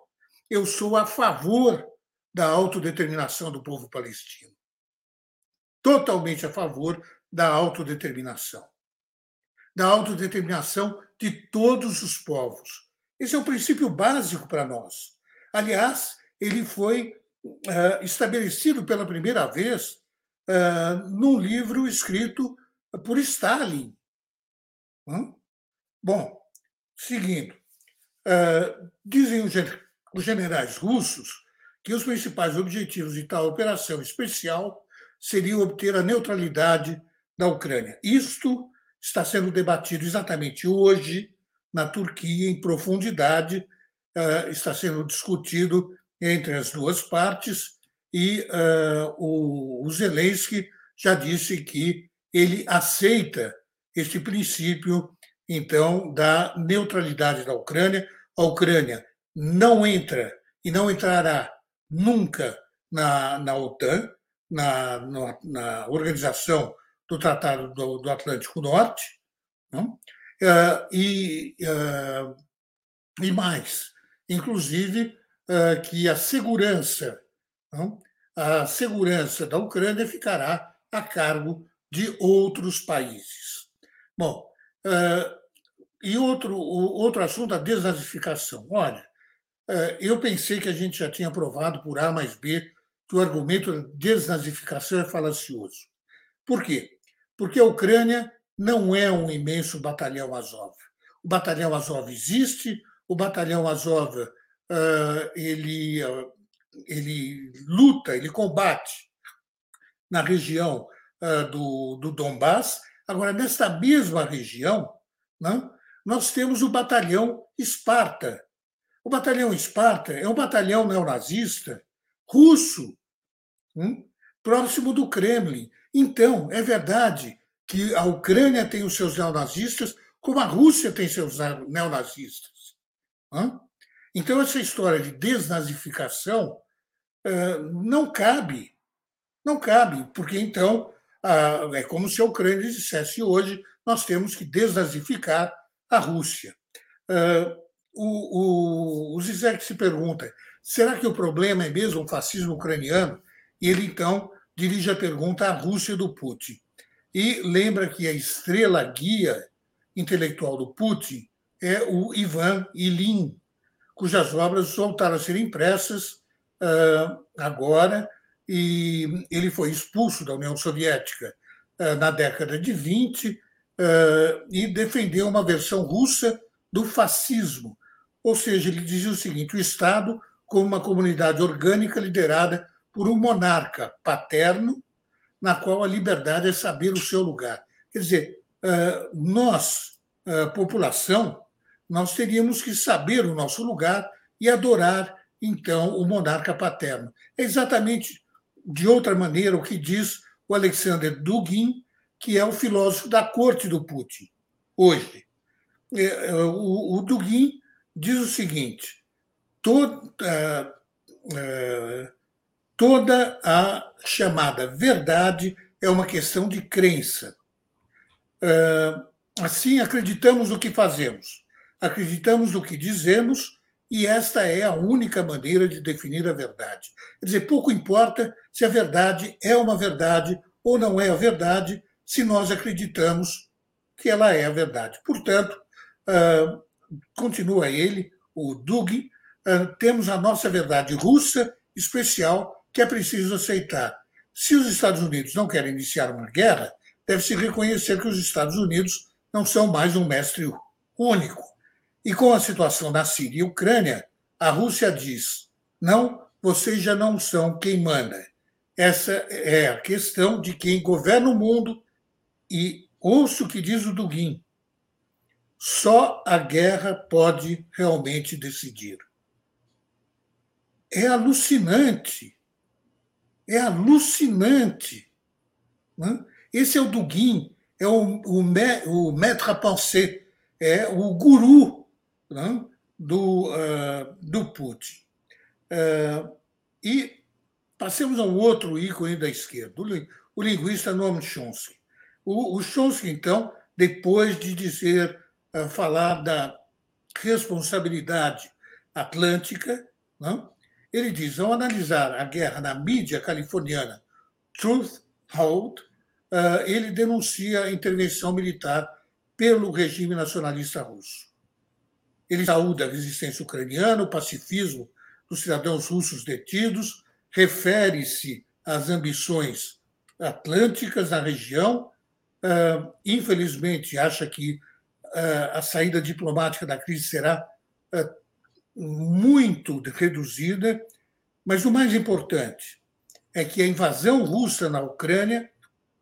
Eu sou a favor da autodeterminação do povo palestino. Totalmente a favor da autodeterminação. Da autodeterminação de todos os povos. Esse é um princípio básico para nós. Aliás, ele foi uh, estabelecido pela primeira vez uh, num livro escrito por Stalin. Hum? Bom, seguindo, uh, dizem os generais russos que os principais objetivos de tal operação especial seriam obter a neutralidade da Ucrânia. Isto está sendo debatido exatamente hoje na Turquia, em profundidade, uh, está sendo discutido entre as duas partes, e o, o Zelensky já disse que ele aceita este princípio, então, da neutralidade da Ucrânia. A Ucrânia não entra e não entrará nunca na, na OTAN, na, na, na Organização do Tratado do, do Atlântico Norte, não? Uh, e, uh, e mais, inclusive uh, que a segurança, não? a segurança da Ucrânia ficará a cargo de outros países. Bom, e outro, outro assunto, a desnazificação. Olha, eu pensei que a gente já tinha provado por A mais B que o argumento da desnazificação é falacioso. Por quê? Porque a Ucrânia não é um imenso batalhão Azov. O batalhão Azov existe, o batalhão Azov ele, ele luta, ele combate na região do, do Donbass. Agora, nesta mesma região, né, nós temos o batalhão Esparta. O batalhão Esparta é um batalhão neonazista russo, hum, próximo do Kremlin. Então, é verdade que a Ucrânia tem os seus neonazistas, como a Rússia tem seus neonazistas. Então, essa história de desnazificação não cabe. Não cabe, porque então é como se a Ucrânia dissesse hoje nós temos que desnazificar a Rússia. O, o, o Zizek se pergunta: será que o problema é mesmo o fascismo ucraniano? E ele então dirige a pergunta à Rússia do Putin. E lembra que a estrela guia intelectual do Putin é o Ivan Ilin, cujas obras voltaram a ser impressas uh, agora, e ele foi expulso da União Soviética uh, na década de 20 uh, ah, e defendeu uma versão russa do fascismo. Ou seja, ele dizia o seguinte: o Estado como uma comunidade orgânica liderada por um monarca paterno, na qual a liberdade é saber o seu lugar. Quer dizer, nós, população, nós teríamos que saber o nosso lugar e adorar, então, o monarca paterno. É exatamente de outra maneira o que diz o Alexander Dugin, que é o filósofo da corte do Putin, hoje. É, é, o Dugin diz o seguinte: toda, é, toda a chamada verdade é uma questão de crença. Assim, acreditamos no que fazemos acreditamos no que dizemos e esta é a única maneira de definir a verdade. Quer dizer, pouco importa se a verdade é uma verdade ou não é a verdade, se nós acreditamos que ela é a verdade. Portanto, continua ele, o Dug, uh, temos a nossa verdade russa especial que é preciso aceitar. Se os Estados Unidos não querem iniciar uma guerra, deve-se reconhecer que os Estados Unidos não são mais um mestre único. E com a situação da Síria e Ucrânia, a Rússia diz: não, vocês já não são quem manda. Essa é a questão de quem governa o mundo. E ouço o que diz o Dugin: só a guerra pode realmente decidir. É alucinante. É alucinante. Né? Esse é o Dugin, é o, o, o maître à penser, é o guru né, do, uh, do Putin. Uh, E passemos a um outro ícone da esquerda, o linguista Noam Chomsky. O, o Chomsky, então, depois de dizer, falar da responsabilidade atlântica, não? ele diz, ao analisar a guerra na mídia californiana Truth Hold, uh, ele denuncia a intervenção militar pelo regime nacionalista russo. Ele saúda a resistência ucraniana, o pacifismo dos cidadãos russos detidos, refere-se às ambições atlânticas na região. Uh, infelizmente, acha que a saída diplomática da crise será uh, muito reduzida, mas o mais importante é que a invasão russa na Ucrânia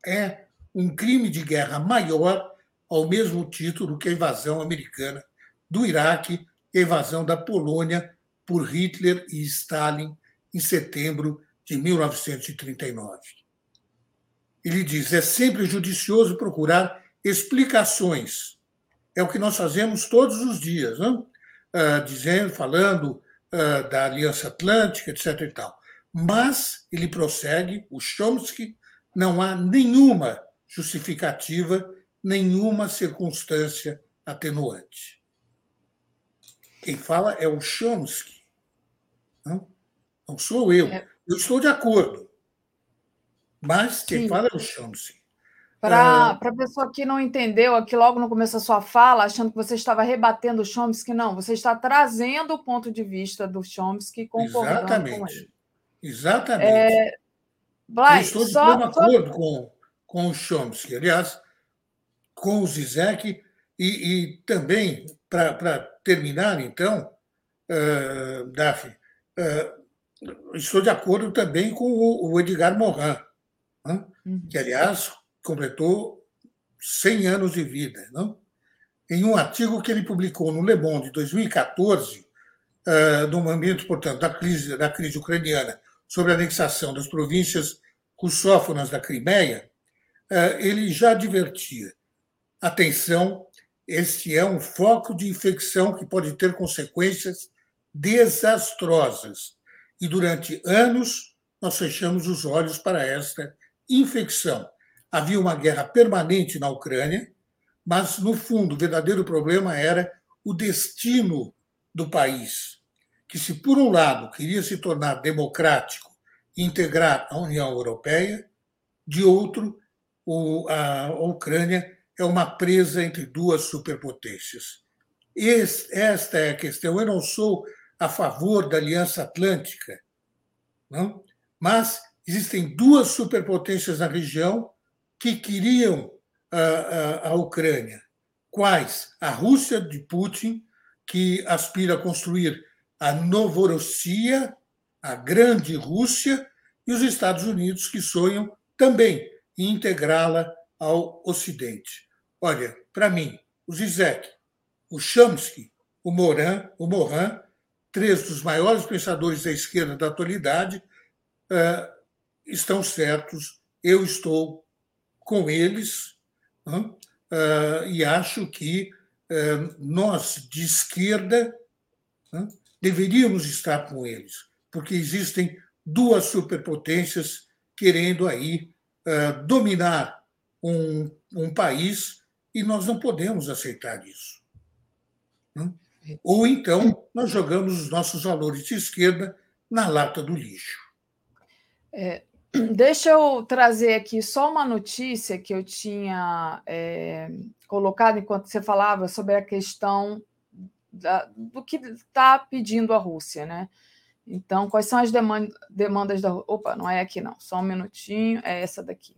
é um crime de guerra maior ao mesmo título que a invasão americana do Iraque a invasão da Polônia por Hitler e Stalin em setembro de 1939. Ele diz: é sempre judicioso procurar explicações. É o que nós fazemos todos os dias? Uh, dizendo, falando uh, da Aliança Atlântica, etc. E tal. Mas ele prossegue, o Chomsky, não há nenhuma justificativa, nenhuma circunstância atenuante. Quem fala é o Chomsky. Não, não sou eu. É. Eu estou de acordo. Mas quem Sim. fala é o Chomsky. Para é... a pessoa que não entendeu aqui logo no começo da sua fala, achando que você estava rebatendo o Chomsky, não, você está trazendo o ponto de vista do Chomsky concordando Exatamente. com ele. Exatamente. É... Blay, Eu estou de só, acordo com, com o Chomsky. Aliás, com o Zizek, e, e também, para terminar, então, uh, Daphne, uh, estou de acordo também com o, o Edgar Morin, né? uhum. que, aliás, completou 100 anos de vida. Não? Em um artigo que ele publicou no Le Monde, em 2014, uh, no momento, portanto, da crise, da crise ucraniana, sobre a anexação das províncias russófonas da Crimeia, uh, ele já advertia: atenção, este é um foco de infecção que pode ter consequências desastrosas. E durante anos nós fechamos os olhos para esta infecção. Havia uma guerra permanente na Ucrânia, mas, no fundo, o verdadeiro problema era o destino do país, que, se por um lado queria se tornar democrático e integrar a União Europeia, de outro, a Ucrânia é uma presa entre duas superpotências. Esta é a questão. Eu não sou a favor da Aliança Atlântica, não? mas existem duas superpotências na região que queriam a, a, a Ucrânia. Quais? A Rússia de Putin, que aspira a construir a Novorossia, a grande Rússia, e os Estados Unidos, que sonham também em integrá-la ao Ocidente. Olha, para mim, o Zizek, o Chomsky, o Morin, o Morin, três dos maiores pensadores da esquerda da atualidade, uh, estão certos. Eu estou com eles uh, e acho que uh, nós, de esquerda, deveríamos estar com eles, porque existem duas superpotências querendo aí dominar um, um país e nós não podemos aceitar isso. Ou então nós jogamos os nossos valores de esquerda na lata do lixo. É, deixa eu trazer aqui só uma notícia que eu tinha é, colocado enquanto você falava sobre a questão da, do que está pedindo a Rússia, né? Então, quais são as demandas da. Opa, não é aqui, não, só um minutinho, é essa daqui.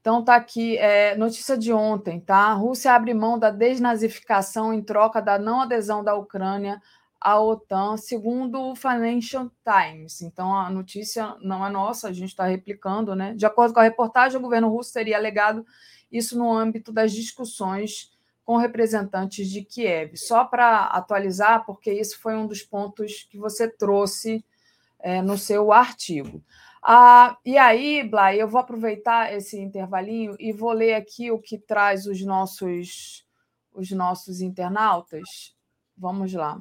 Então tá aqui, é, notícia de ontem, tá? A Rússia abre mão da desnazificação em troca da não adesão da Ucrânia à OTAN, segundo o Financial Times. Então a notícia não é nossa, a gente está replicando, né? De acordo com a reportagem, o governo russo teria alegado isso no âmbito das discussões com representantes de Kiev. Só para atualizar, porque isso foi um dos pontos que você trouxe é, no seu artigo. Ah, e aí, Blay, eu vou aproveitar esse intervalinho e vou ler aqui o que traz os nossos, os nossos internautas. Vamos lá.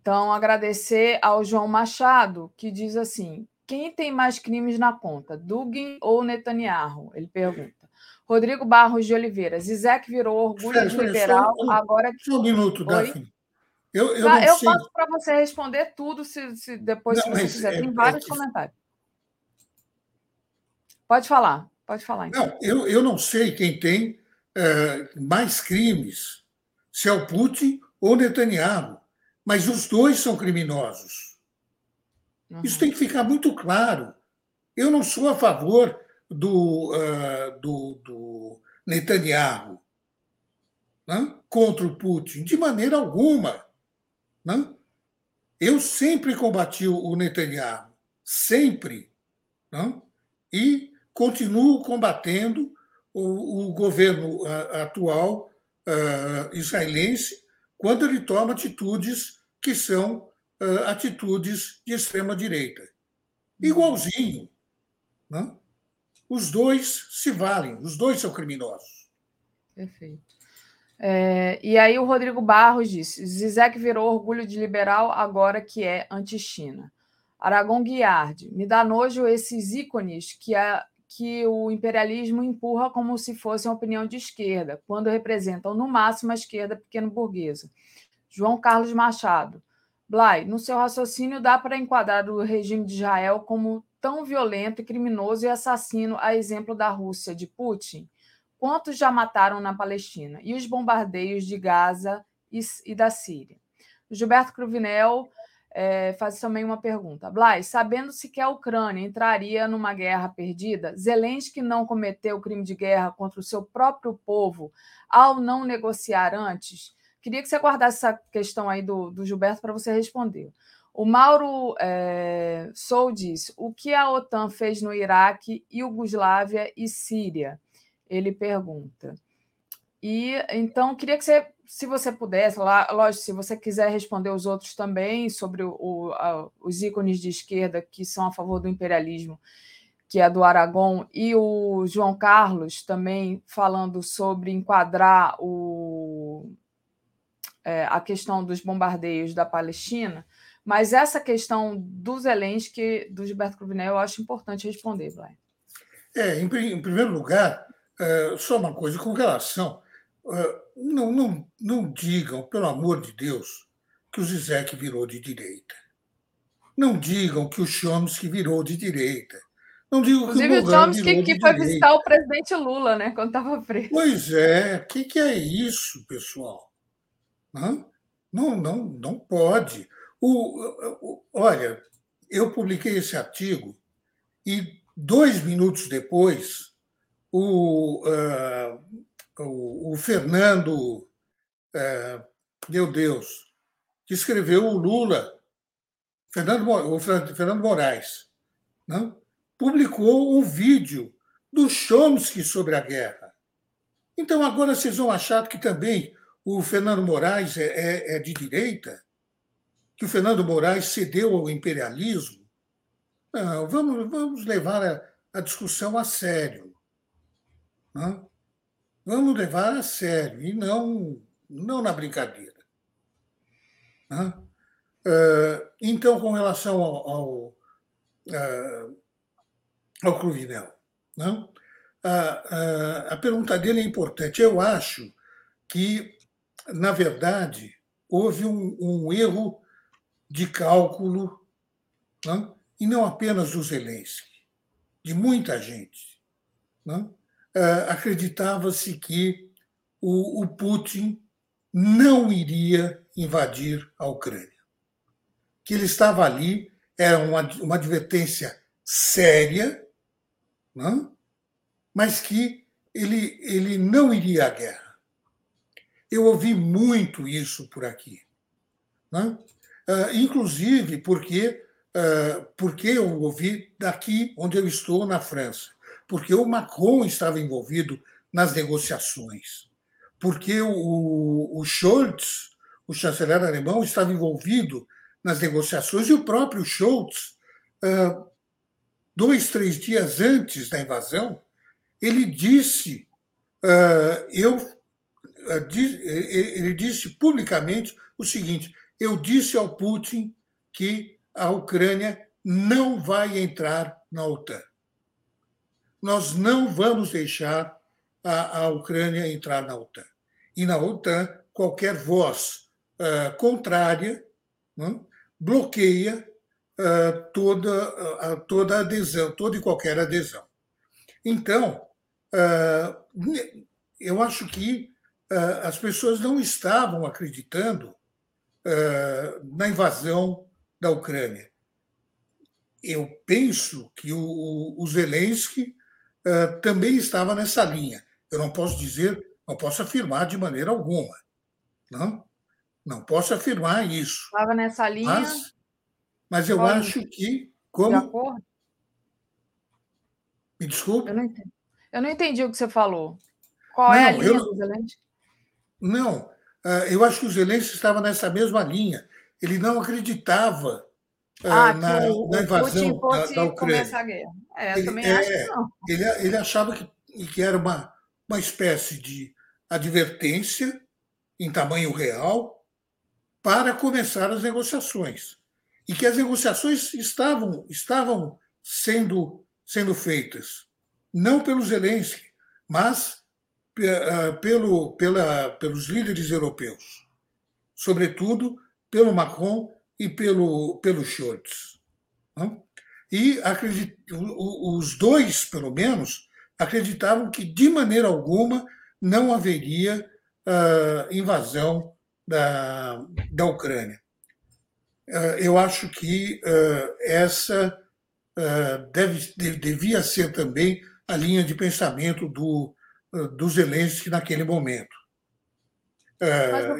Então, agradecer ao João Machado, que diz assim: quem tem mais crimes na conta, Dugin ou Netanyahu? Ele pergunta. Rodrigo Barros de Oliveira, Zizek virou orgulho de liberal, só, agora... Só um minuto, Daphne. Eu, eu, eu passo para você responder tudo, se, se depois, não, se você quiser. É, tem vários é que... comentários. Pode falar, pode falar. Então. Não, eu, eu não sei quem tem uh, mais crimes, se é o Putin ou Netanyahu, mas os dois são criminosos. Uhum. Isso tem que ficar muito claro. Eu não sou a favor do, uh, do, do Netanyahu né, contra o Putin, de maneira alguma. Né? Eu sempre combati o Netanyahu, sempre. Né? E continuo combatendo o, o governo uh, atual uh, israelense quando ele toma atitudes que são uh, atitudes de extrema-direita. Igualzinho. Né? Os dois se valem, os dois são criminosos. Perfeito. É, e aí o Rodrigo Barros disse: Zizek virou orgulho de liberal agora que é anti-China. Aragon Guiardi, me dá nojo esses ícones que, a, que o imperialismo empurra como se fossem opinião de esquerda, quando representam no máximo a esquerda pequeno-burguesa. João Carlos Machado. Blay, no seu raciocínio dá para enquadrar o regime de Israel como tão violento, criminoso e assassino, a exemplo da Rússia de Putin? Quantos já mataram na Palestina? E os bombardeios de Gaza e da Síria? Gilberto Cruvinel é, faz também uma pergunta. Blay, sabendo-se que a Ucrânia entraria numa guerra perdida, Zelensky não cometeu crime de guerra contra o seu próprio povo ao não negociar antes? Queria que você guardasse essa questão aí do, do Gilberto para você responder. O Mauro é, Sou diz: o que a OTAN fez no Iraque, Iugoslávia e Síria? ele pergunta. E então queria que você, se você pudesse, lá, lógico, se você quiser responder os outros também sobre o, o, a, os ícones de esquerda que são a favor do imperialismo, que é do Aragon, e o João Carlos também falando sobre enquadrar o, é, a questão dos bombardeios da Palestina. Mas essa questão do Zelensky, do Gilberto Cruvinel, eu acho importante responder, Brian. É, em, em primeiro lugar, é, só uma coisa, com relação. É, não, não, não digam, pelo amor de Deus, que o Zizek virou de direita. Não digam que o Chomsky virou de direita. Não digam Inclusive, que o, o Chomsky que foi visitar o presidente Lula, né, quando estava preso. Pois é, o que, que é isso, pessoal? Não, não, não, não pode. O, o, olha, eu publiquei esse artigo e dois minutos depois o, uh, o, Fernando, uh, meu Deus, que escreveu o Lula, Fernando, o Fernando Moraes, não? Né, publicou um vídeo do Chomsky sobre a guerra. Então agora vocês vão achar que também o Fernando Moraes é, é, é de direita? Que o Fernando Moraes cedeu ao imperialismo? Não, vamos, vamos levar a, a discussão a sério. Né? Vamos levar a sério e não, não na brincadeira. Então, com relação ao, ao, ao Cruvinel, né? a, a, a pergunta dele é importante. Eu acho que, na verdade, houve um, um erro de cálculo, né? e não apenas do Zelensky, de muita gente. Né? Eh, acreditava-se que o, Putin não iria invadir a Ucrânia. Que ele estava ali, era uma, uma advertência séria, não? Né? mas que ele, ele não iria à guerra. Eu ouvi muito isso por aqui. Né? Uh, inclusive porque, uh, porque eu ouvi daqui onde eu estou, na França porque o Macron estava envolvido nas negociações, porque o, o Scholz, o chanceler alemão, estava envolvido nas negociações e o próprio Scholz, dois, três dias antes da invasão, ele disse, eu, ele disse publicamente o seguinte: eu disse ao Putin que a Ucrânia não vai entrar na OTAN. Nós não vamos deixar a, a Ucrânia entrar na OTAN. E na OTAN, qualquer voz uh, contrária né, bloqueia uh, toda, uh, toda adesão, toda e qualquer adesão. Então, eu acho que as pessoas não estavam acreditando na invasão da Ucrânia. Eu penso que o, o Zelensky também estava nessa linha. Eu não posso dizer, não posso afirmar de maneira alguma. Não, não posso afirmar isso. Estava nessa linha. Mas, mas eu Pode. acho que. Como... De acordo? Me desculpe? Eu não, entendi. eu não entendi o que você falou. Qual não, é a linha eu... do Zelensky? Não, ah, eu acho que o Zelensky estava nessa mesma linha. Ele não acreditava ah, ah na, o, na, invasão da, da, Ucrânia. A guerra. É, ele, também é, acho que não. Ele, ele achava que, que era uma, uma espécie de advertência em tamanho real para começar as negociações. E que as negociações estavam, estavam sendo, sendo feitas, não pelo Zelensky, mas uh, pelo, pela, pelos líderes europeus, sobretudo pelo Macron e pelo, pelo Scholz. Não? E acredit, os dois, pelo menos, acreditavam que, de maneira alguma, não haveria uh, invasão da, da Ucrânia. Uh, eu acho que uh, essa deve, devia ser também a linha de pensamento do, do Zelensky naquele momento.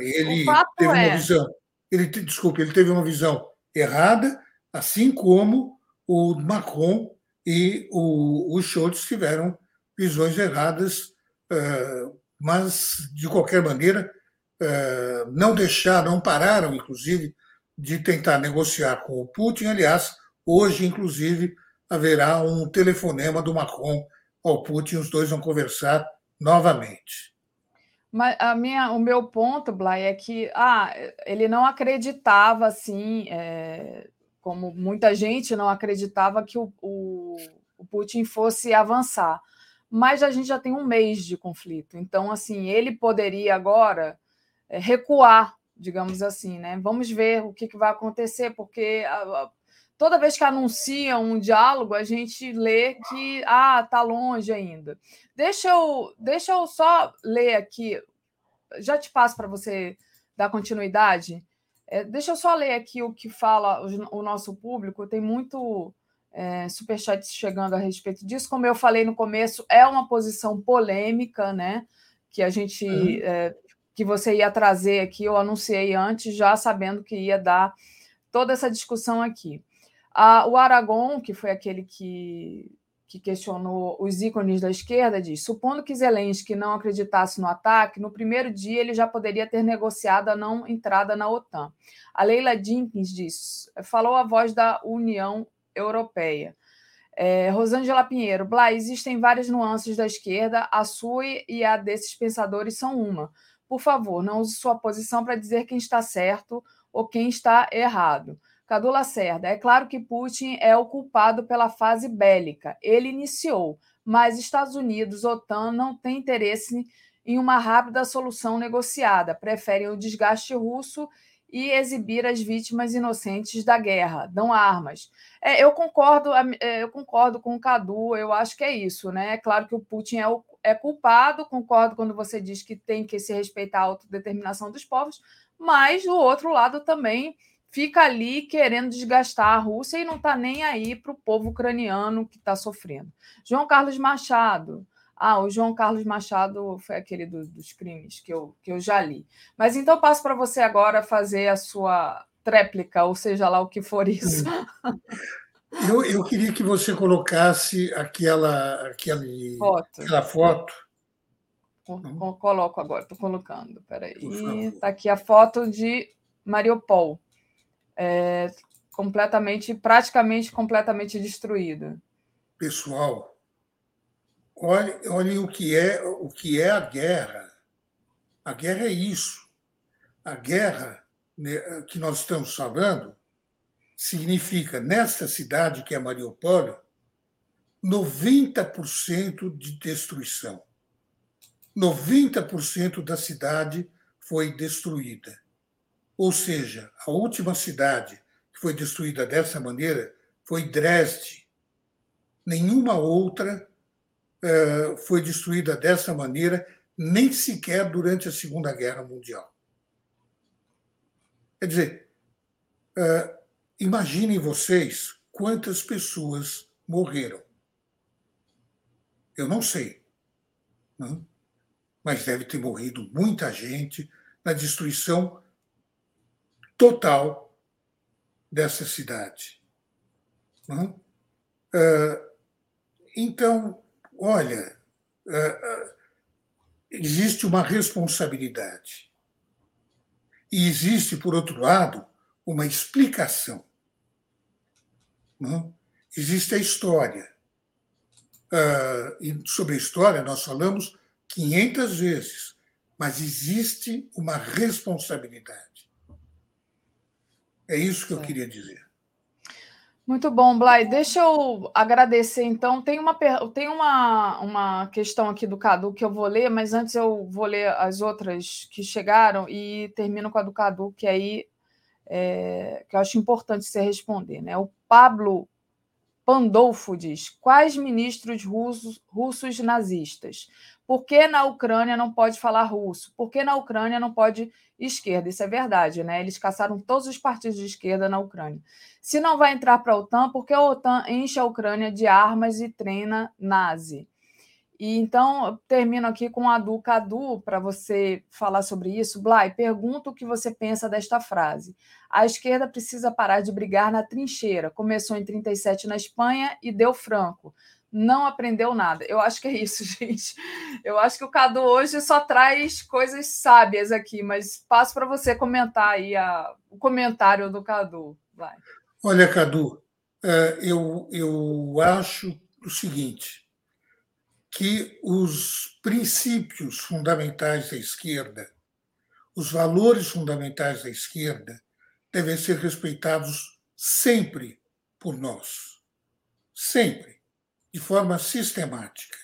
ele teve é... uma visão, ele desculpe, ele teve uma visão errada, assim como o Macron e o, o Scholz tiveram visões erradas, mas de qualquer maneira é, não deixaram, não pararam, inclusive, de tentar negociar com o Putin. Aliás, hoje, inclusive, haverá um telefonema do Macron ao Putin, os dois vão conversar novamente. Mas a minha, o meu ponto, Blay, é que ah, ele não acreditava assim, é, como muita gente não acreditava que o, o, o Putin fosse avançar. Mas a gente já tem um mês de conflito, então assim ele poderia agora é, recuar, digamos assim, né? Vamos ver o que, que vai acontecer, porque a, a, toda vez que anunciam um diálogo, a gente lê que ah, tá longe ainda. Deixa eu, deixa eu só ler aqui, já te passo para você dar continuidade. É, deixa eu só ler aqui o que fala o, o nosso público. Tem muito é, superchat chegando a respeito disso. Como eu falei no começo, é uma posição polêmica, né? Que a gente uhum. é, que você ia trazer aqui, eu anunciei antes, já sabendo que ia dar toda essa discussão aqui. Ah, o Aragon, que foi aquele que, que questionou os ícones da esquerda, diz: supondo que Zelensky não acreditasse no ataque, no primeiro dia ele já poderia ter negociado a não entrada na OTAN. A Leila Jenkins diz: falou a voz da União Europeia. É, Rosângela Pinheiro, Blá, existem várias nuances da esquerda, a sua e a desses pensadores são uma. Por favor, não use sua posição para dizer quem está certo ou quem está errado. Cadu Lacerda, é claro que Putin é o culpado pela fase bélica. Ele iniciou, mas Estados Unidos, OTAN, não tem interesse em uma rápida solução negociada. Preferem o desgaste russo e exibir as vítimas inocentes da guerra, dão armas. É, eu concordo, é, eu concordo com o Cadu, eu acho que é isso, né? É claro que o Putin é o é culpado, concordo quando você diz que tem que se respeitar a autodeterminação dos povos, mas o outro lado também fica ali querendo desgastar a Rússia e não está nem aí para o povo ucraniano que está sofrendo. João Carlos Machado. Ah, o João Carlos Machado foi aquele do, dos crimes que eu, que eu já li. Mas então passo para você agora fazer a sua tréplica, ou seja lá o que for isso. Eu, eu queria que você colocasse aquela, aquele, foto. aquela foto. Coloco agora, estou colocando. Peraí. Está aqui a foto de Mariupol. É, completamente, praticamente completamente destruída. Pessoal, olhe, olhe o que é o que é a guerra. A guerra é isso. A guerra né, que nós estamos falando significa, nesta cidade que é Mariupol, 90% de destruição. 90% da cidade foi destruída. Ou seja, a última cidade que foi destruída dessa maneira foi Dresde. Nenhuma outra uh, foi destruída dessa maneira, nem sequer durante a Segunda Guerra Mundial. Quer dizer, uh, imaginem vocês quantas pessoas morreram. Eu não sei. Não? Mas deve ter morrido muita gente na destruição total dessa cidade. Não? Uh, então, olha, uh, existe uma responsabilidade. E existe, por outro lado, uma explicação. Não? Existe a história. E sobre a história nós falamos 500 vezes, mas existe uma responsabilidade. É isso que eu queria dizer. Muito bom, Blay. Deixa eu agradecer, então. Tem uma, tem uma, uma questão aqui do Cadu que eu vou ler, mas antes eu vou ler as outras que chegaram e termino com a do Cadu, que aí é, que eu acho importante você responder. Né? O Pablo Pandolfo diz: quais ministros russos, russos nazistas? Por que na Ucrânia não pode falar russo? Por que na Ucrânia não pode esquerda? Isso é verdade, né? Eles caçaram todos os partidos de esquerda na Ucrânia. Se não vai entrar para a OTAN, por que a OTAN enche a Ucrânia de armas e treina nazi? E então, eu termino aqui com a do Cadu para você falar sobre isso. Blay, pergunta o que você pensa desta frase. A esquerda precisa parar de brigar na trincheira. Começou em 37 na Espanha e deu franco. Não aprendeu nada. Eu acho que é isso, gente. Eu acho que o Cadu hoje só traz coisas sábias aqui, mas passo para você comentar aí a, o comentário do Cadu. Vai. Olha, Cadu, é, eu, eu acho o seguinte que os princípios fundamentais da esquerda, os valores fundamentais da esquerda, devem ser respeitados sempre por nós. Sempre. De forma sistemática.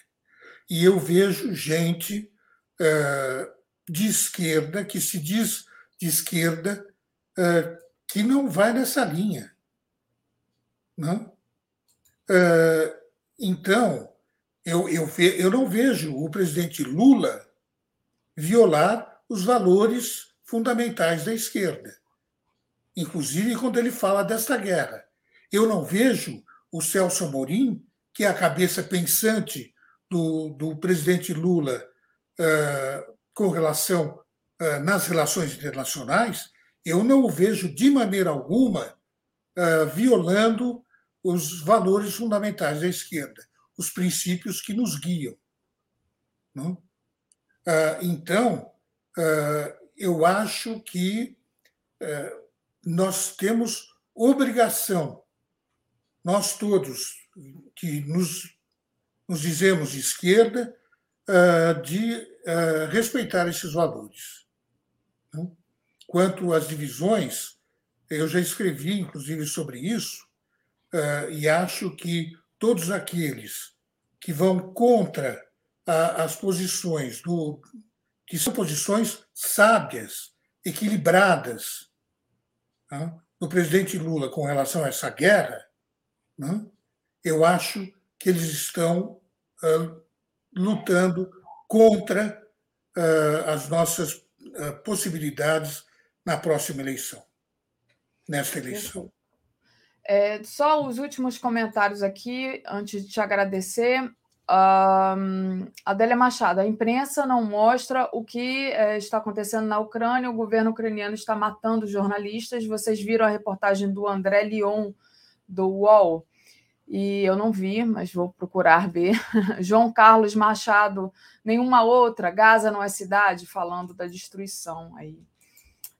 E eu vejo gente uh, de esquerda, que se diz de esquerda, uh, que não vai nessa linha. Não? Uh, então, eu, eu, eu não vejo o presidente Lula violar os valores fundamentais da esquerda, inclusive quando ele fala desta guerra. Eu não vejo o Celso Amorim, que é a cabeça pensante do, do presidente Lula uh, com relação uh, nas relações internacionais, eu não o vejo de maneira alguma uh, violando os valores fundamentais da esquerda os princípios que nos guiam. Não? Ah, então, ah, eu acho que ah, nós temos obrigação, nós todos que nos, nos dizemos esquerda, de respeitar esses valores. Quanto às divisões, eu já escrevi, inclusive, sobre isso, e acho que todos aqueles que vão contra a, as posições do que são posições sábias, equilibradas né, do presidente Lula com relação a essa guerra, né, eu acho que eles estão uh, lutando contra uh, as nossas uh, possibilidades na próxima eleição, nesta eleição. É, só os últimos comentários aqui, antes de te agradecer. Um, Adélia Machado, a imprensa não mostra o que é, está acontecendo na Ucrânia, o governo ucraniano está matando jornalistas. Vocês viram a reportagem do André Lyon, do UOL? E eu não vi, mas vou procurar ver. João Carlos Machado, nenhuma outra, Gaza não é cidade, falando da destruição aí,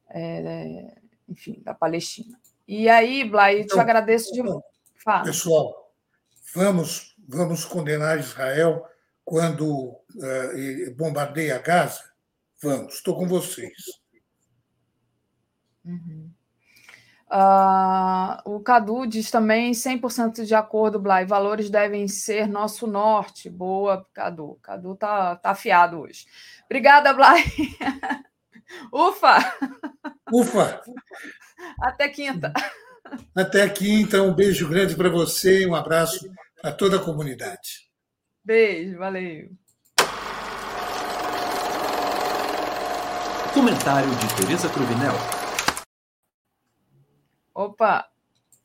é, enfim, da Palestina. E aí, Blay, então, te agradeço de novo. Pessoal, vamos, vamos condenar Israel quando uh, bombardeia Gaza? Vamos, estou com vocês. Uhum. Uh, o Cadu diz também 100% de acordo, Blay. Valores devem ser nosso norte. Boa, Cadu. Cadu tá, tá afiado hoje. Obrigada, Blay. Ufa! Ufa! Até quinta. Até quinta. Um beijo grande para você e um abraço para toda a comunidade. Beijo, valeu. Comentário de Tereza Cruvinel. Opa!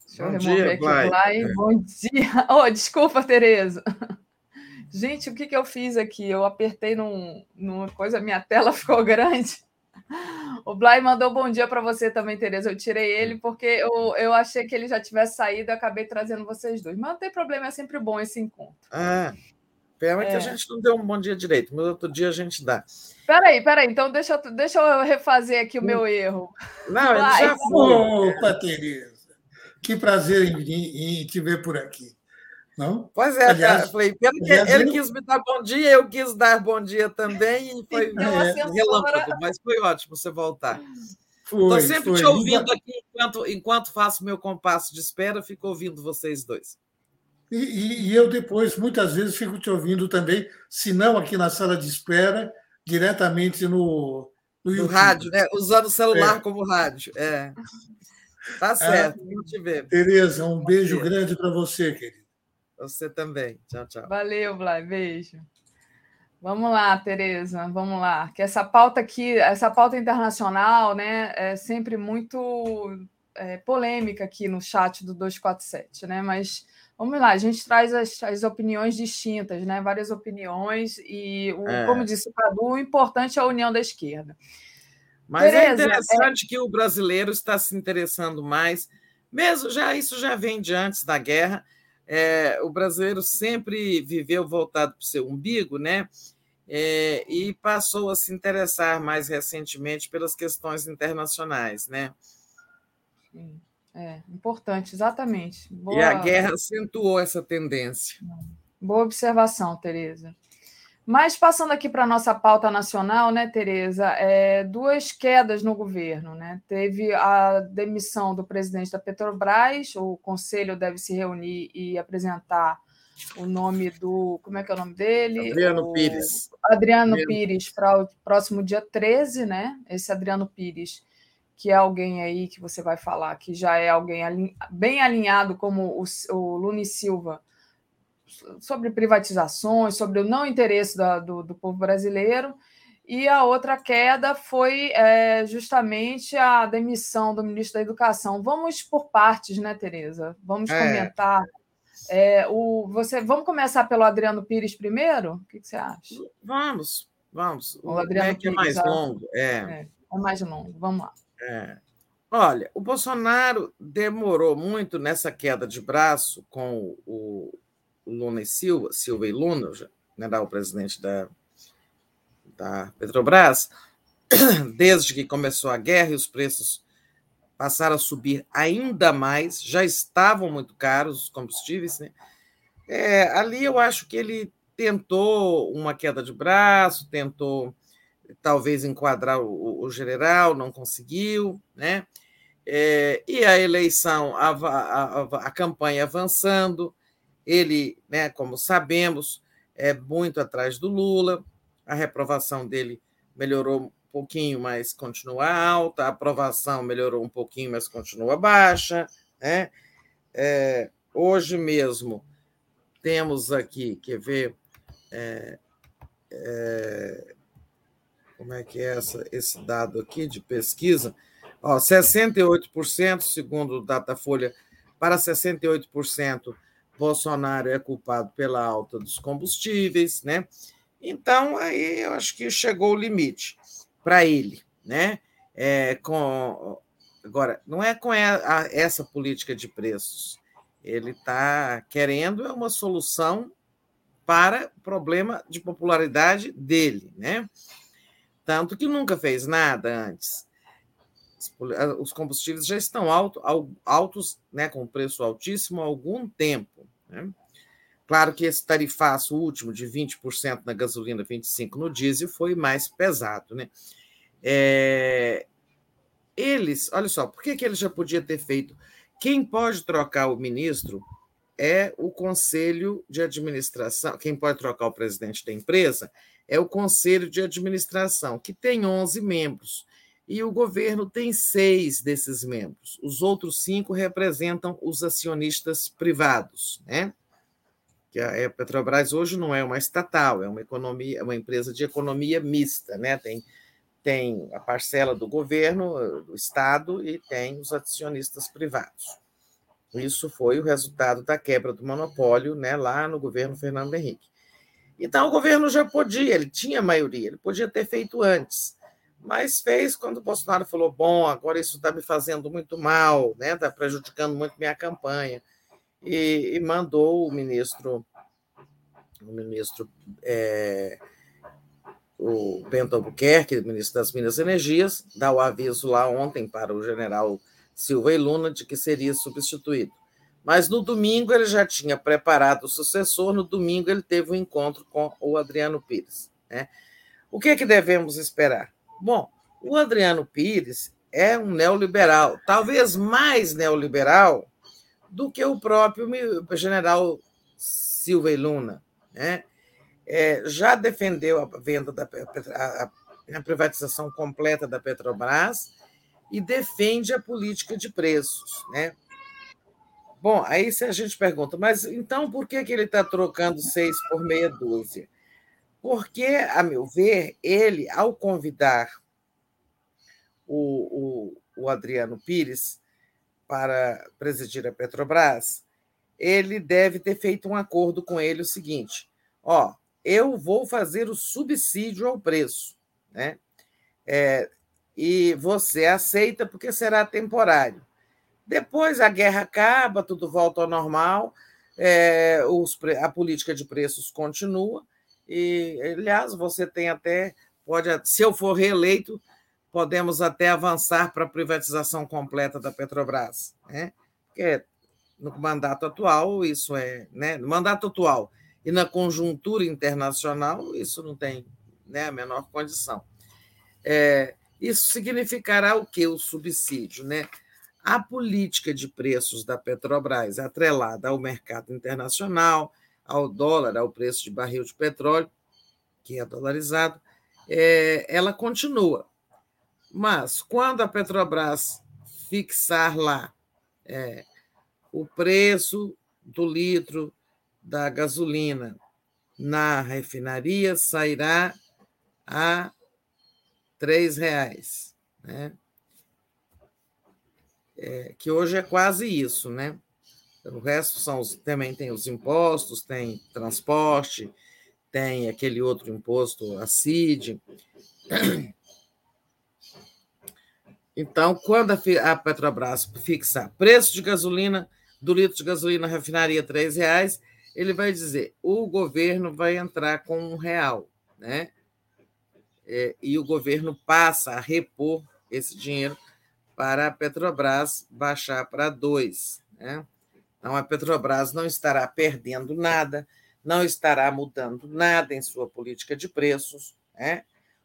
Deixa eu Bom remover dia, aqui o like. Bom dia. Oh, desculpa, Tereza. Gente, o que, que eu fiz aqui? Eu apertei num, numa coisa, minha tela ficou grande. O Blay mandou bom dia para você também, Tereza. Eu tirei ele porque eu, eu achei que ele já tivesse saído e acabei trazendo vocês dois. Mas não tem problema, é sempre bom esse encontro. Ah, pena é. que a é. gente não deu um bom dia direito, mas outro dia a gente dá. Peraí, peraí, então deixa, eu, deixa eu refazer aqui o meu hum. erro. Não, ele já foi. Opa, Tereza, que prazer em, em te ver por aqui. Não? Pois é, aliás, falei, pelo que ele quis me dar bom dia, eu quis dar bom dia também, e foi então, é, relâmpago, mas foi ótimo você voltar. Estou sempre foi. te ouvindo aqui enquanto, enquanto faço meu compasso de espera, fico ouvindo vocês dois. E, e, e, eu depois, muitas vezes, fico te ouvindo também, se não aqui na sala de espera, diretamente no, no, no rádio, né? Usando o celular é. como rádio. É. Tá ah, certo, ah, te ver. Tereza, um beijo grande para você, querido. Você também. Tchau, tchau. Valeu, Blay. Beijo. Vamos lá, Tereza, vamos lá. Que essa pauta aqui, essa pauta internacional, né, é sempre muito é, polêmica aqui no chat do 247, né? Mas Vamos lá, a gente traz as, as opiniões distintas, né? várias opiniões, e, o, é. como disse o Cadu, o importante é a união da esquerda. Mas é Tereza, é interessante é... que o brasileiro está se interessando mais, mesmo já isso já vem de antes da guerra. É, o brasileiro sempre viveu voltado para o seu umbigo, né? É, e passou a se interessar mais recentemente pelas questões internacionais, né? Sim. É, importante, exatamente. Boa... E a guerra acentuou essa tendência. Boa observação, Tereza. Mas passando aqui para a nossa pauta nacional, né, Tereza? É, duas quedas no governo. Né? Teve a demissão do presidente da Petrobras, o conselho deve se reunir e apresentar o nome do. Como é que é o nome dele? Adriano o, Pires. Adriano, Adriano. Pires, para o próximo dia 13, né? Esse Adriano Pires que é alguém aí que você vai falar que já é alguém bem alinhado como o, o Luni Silva sobre privatizações, sobre o não interesse da, do, do, povo brasileiro. E a outra queda foi é, justamente a demissão do ministro da Educação. Vamos por partes, né, Tereza? Vamos é. comentar. É, o, você, vamos começar pelo Adriano Pires primeiro? O que, que você acha? Vamos, vamos. O, o Adriano é que é mais longo. É. é, é mais longo. Vamos lá. É. Olha, o Bolsonaro demorou muito nessa queda de braço com o Luna e Silva, Silva e Luna, né, o presidente da, da Petrobras, desde que começou a guerra e os preços passaram a subir ainda mais, já estavam muito caros os combustíveis, né? É, ali eu acho que ele tentou uma queda de braço, tentou talvez enquadrar o, o general, não conseguiu, né? É, e a eleição, a, a, a, campanha avançando, ele, né, como sabemos, é muito atrás do Lula, a reprovação dele melhorou um pouquinho, mas continua alta, a aprovação melhorou um pouquinho, mas continua baixa. Né? É, hoje mesmo temos aqui, quer ver, é, é, como é que é essa, esse dado aqui de pesquisa? Ó, 68%, segundo o Datafolha, para 68%, Bolsonaro é culpado pela alta dos combustíveis, né? Então, aí eu acho que chegou o limite para ele, né? É, com, agora, não é com essa política de preços. Ele está querendo uma solução para o problema de popularidade dele, né? tanto que nunca fez nada antes. Os combustíveis já estão alto, altos, né, com preço altíssimo há algum tempo. Né? Claro que esse tarifaço último de 20% na gasolina, 25% no diesel, foi mais pesado. Né? É... eles, olha só, por que, que ele já podia ter feito? Quem pode trocar o ministro é o conselho de administração, quem pode trocar o presidente da empresa é o conselho de administração, que tem 11 membros, e o governo tem seis desses membros. Os outros cinco representam os acionistas privados, né? Que a Petrobras hoje não é uma estatal, é uma economia, é uma empresa de economia mista, né? Tem tem a parcela do governo, do Estado, e tem os acionistas privados. Isso foi o resultado da quebra do monopólio né, lá no governo Fernando Henrique. Então, o governo já podia, ele tinha maioria, ele podia ter feito antes, mas fez quando o Bolsonaro falou: bom, agora isso está me fazendo muito mal, está né, tá prejudicando muito minha campanha, e, e mandou o ministro, o ministro é, o Bento Albuquerque, ministro das Minas e Energias, dá o aviso lá ontem para o general Silva e Luna de que seria substituído. Mas no domingo ele já tinha preparado o sucessor, no domingo ele teve um encontro com o Adriano Pires. Né? O que, é que devemos esperar? Bom, o Adriano Pires é um neoliberal, talvez mais neoliberal do que o próprio general Silva e Luna. Né? é, já defendeu a venda da a, a privatização completa da Petrobras e defende a política de preços, né? Bom, aí se a gente pergunta, mas então por que, que ele está trocando seis por meia dúzia? Porque, a meu ver, ele, ao convidar o, o, o Adriano Pires para presidir a Petrobras, ele deve ter feito um acordo com ele o seguinte: ó, eu vou fazer o subsídio ao preço, né? É, e você aceita porque será temporário. Depois a guerra acaba, tudo volta ao normal, é, os, a política de preços continua, e, aliás, você tem até, pode, se eu for reeleito, podemos até avançar para a privatização completa da Petrobras, né? Porque no mandato atual, isso é, né? No mandato atual, e na conjuntura internacional, isso não tem né, a menor condição. É, isso significará o que? O subsídio. Né? A política de preços da Petrobras, atrelada ao mercado internacional, ao dólar, ao preço de barril de petróleo, que é dolarizado, é, ela continua. Mas, quando a Petrobras fixar lá é, o preço do litro da gasolina na refinaria sairá a R$ reais, né? É, que hoje é quase isso, né? O resto são os, também tem os impostos, tem transporte, tem aquele outro imposto, a CID. Então, quando a Petrobras fixa preço de gasolina, do litro de gasolina na refinaria R$ reais, ele vai dizer: o governo vai entrar com um real, né? É, e o governo passa a repor esse dinheiro para a Petrobras baixar para dois. Né? Então, a Petrobras não estará perdendo nada, não estará mudando nada em sua política de preços. Né?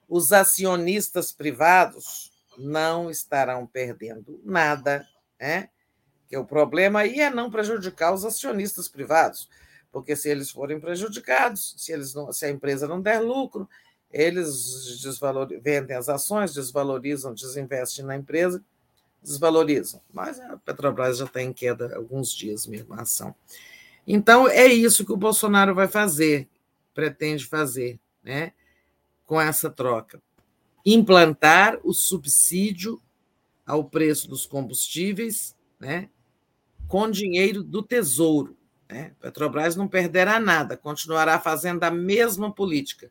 Os acionistas privados não estarão perdendo nada. Né? Que o problema aí é não prejudicar os acionistas privados porque se eles forem prejudicados, se, eles não, se a empresa não der lucro, eles vendem as ações, desvalorizam, desinvestem na empresa, desvalorizam. Mas a Petrobras já está em queda há alguns dias mesmo a ação. Então, é isso que o Bolsonaro vai fazer, pretende fazer, né, com essa troca. Implantar o subsídio ao preço dos combustíveis, né, com dinheiro do Tesouro. Né? Petrobras não perderá nada, continuará fazendo a mesma política.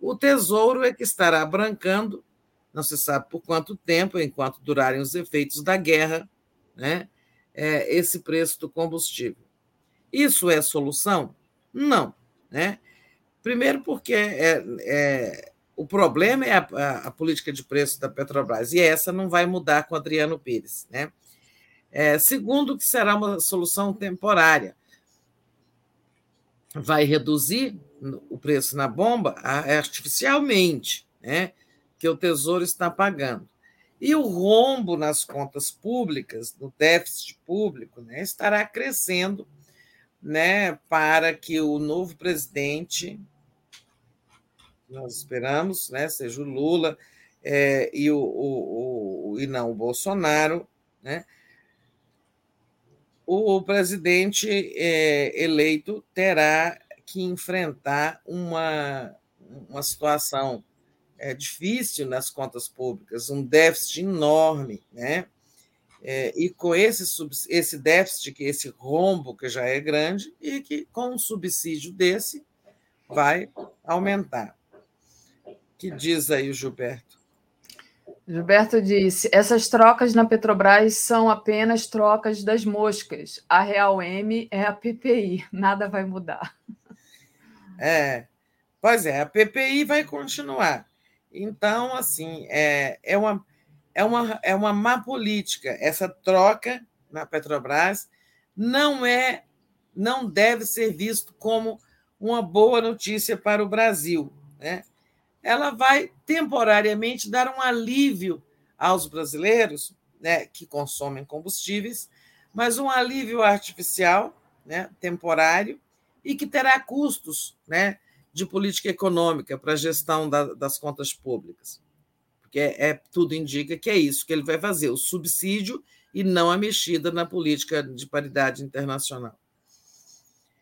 O Tesouro é que estará brancando, não se sabe por quanto tempo, enquanto durarem os efeitos da guerra, né? É, esse preço do combustível. Isso é solução? Não. Né? Primeiro, porque é, é, o problema é a, a, a, política de preço da Petrobras, e essa não vai mudar com Adriano Pires. Né? É, segundo, que será uma solução temporária vai reduzir o preço na bomba artificialmente, né? Que o Tesouro está pagando. E o rombo nas contas públicas, no déficit público, né, estará crescendo né, para que o novo presidente, nós esperamos, né, seja o Lula é, e, o, o, o, e não o Bolsonaro, né, o presidente é, eleito terá que enfrentar uma, uma situação é, difícil nas contas públicas, um déficit enorme, né? É, e com esse, esse déficit, que esse rombo que já é grande, e que com um subsídio desse vai aumentar. que diz aí o Gilberto? Gilberto disse: essas trocas na Petrobras são apenas trocas das moscas. A Real M é a PPI, nada vai mudar. É, pois é, a PPI vai continuar. Então, assim, é, é, uma, é, uma, é uma má política. Essa troca na Petrobras não é, não deve ser visto como uma boa notícia para o Brasil. Né? ela vai temporariamente dar um alívio aos brasileiros né, que consomem combustíveis, mas um alívio artificial, né, temporário, e que terá custos né, de política econômica para a gestão da, das contas públicas. Porque é, é, tudo indica que é isso que ele vai fazer, o subsídio e não a mexida na política de paridade internacional.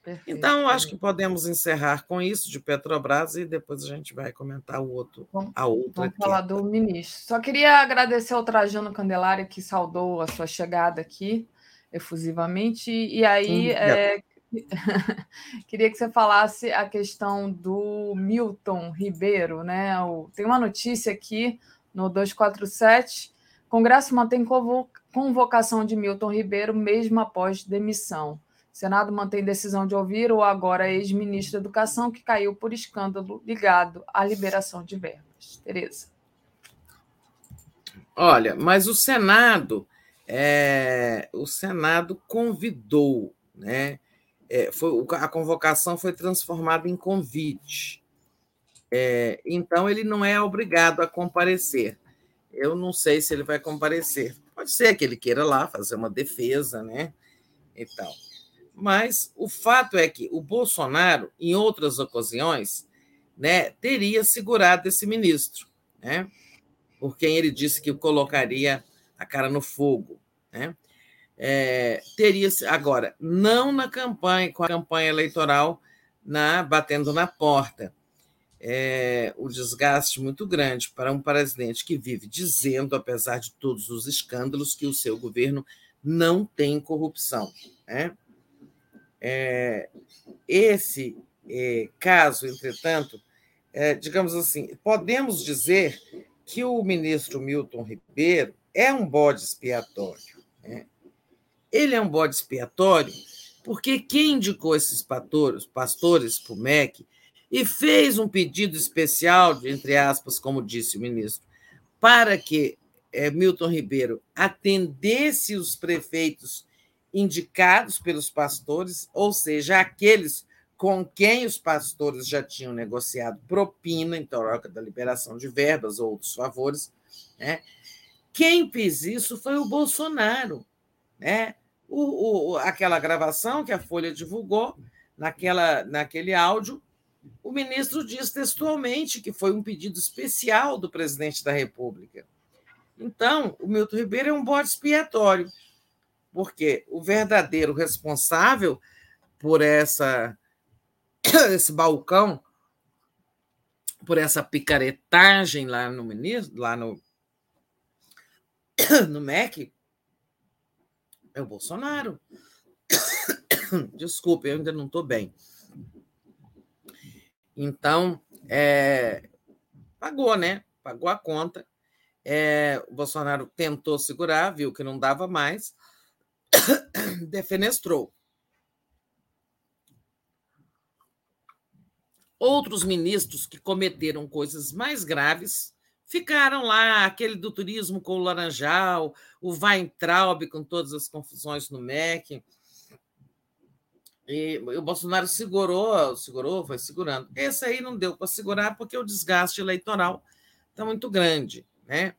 Perfeito. Então, acho que podemos encerrar com isso de Petrobras e depois a gente vai comentar o outro, a outra. Vamos falar do ministro. Só queria agradecer ao Trajano Candelário que saudou a sua chegada aqui efusivamente. E aí, é, queria que você falasse a questão do Milton Ribeiro, né? Tem uma notícia aqui no 247. Congresso mantém convocação de Milton Ribeiro mesmo após demissão. Senado mantém decisão de ouvir o agora ex-ministro da Educação, que caiu por escândalo ligado à liberação de verbas. Tereza. Olha, mas o Senado, é, o Senado convidou, né? É, foi, a convocação foi transformada em convite. É, então, ele não é obrigado a comparecer. Eu não sei se ele vai comparecer. Pode ser que ele queira lá fazer uma defesa, né? E tal. Mas o fato é que o Bolsonaro, em outras ocasiões, né, teria segurado esse ministro, né, por quem ele disse que colocaria a cara no fogo. Né? É, teria agora, não na campanha, com a campanha eleitoral na batendo na porta. É, o desgaste muito grande para um presidente que vive dizendo, apesar de todos os escândalos, que o seu governo não tem corrupção. Né? É, esse é, caso, entretanto, é, digamos assim, podemos dizer que o ministro Milton Ribeiro é um bode expiatório. Né? Ele é um bode expiatório porque quem indicou esses pastores, pastores para o MEC e fez um pedido especial, entre aspas, como disse o ministro, para que é, Milton Ribeiro atendesse os prefeitos indicados pelos pastores, ou seja, aqueles com quem os pastores já tinham negociado propina em troca da liberação de verbas ou outros favores. Né? Quem fez isso foi o Bolsonaro. Né? O, o, aquela gravação que a Folha divulgou, naquela, naquele áudio, o ministro diz textualmente que foi um pedido especial do presidente da República. Então, o Milton Ribeiro é um bode expiatório porque o verdadeiro responsável por essa esse balcão, por essa picaretagem lá no ministro, lá no no MEC, é o Bolsonaro. Desculpe, eu ainda não estou bem. Então, é, pagou, né? Pagou a conta. É, o Bolsonaro tentou segurar, viu que não dava mais, defenestrou. Outros ministros que cometeram coisas mais graves ficaram lá, aquele do turismo com o Laranjal, o Weintraub com todas as confusões no MEC. E o Bolsonaro segurou, segurou, foi segurando. Esse aí não deu para segurar porque o desgaste eleitoral está muito grande. Né?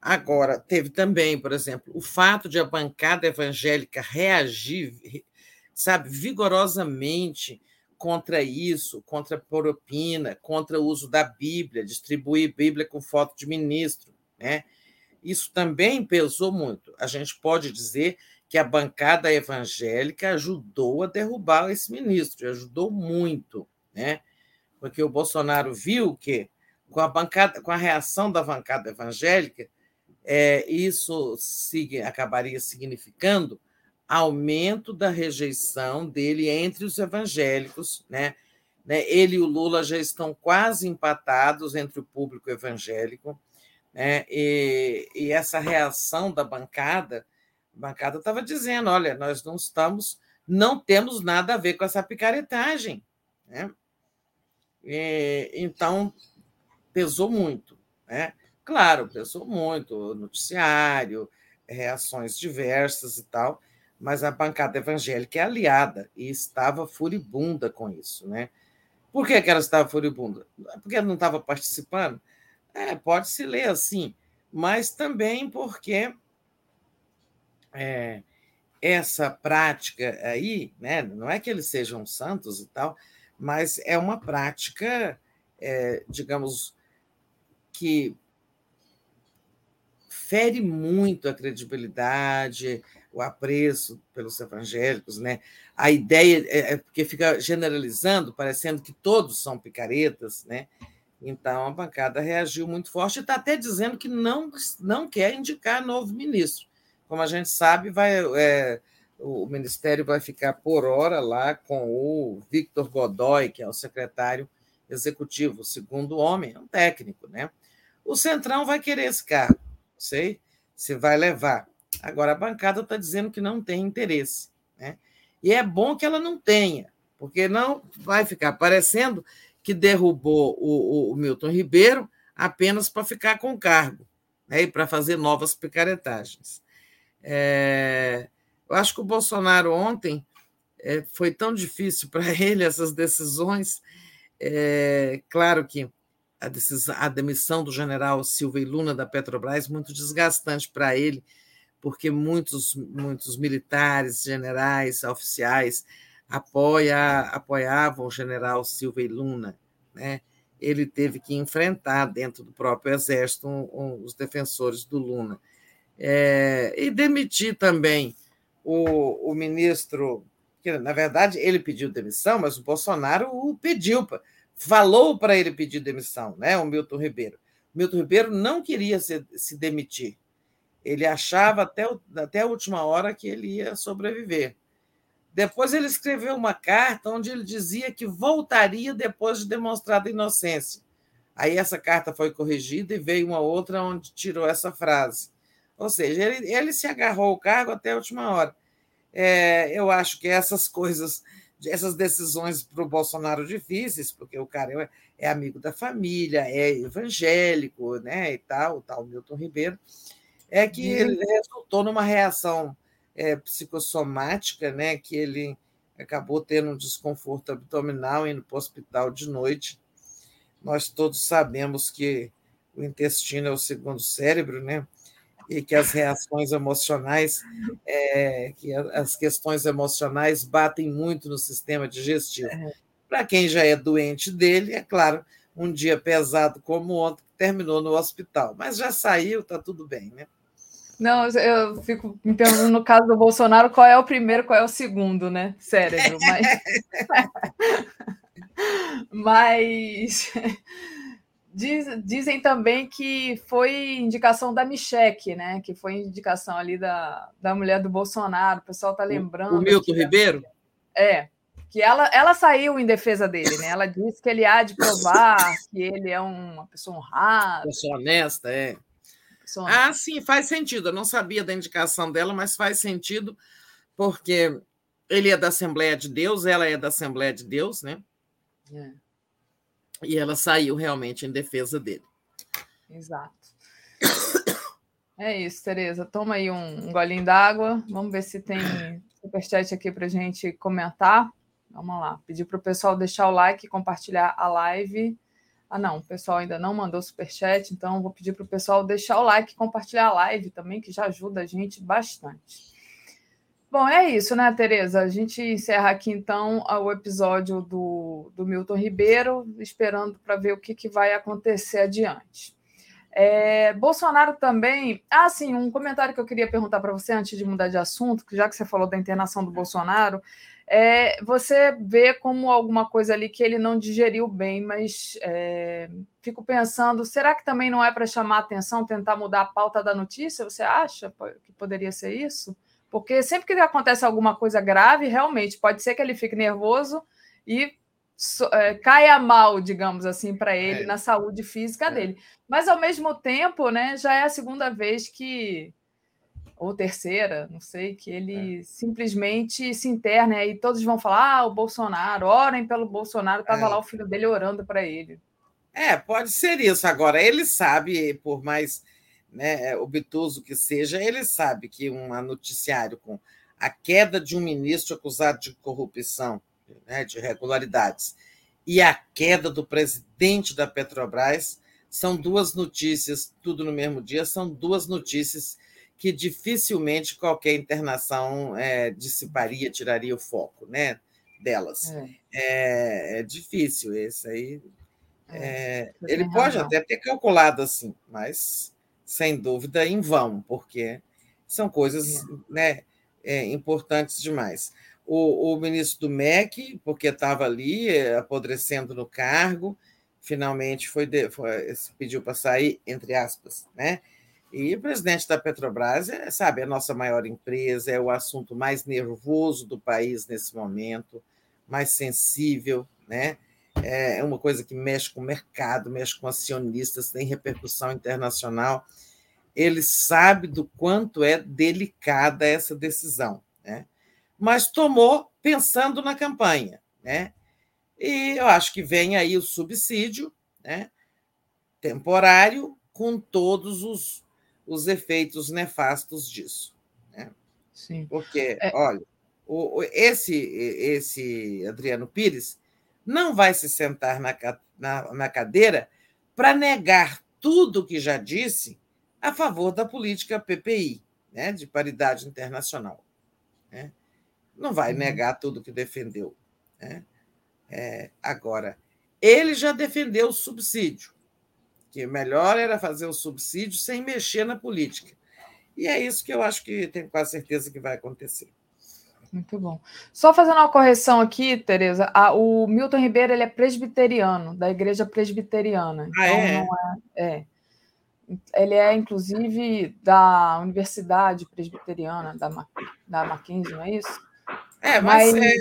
Agora, teve também, por exemplo, o fato de a bancada evangélica reagir, sabe, vigorosamente contra isso, contra a propina, contra o uso da Bíblia, distribuir Bíblia com foto de ministro, né? Isso também pesou muito. A gente pode dizer que a bancada evangélica ajudou a derrubar esse ministro, ajudou muito, né? Porque o Bolsonaro viu que com a bancada, com a reação da bancada evangélica, é, isso acabaria significando aumento da rejeição dele entre os evangélicos, né? né? Ele e o Lula já estão quase empatados entre o público evangélico, né? E, e essa reação da bancada, a bancada estava dizendo, olha, nós não estamos, não temos nada a ver com essa picaretagem, né? E, então pesou muito, né? Claro, pesou muito, noticiário, reações diversas e tal, mas a bancada evangélica é aliada e estava furibunda com isso. Né? Por que, que ela estava furibunda? Porque ela não estava participando? É, pode-se ler assim, mas também porque é, essa prática aí, né, não é que eles sejam santos e tal, mas é uma prática, é, digamos, que fere muito a credibilidade, o apreço pelos evangélicos, né? A ideia é, é porque fica generalizando, parecendo que todos são picaretas, né? Então a bancada reagiu muito forte e está até dizendo que não, não quer indicar novo ministro. Como a gente sabe, vai, é, o ministério vai ficar por hora lá com o Victor Godoy, que é o secretário executivo, o segundo homem, é um técnico, né? O Centrão vai querer esse cargo, sei se vai levar. Agora, a bancada está dizendo que não tem interesse. Né? E é bom que ela não tenha, porque não vai ficar parecendo que derrubou o, o Milton Ribeiro apenas para ficar com o cargo né? e para fazer novas picaretagens. É, eu acho que o Bolsonaro ontem é, foi tão difícil para ele essas decisões. É, claro que a, decisão, a demissão do general Silva e Luna da Petrobras muito desgastante para ele, porque muitos, muitos militares, generais, oficiais apoia, apoiavam o general Silva e Luna. Né? Ele teve que enfrentar dentro do próprio exército um, um, os defensores do Luna. É, e demitir também o, o ministro, que na verdade ele pediu demissão, mas o Bolsonaro o pediu, falou para ele pedir demissão, né? o Milton Ribeiro. O Milton Ribeiro não queria se, se demitir, ele achava até, até a última hora que ele ia sobreviver. Depois ele escreveu uma carta onde ele dizia que voltaria depois de demonstrada inocência. Aí essa carta foi corrigida e veio uma outra onde tirou essa frase. Ou seja, ele, ele se agarrou ao cargo até a última hora. É, eu acho que essas coisas, essas decisões para o Bolsonaro difíceis, porque o cara é, é amigo da família, é evangélico, né, e tal, o tal Milton Ribeiro, é que ele resultou numa reação é, psicossomática, né, que ele acabou tendo um desconforto abdominal indo para o hospital de noite. Nós todos sabemos que o intestino é o segundo cérebro, né? E que as reações emocionais, é, que as questões emocionais batem muito no sistema digestivo. Para quem já é doente dele, é claro, um dia pesado como ontem, terminou no hospital, mas já saiu, está tudo bem, né? Não, eu fico me perguntando no caso do Bolsonaro qual é o primeiro, qual é o segundo, né? Cérebro, mas. mas. Diz, dizem também que foi indicação da Micheque, né? Que foi indicação ali da, da mulher do Bolsonaro. O pessoal está lembrando. O Milton Ribeiro? É, que ela, ela saiu em defesa dele, né? Ela disse que ele há de provar que ele é uma pessoa honrada. Pessoa honesta, é. Ah, sim, faz sentido. Eu não sabia da indicação dela, mas faz sentido, porque ele é da Assembleia de Deus, ela é da Assembleia de Deus, né? É. E ela saiu realmente em defesa dele. Exato. É isso, Tereza. Toma aí um, um golinho d'água. Vamos ver se tem superchat aqui para a gente comentar. Vamos lá. Pedir para o pessoal deixar o like, compartilhar a live. Ah, não, o pessoal ainda não mandou superchat, então vou pedir para o pessoal deixar o like, compartilhar a live também, que já ajuda a gente bastante. Bom, é isso, né, Tereza? A gente encerra aqui então o episódio do, do Milton Ribeiro, esperando para ver o que, que vai acontecer adiante. É, Bolsonaro também. Ah, sim, um comentário que eu queria perguntar para você antes de mudar de assunto, já que você falou da internação do Bolsonaro, é, você vê como alguma coisa ali que ele não digeriu bem, mas é, fico pensando, será que também não é para chamar atenção, tentar mudar a pauta da notícia? Você acha que poderia ser isso? Porque sempre que acontece alguma coisa grave, realmente pode ser que ele fique nervoso e é, caia mal, digamos assim, para ele é. na saúde física é. dele. Mas ao mesmo tempo, né, já é a segunda vez que ou terceira, não sei, que ele é. simplesmente se interna e todos vão falar: ah, o Bolsonaro, orem pelo Bolsonaro, estava é. lá o filho dele orando para ele. É, pode ser isso. Agora, ele sabe, por mais né, obtuso que seja, ele sabe que um noticiário com a queda de um ministro acusado de corrupção, né, de irregularidades, e a queda do presidente da Petrobras são duas notícias, tudo no mesmo dia, são duas notícias que dificilmente qualquer internação é, dissiparia, tiraria o foco né, delas. É, é, é difícil esse aí. É, é ele pode até ter calculado assim, mas sem dúvida, em vão, porque são coisas né, importantes demais. O, o, ministro do MEC, porque estava ali apodrecendo no cargo, finalmente foi, de, foi pediu para sair, entre aspas, né? E o presidente da Petrobras, é, sabe, é a nossa maior empresa, é o assunto mais nervoso do país nesse momento, mais sensível, né? É uma coisa que mexe com o mercado, mexe com acionistas, tem repercussão internacional. Ele sabe do quanto é delicada essa decisão, né? mas tomou pensando na campanha. Né? E eu acho que vem aí o subsídio né? temporário com todos os, os efeitos nefastos disso. Né? Sim. Porque, é... olha, o, esse, esse Adriano Pires não vai se sentar na, na, na cadeira para negar tudo que já disse a favor da política PPI, né, de paridade internacional. Né? Não vai uhum. negar tudo que defendeu. Né? É, agora, ele já defendeu o subsídio, que melhor era fazer o subsídio sem mexer na política. E é isso que eu acho que tenho quase certeza que vai acontecer. Muito bom. Só fazendo uma correção aqui, Tereza, a, o Milton Ribeiro ele é presbiteriano, da igreja presbiteriana. Ah, então é? Não é, é. Ele é, inclusive, da Universidade Presbiteriana da, da Mackenzie, não é isso? É, mas, mas é,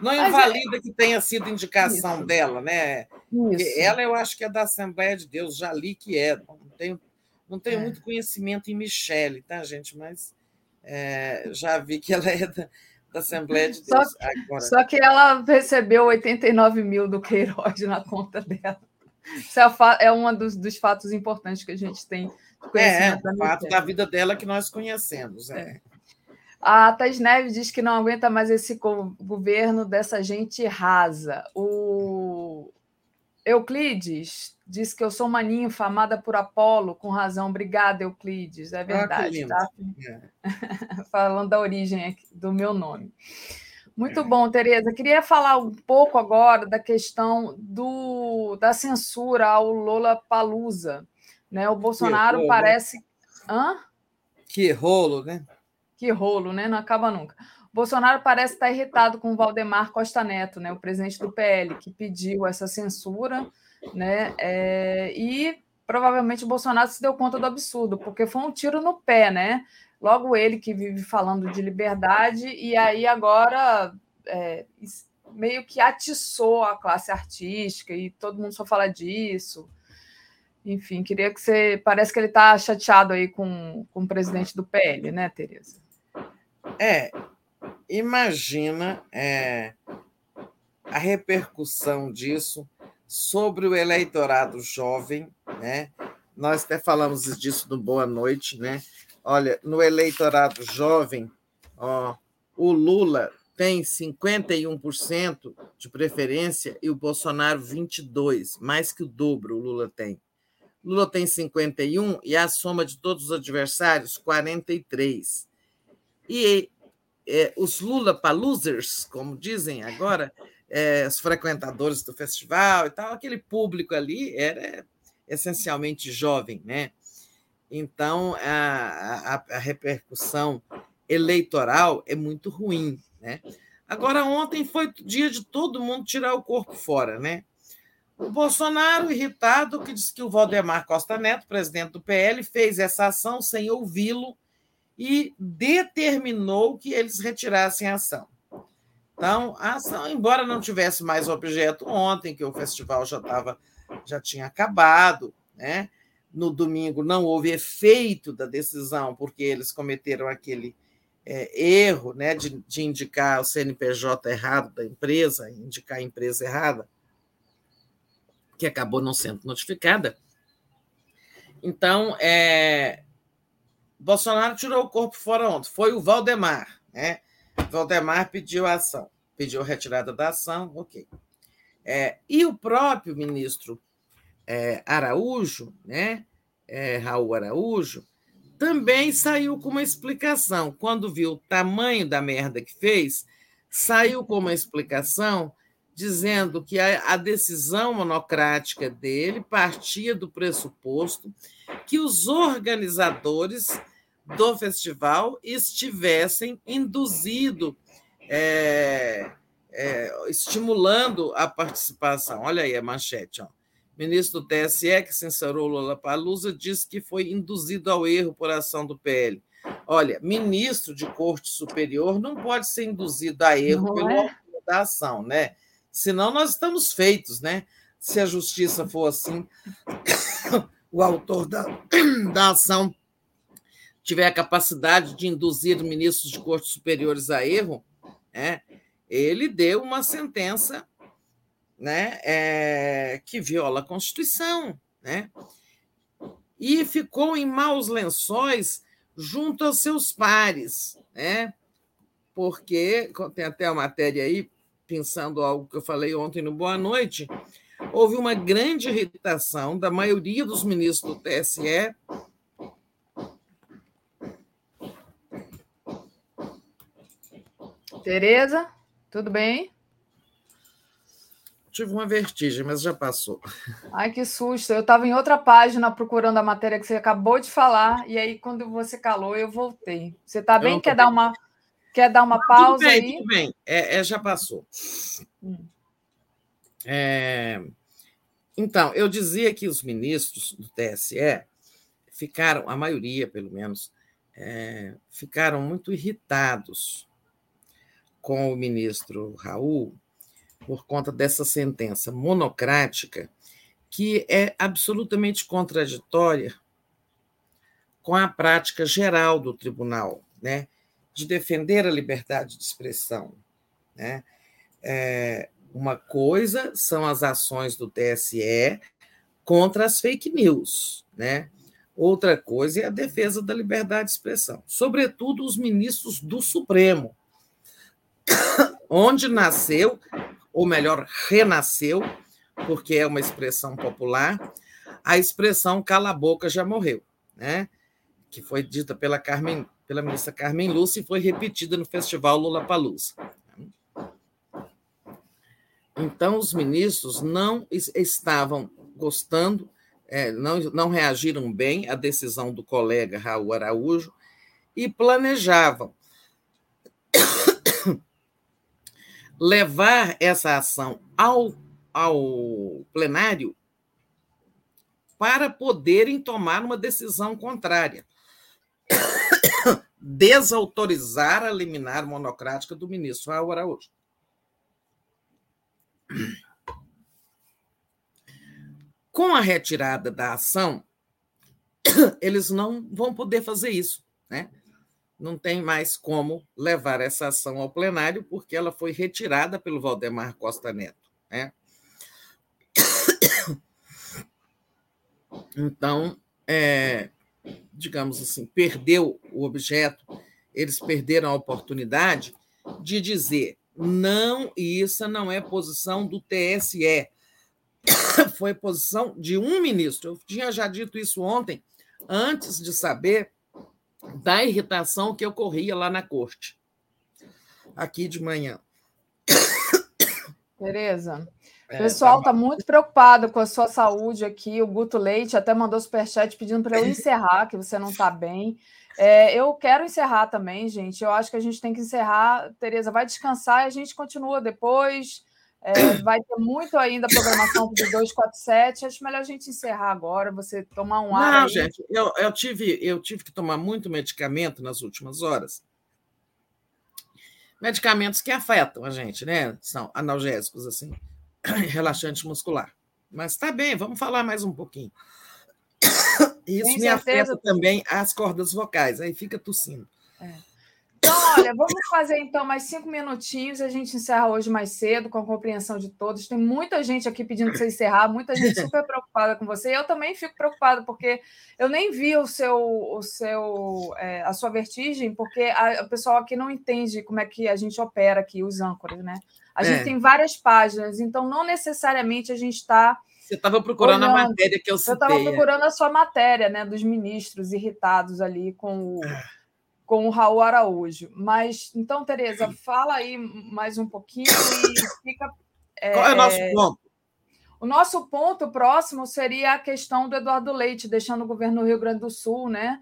não mas invalida é... que tenha sido indicação isso. dela, né? Isso. Ela, eu acho que é da Assembleia de Deus, já li que é. Não tenho, não tenho é. muito conhecimento em Michele, tá, gente? Mas é, já vi que ela é da, da Assembleia de Deus. Só que, Agora... só que ela recebeu 89 mil do Queiroz na conta dela. Isso é, é um dos, dos, fatos importantes que a gente tem. É, o fato da vida dela que nós conhecemos. É. é. A Thais Neves diz que não aguenta mais esse governo dessa gente rasa. O Euclides diz que eu sou maninho famada por Apolo, com razão. Obrigada, Euclides. É ah, verdade, ah, tá? É. Falando da origem do meu nome. Muito bom, Tereza. Queria falar um pouco agora da questão do, da censura ao Lola Palusa. Né? O Bolsonaro que parece. Hã? Que rolo, né? Que rolo, né? Não acaba nunca. Bolsonaro parece estar irritado com o Valdemar Costa Neto, né? o presidente do PL, que pediu essa censura, né? É... e provavelmente o Bolsonaro se deu conta do absurdo, porque foi um tiro no pé, né? Logo ele que vive falando de liberdade, e aí agora é, meio que atiçou a classe artística e todo mundo só fala disso. Enfim, queria que você. Parece que ele está chateado aí com, com o presidente do PL, né, Tereza? É, imagina é, a repercussão disso sobre o eleitorado jovem, né? Nós até falamos disso no Boa Noite, né? Olha, no eleitorado jovem, ó, o Lula tem 51% de preferência e o Bolsonaro 22%, mais que o dobro o Lula tem. Lula tem 51 e a soma de todos os adversários, 43. E é, os Lula paluzers, como dizem agora, é, os frequentadores do festival e tal, aquele público ali era essencialmente jovem, né? Então a, a, a repercussão eleitoral é muito ruim, né? Agora ontem foi dia de todo mundo tirar o corpo fora, né? O Bolsonaro, irritado, que disse que o Valdemar Costa Neto, presidente do PL, fez essa ação sem ouvi-lo e determinou que eles retirassem a ação. Então, a ação, embora não tivesse mais objeto ontem, que o festival já estava já tinha acabado, né? No domingo não houve efeito da decisão, porque eles cometeram aquele é, erro né, de, de indicar o CNPJ errado da empresa, indicar a empresa errada que acabou não sendo notificada. Então, é, Bolsonaro tirou o corpo fora ontem. Foi o Valdemar. Né? Valdemar pediu a ação, pediu retirada da ação, ok. É, e o próprio ministro é, Araújo, né, é, Raul Araújo, também saiu com uma explicação. Quando viu o tamanho da merda que fez, saiu com uma explicação dizendo que a, a decisão monocrática dele partia do pressuposto que os organizadores do festival estivessem induzido, é, é, estimulando a participação. Olha aí a manchete. Ó. ministro do TSE, que censurou Lula Palusa, disse que foi induzido ao erro por ação do PL. Olha, ministro de corte superior não pode ser induzido a erro não pelo é? da ação, né? Senão nós estamos feitos, né? Se a justiça for assim, o autor da, da ação tiver a capacidade de induzir ministros de cortes superiores a erro, né, ele deu uma sentença né, é, que viola a Constituição. Né, e ficou em maus lençóis junto aos seus pares, né, porque tem até a matéria aí pensando algo que eu falei ontem no Boa Noite, houve uma grande irritação da maioria dos ministros do TSE. Tereza, tudo bem? Tive uma vertigem, mas já passou. Ai, que susto. Eu estava em outra página procurando a matéria que você acabou de falar, e aí, quando você calou, eu voltei. Você está bem? Quer dar uma Quer dar uma pausa tudo bem, aí? Tudo bem, é, é já passou. Hum. É, então, eu dizia que os ministros do TSE ficaram, a maioria pelo menos, é, ficaram muito irritados com o ministro Raul por conta dessa sentença monocrática que é absolutamente contraditória com a prática geral do tribunal, né? de defender a liberdade de expressão. Né? É, uma coisa são as ações do TSE contra as fake news, né? Outra coisa é a defesa da liberdade de expressão, sobretudo os ministros do Supremo, onde nasceu, ou melhor, renasceu, porque é uma expressão popular, a expressão cala a boca já morreu, né? Que foi dita pela Carmen pela ministra Carmen Lúcia e foi repetida no Festival Lula Palusa. Então, os ministros não estavam gostando, é, não, não reagiram bem à decisão do colega Raul Araújo e planejavam levar essa ação ao, ao plenário para poderem tomar uma decisão contrária desautorizar a liminar monocrática do ministro Araújo. Com a retirada da ação, eles não vão poder fazer isso, né? Não tem mais como levar essa ação ao plenário, porque ela foi retirada pelo Valdemar Costa Neto, né? Então, é, digamos assim, perdeu o objeto, eles perderam a oportunidade de dizer não, isso não é posição do TSE, foi posição de um ministro. Eu tinha já dito isso ontem, antes de saber da irritação que ocorria lá na corte, aqui de manhã. Tereza, o é, pessoal está tá muito preocupado com a sua saúde aqui. O Guto Leite até mandou superchat pedindo para eu encerrar, que você não está bem. É, eu quero encerrar também, gente. Eu acho que a gente tem que encerrar. Tereza, vai descansar e a gente continua depois. É, vai ter muito ainda a programação do 247. Acho melhor a gente encerrar agora, você tomar um ar. Não, aí. gente, eu, eu, tive, eu tive que tomar muito medicamento nas últimas horas. Medicamentos que afetam a gente, né? São analgésicos, assim, relaxante muscular. Mas tá bem, vamos falar mais um pouquinho. Isso me afeta também as cordas vocais, aí fica tossindo. É. Então, olha, vamos fazer então mais cinco minutinhos. A gente encerra hoje mais cedo, com a compreensão de todos. Tem muita gente aqui pedindo para você encerrar, muita gente super preocupada com você. Eu também fico preocupada, porque eu nem vi o seu, o seu, é, a sua vertigem, porque a, o pessoal aqui não entende como é que a gente opera aqui, os âncoras, né? A gente é. tem várias páginas, então não necessariamente a gente está você estava procurando Olhando. a matéria que eu citei. Eu estava é. procurando a sua matéria, né, dos ministros irritados ali com o, ah. Com o Raul Araújo. Mas, então, Tereza, fala aí mais um pouquinho e fica. É, Qual é o nosso é, ponto? O nosso ponto próximo seria a questão do Eduardo Leite, deixando o governo do Rio Grande do Sul, né?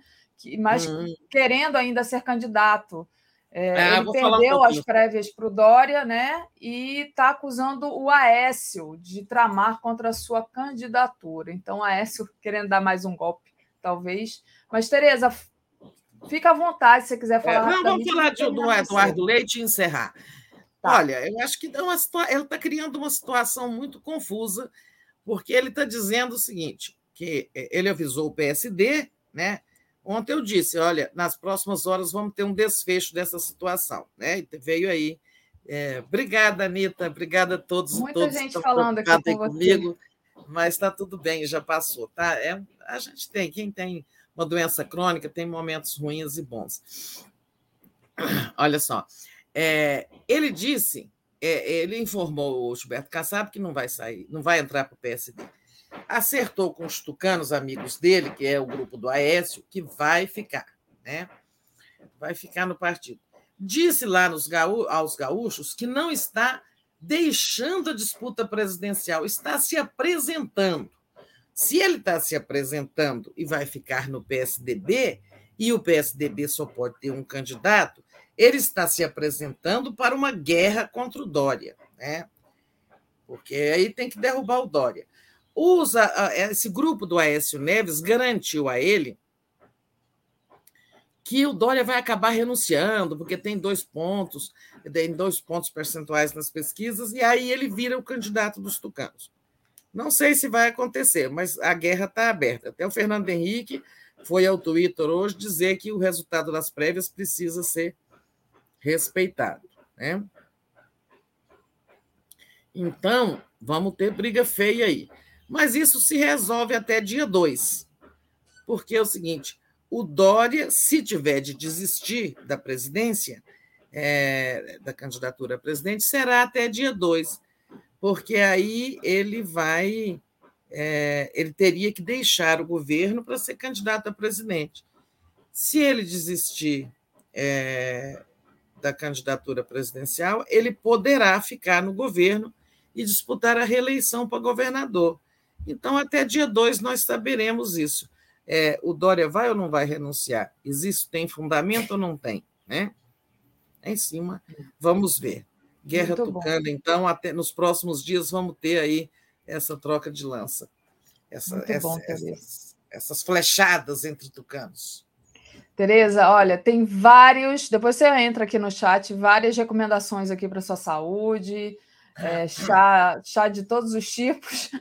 Mas hum. querendo ainda ser candidato. É, é, ele perdeu um as prévias para o Dória, né? E está acusando o Aécio de tramar contra a sua candidatura. Então, Aécio querendo dar mais um golpe, talvez. Mas, Tereza, fica à vontade se você quiser falar. É, não, vamos falar de, do Eduardo Leite e encerrar. Tá. Olha, eu acho que uma ele está criando uma situação muito confusa, porque ele está dizendo o seguinte: que é, ele avisou o PSD, né? Ontem eu disse, olha, nas próximas horas vamos ter um desfecho dessa situação, né? E veio aí. É, obrigada, Anitta, obrigada a todos. Muita todos gente falando aqui com comigo, você. mas está tudo bem, já passou, tá? É, a gente tem, quem tem uma doença crônica tem momentos ruins e bons. Olha só, é, ele disse, é, ele informou o Gilberto Kassab que não vai sair, não vai entrar para o PSD acertou com os tucanos, amigos dele, que é o grupo do Aécio, que vai ficar, né? Vai ficar no partido. Disse lá nos gaú aos gaúchos que não está deixando a disputa presidencial, está se apresentando. Se ele está se apresentando e vai ficar no PSDB, e o PSDB só pode ter um candidato, ele está se apresentando para uma guerra contra o Dória, né? Porque aí tem que derrubar o Dória usa esse grupo do Aécio Neves garantiu a ele que o Dória vai acabar renunciando, porque tem dois pontos, tem dois pontos percentuais nas pesquisas, e aí ele vira o candidato dos tucanos. Não sei se vai acontecer, mas a guerra está aberta. Até o Fernando Henrique foi ao Twitter hoje dizer que o resultado das prévias precisa ser respeitado. Né? Então, vamos ter briga feia aí. Mas isso se resolve até dia 2. Porque é o seguinte: o Dória, se tiver de desistir da presidência, é, da candidatura a presidente, será até dia 2, porque aí ele vai. É, ele teria que deixar o governo para ser candidato a presidente. Se ele desistir é, da candidatura presidencial, ele poderá ficar no governo e disputar a reeleição para governador. Então, até dia 2 nós saberemos isso. É, o Dória vai ou não vai renunciar? Existe, tem fundamento ou não tem? Né? Em cima, vamos ver. Guerra Muito Tucana, bom. então, até nos próximos dias vamos ter aí essa troca de lança. Essa, essa, bom, essas, essas flechadas entre tucanos. Tereza, olha, tem vários. Depois você entra aqui no chat, várias recomendações aqui para sua saúde é, chá, chá de todos os tipos.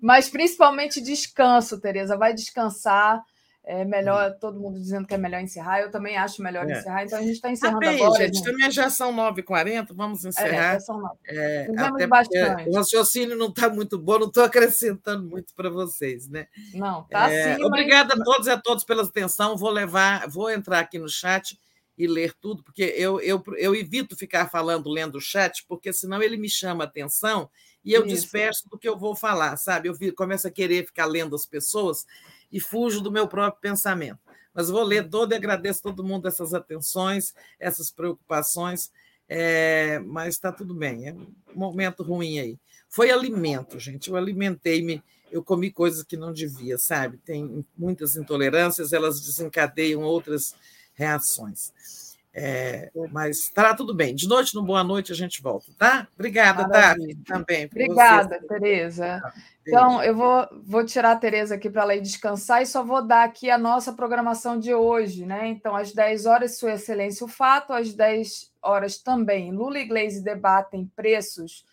Mas principalmente descanso, Tereza. Vai descansar. É melhor, todo mundo dizendo que é melhor encerrar. Eu também acho melhor é. encerrar. Então a gente está encerrando ah, bem, agora. Gente, gente, também já são 9h40, vamos é, encerrar. É, são 9. É, até bastante. O raciocínio não está muito bom, não estou acrescentando muito para vocês, né? Não, tá é, sim. Obrigada mas... a todos e a todos pela atenção. Vou levar, vou entrar aqui no chat e ler tudo, porque eu, eu, eu evito ficar falando, lendo o chat, porque senão ele me chama a atenção e eu Isso. disperso do que eu vou falar, sabe? Eu começo a querer ficar lendo as pessoas e fujo do meu próprio pensamento. Mas vou ler todo e agradeço todo mundo essas atenções, essas preocupações, é, mas está tudo bem, é um momento ruim aí. Foi alimento, gente, eu alimentei-me, eu comi coisas que não devia, sabe? Tem muitas intolerâncias, elas desencadeiam outras reações. É, mas estará tudo bem. De noite, no Boa Noite, a gente volta, tá? Obrigada, Davi, também. Obrigada, você. Tereza. Tá, então, eu vou, vou tirar a Tereza aqui para ela ir descansar e só vou dar aqui a nossa programação de hoje, né? Então, às 10 horas, Sua Excelência o Fato, às 10 horas também, Lula e Gleisi debatem preços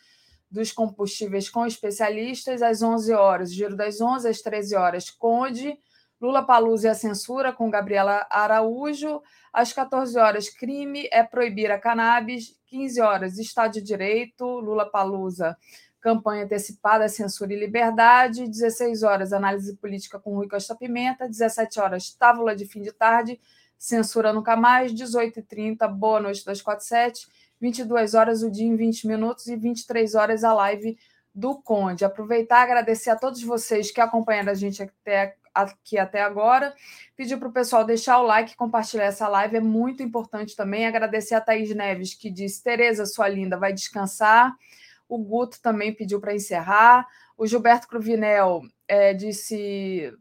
dos combustíveis com especialistas, às 11 horas, Giro das 11, às 13 horas, Conde, Lula Palusa e a censura com Gabriela Araújo. Às 14 horas, crime é proibir a cannabis. 15 horas, Estado de Direito, Lula Palusa, campanha antecipada, censura e liberdade. 16 horas, análise política com Rui Costa Pimenta. 17 horas, tábula de fim de tarde, censura nunca mais. 18h30, boa noite 247. 22 horas, o dia em 20 minutos. E 23 horas, a live do Conde. Aproveitar e agradecer a todos vocês que acompanharam a gente até aqui até agora. Pedir para o pessoal deixar o like, compartilhar essa live, é muito importante também. Agradecer a Thaís Neves, que disse: Tereza, sua linda, vai descansar. O Guto também pediu para encerrar. O Gilberto Cruvinel é, disse.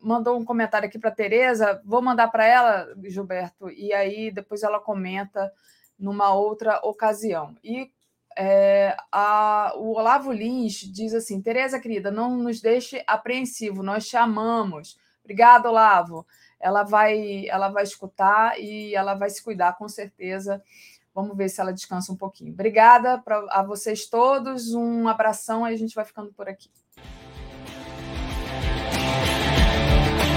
Mandou um comentário aqui para a Tereza. Vou mandar para ela, Gilberto, e aí depois ela comenta numa outra ocasião. E é, a, o Olavo Lins diz assim: Tereza, querida, não nos deixe apreensivo, nós te amamos. Obrigada, Olavo. Ela vai, ela vai escutar e ela vai se cuidar, com certeza. Vamos ver se ela descansa um pouquinho. Obrigada pra, a vocês todos, um abração e a gente vai ficando por aqui.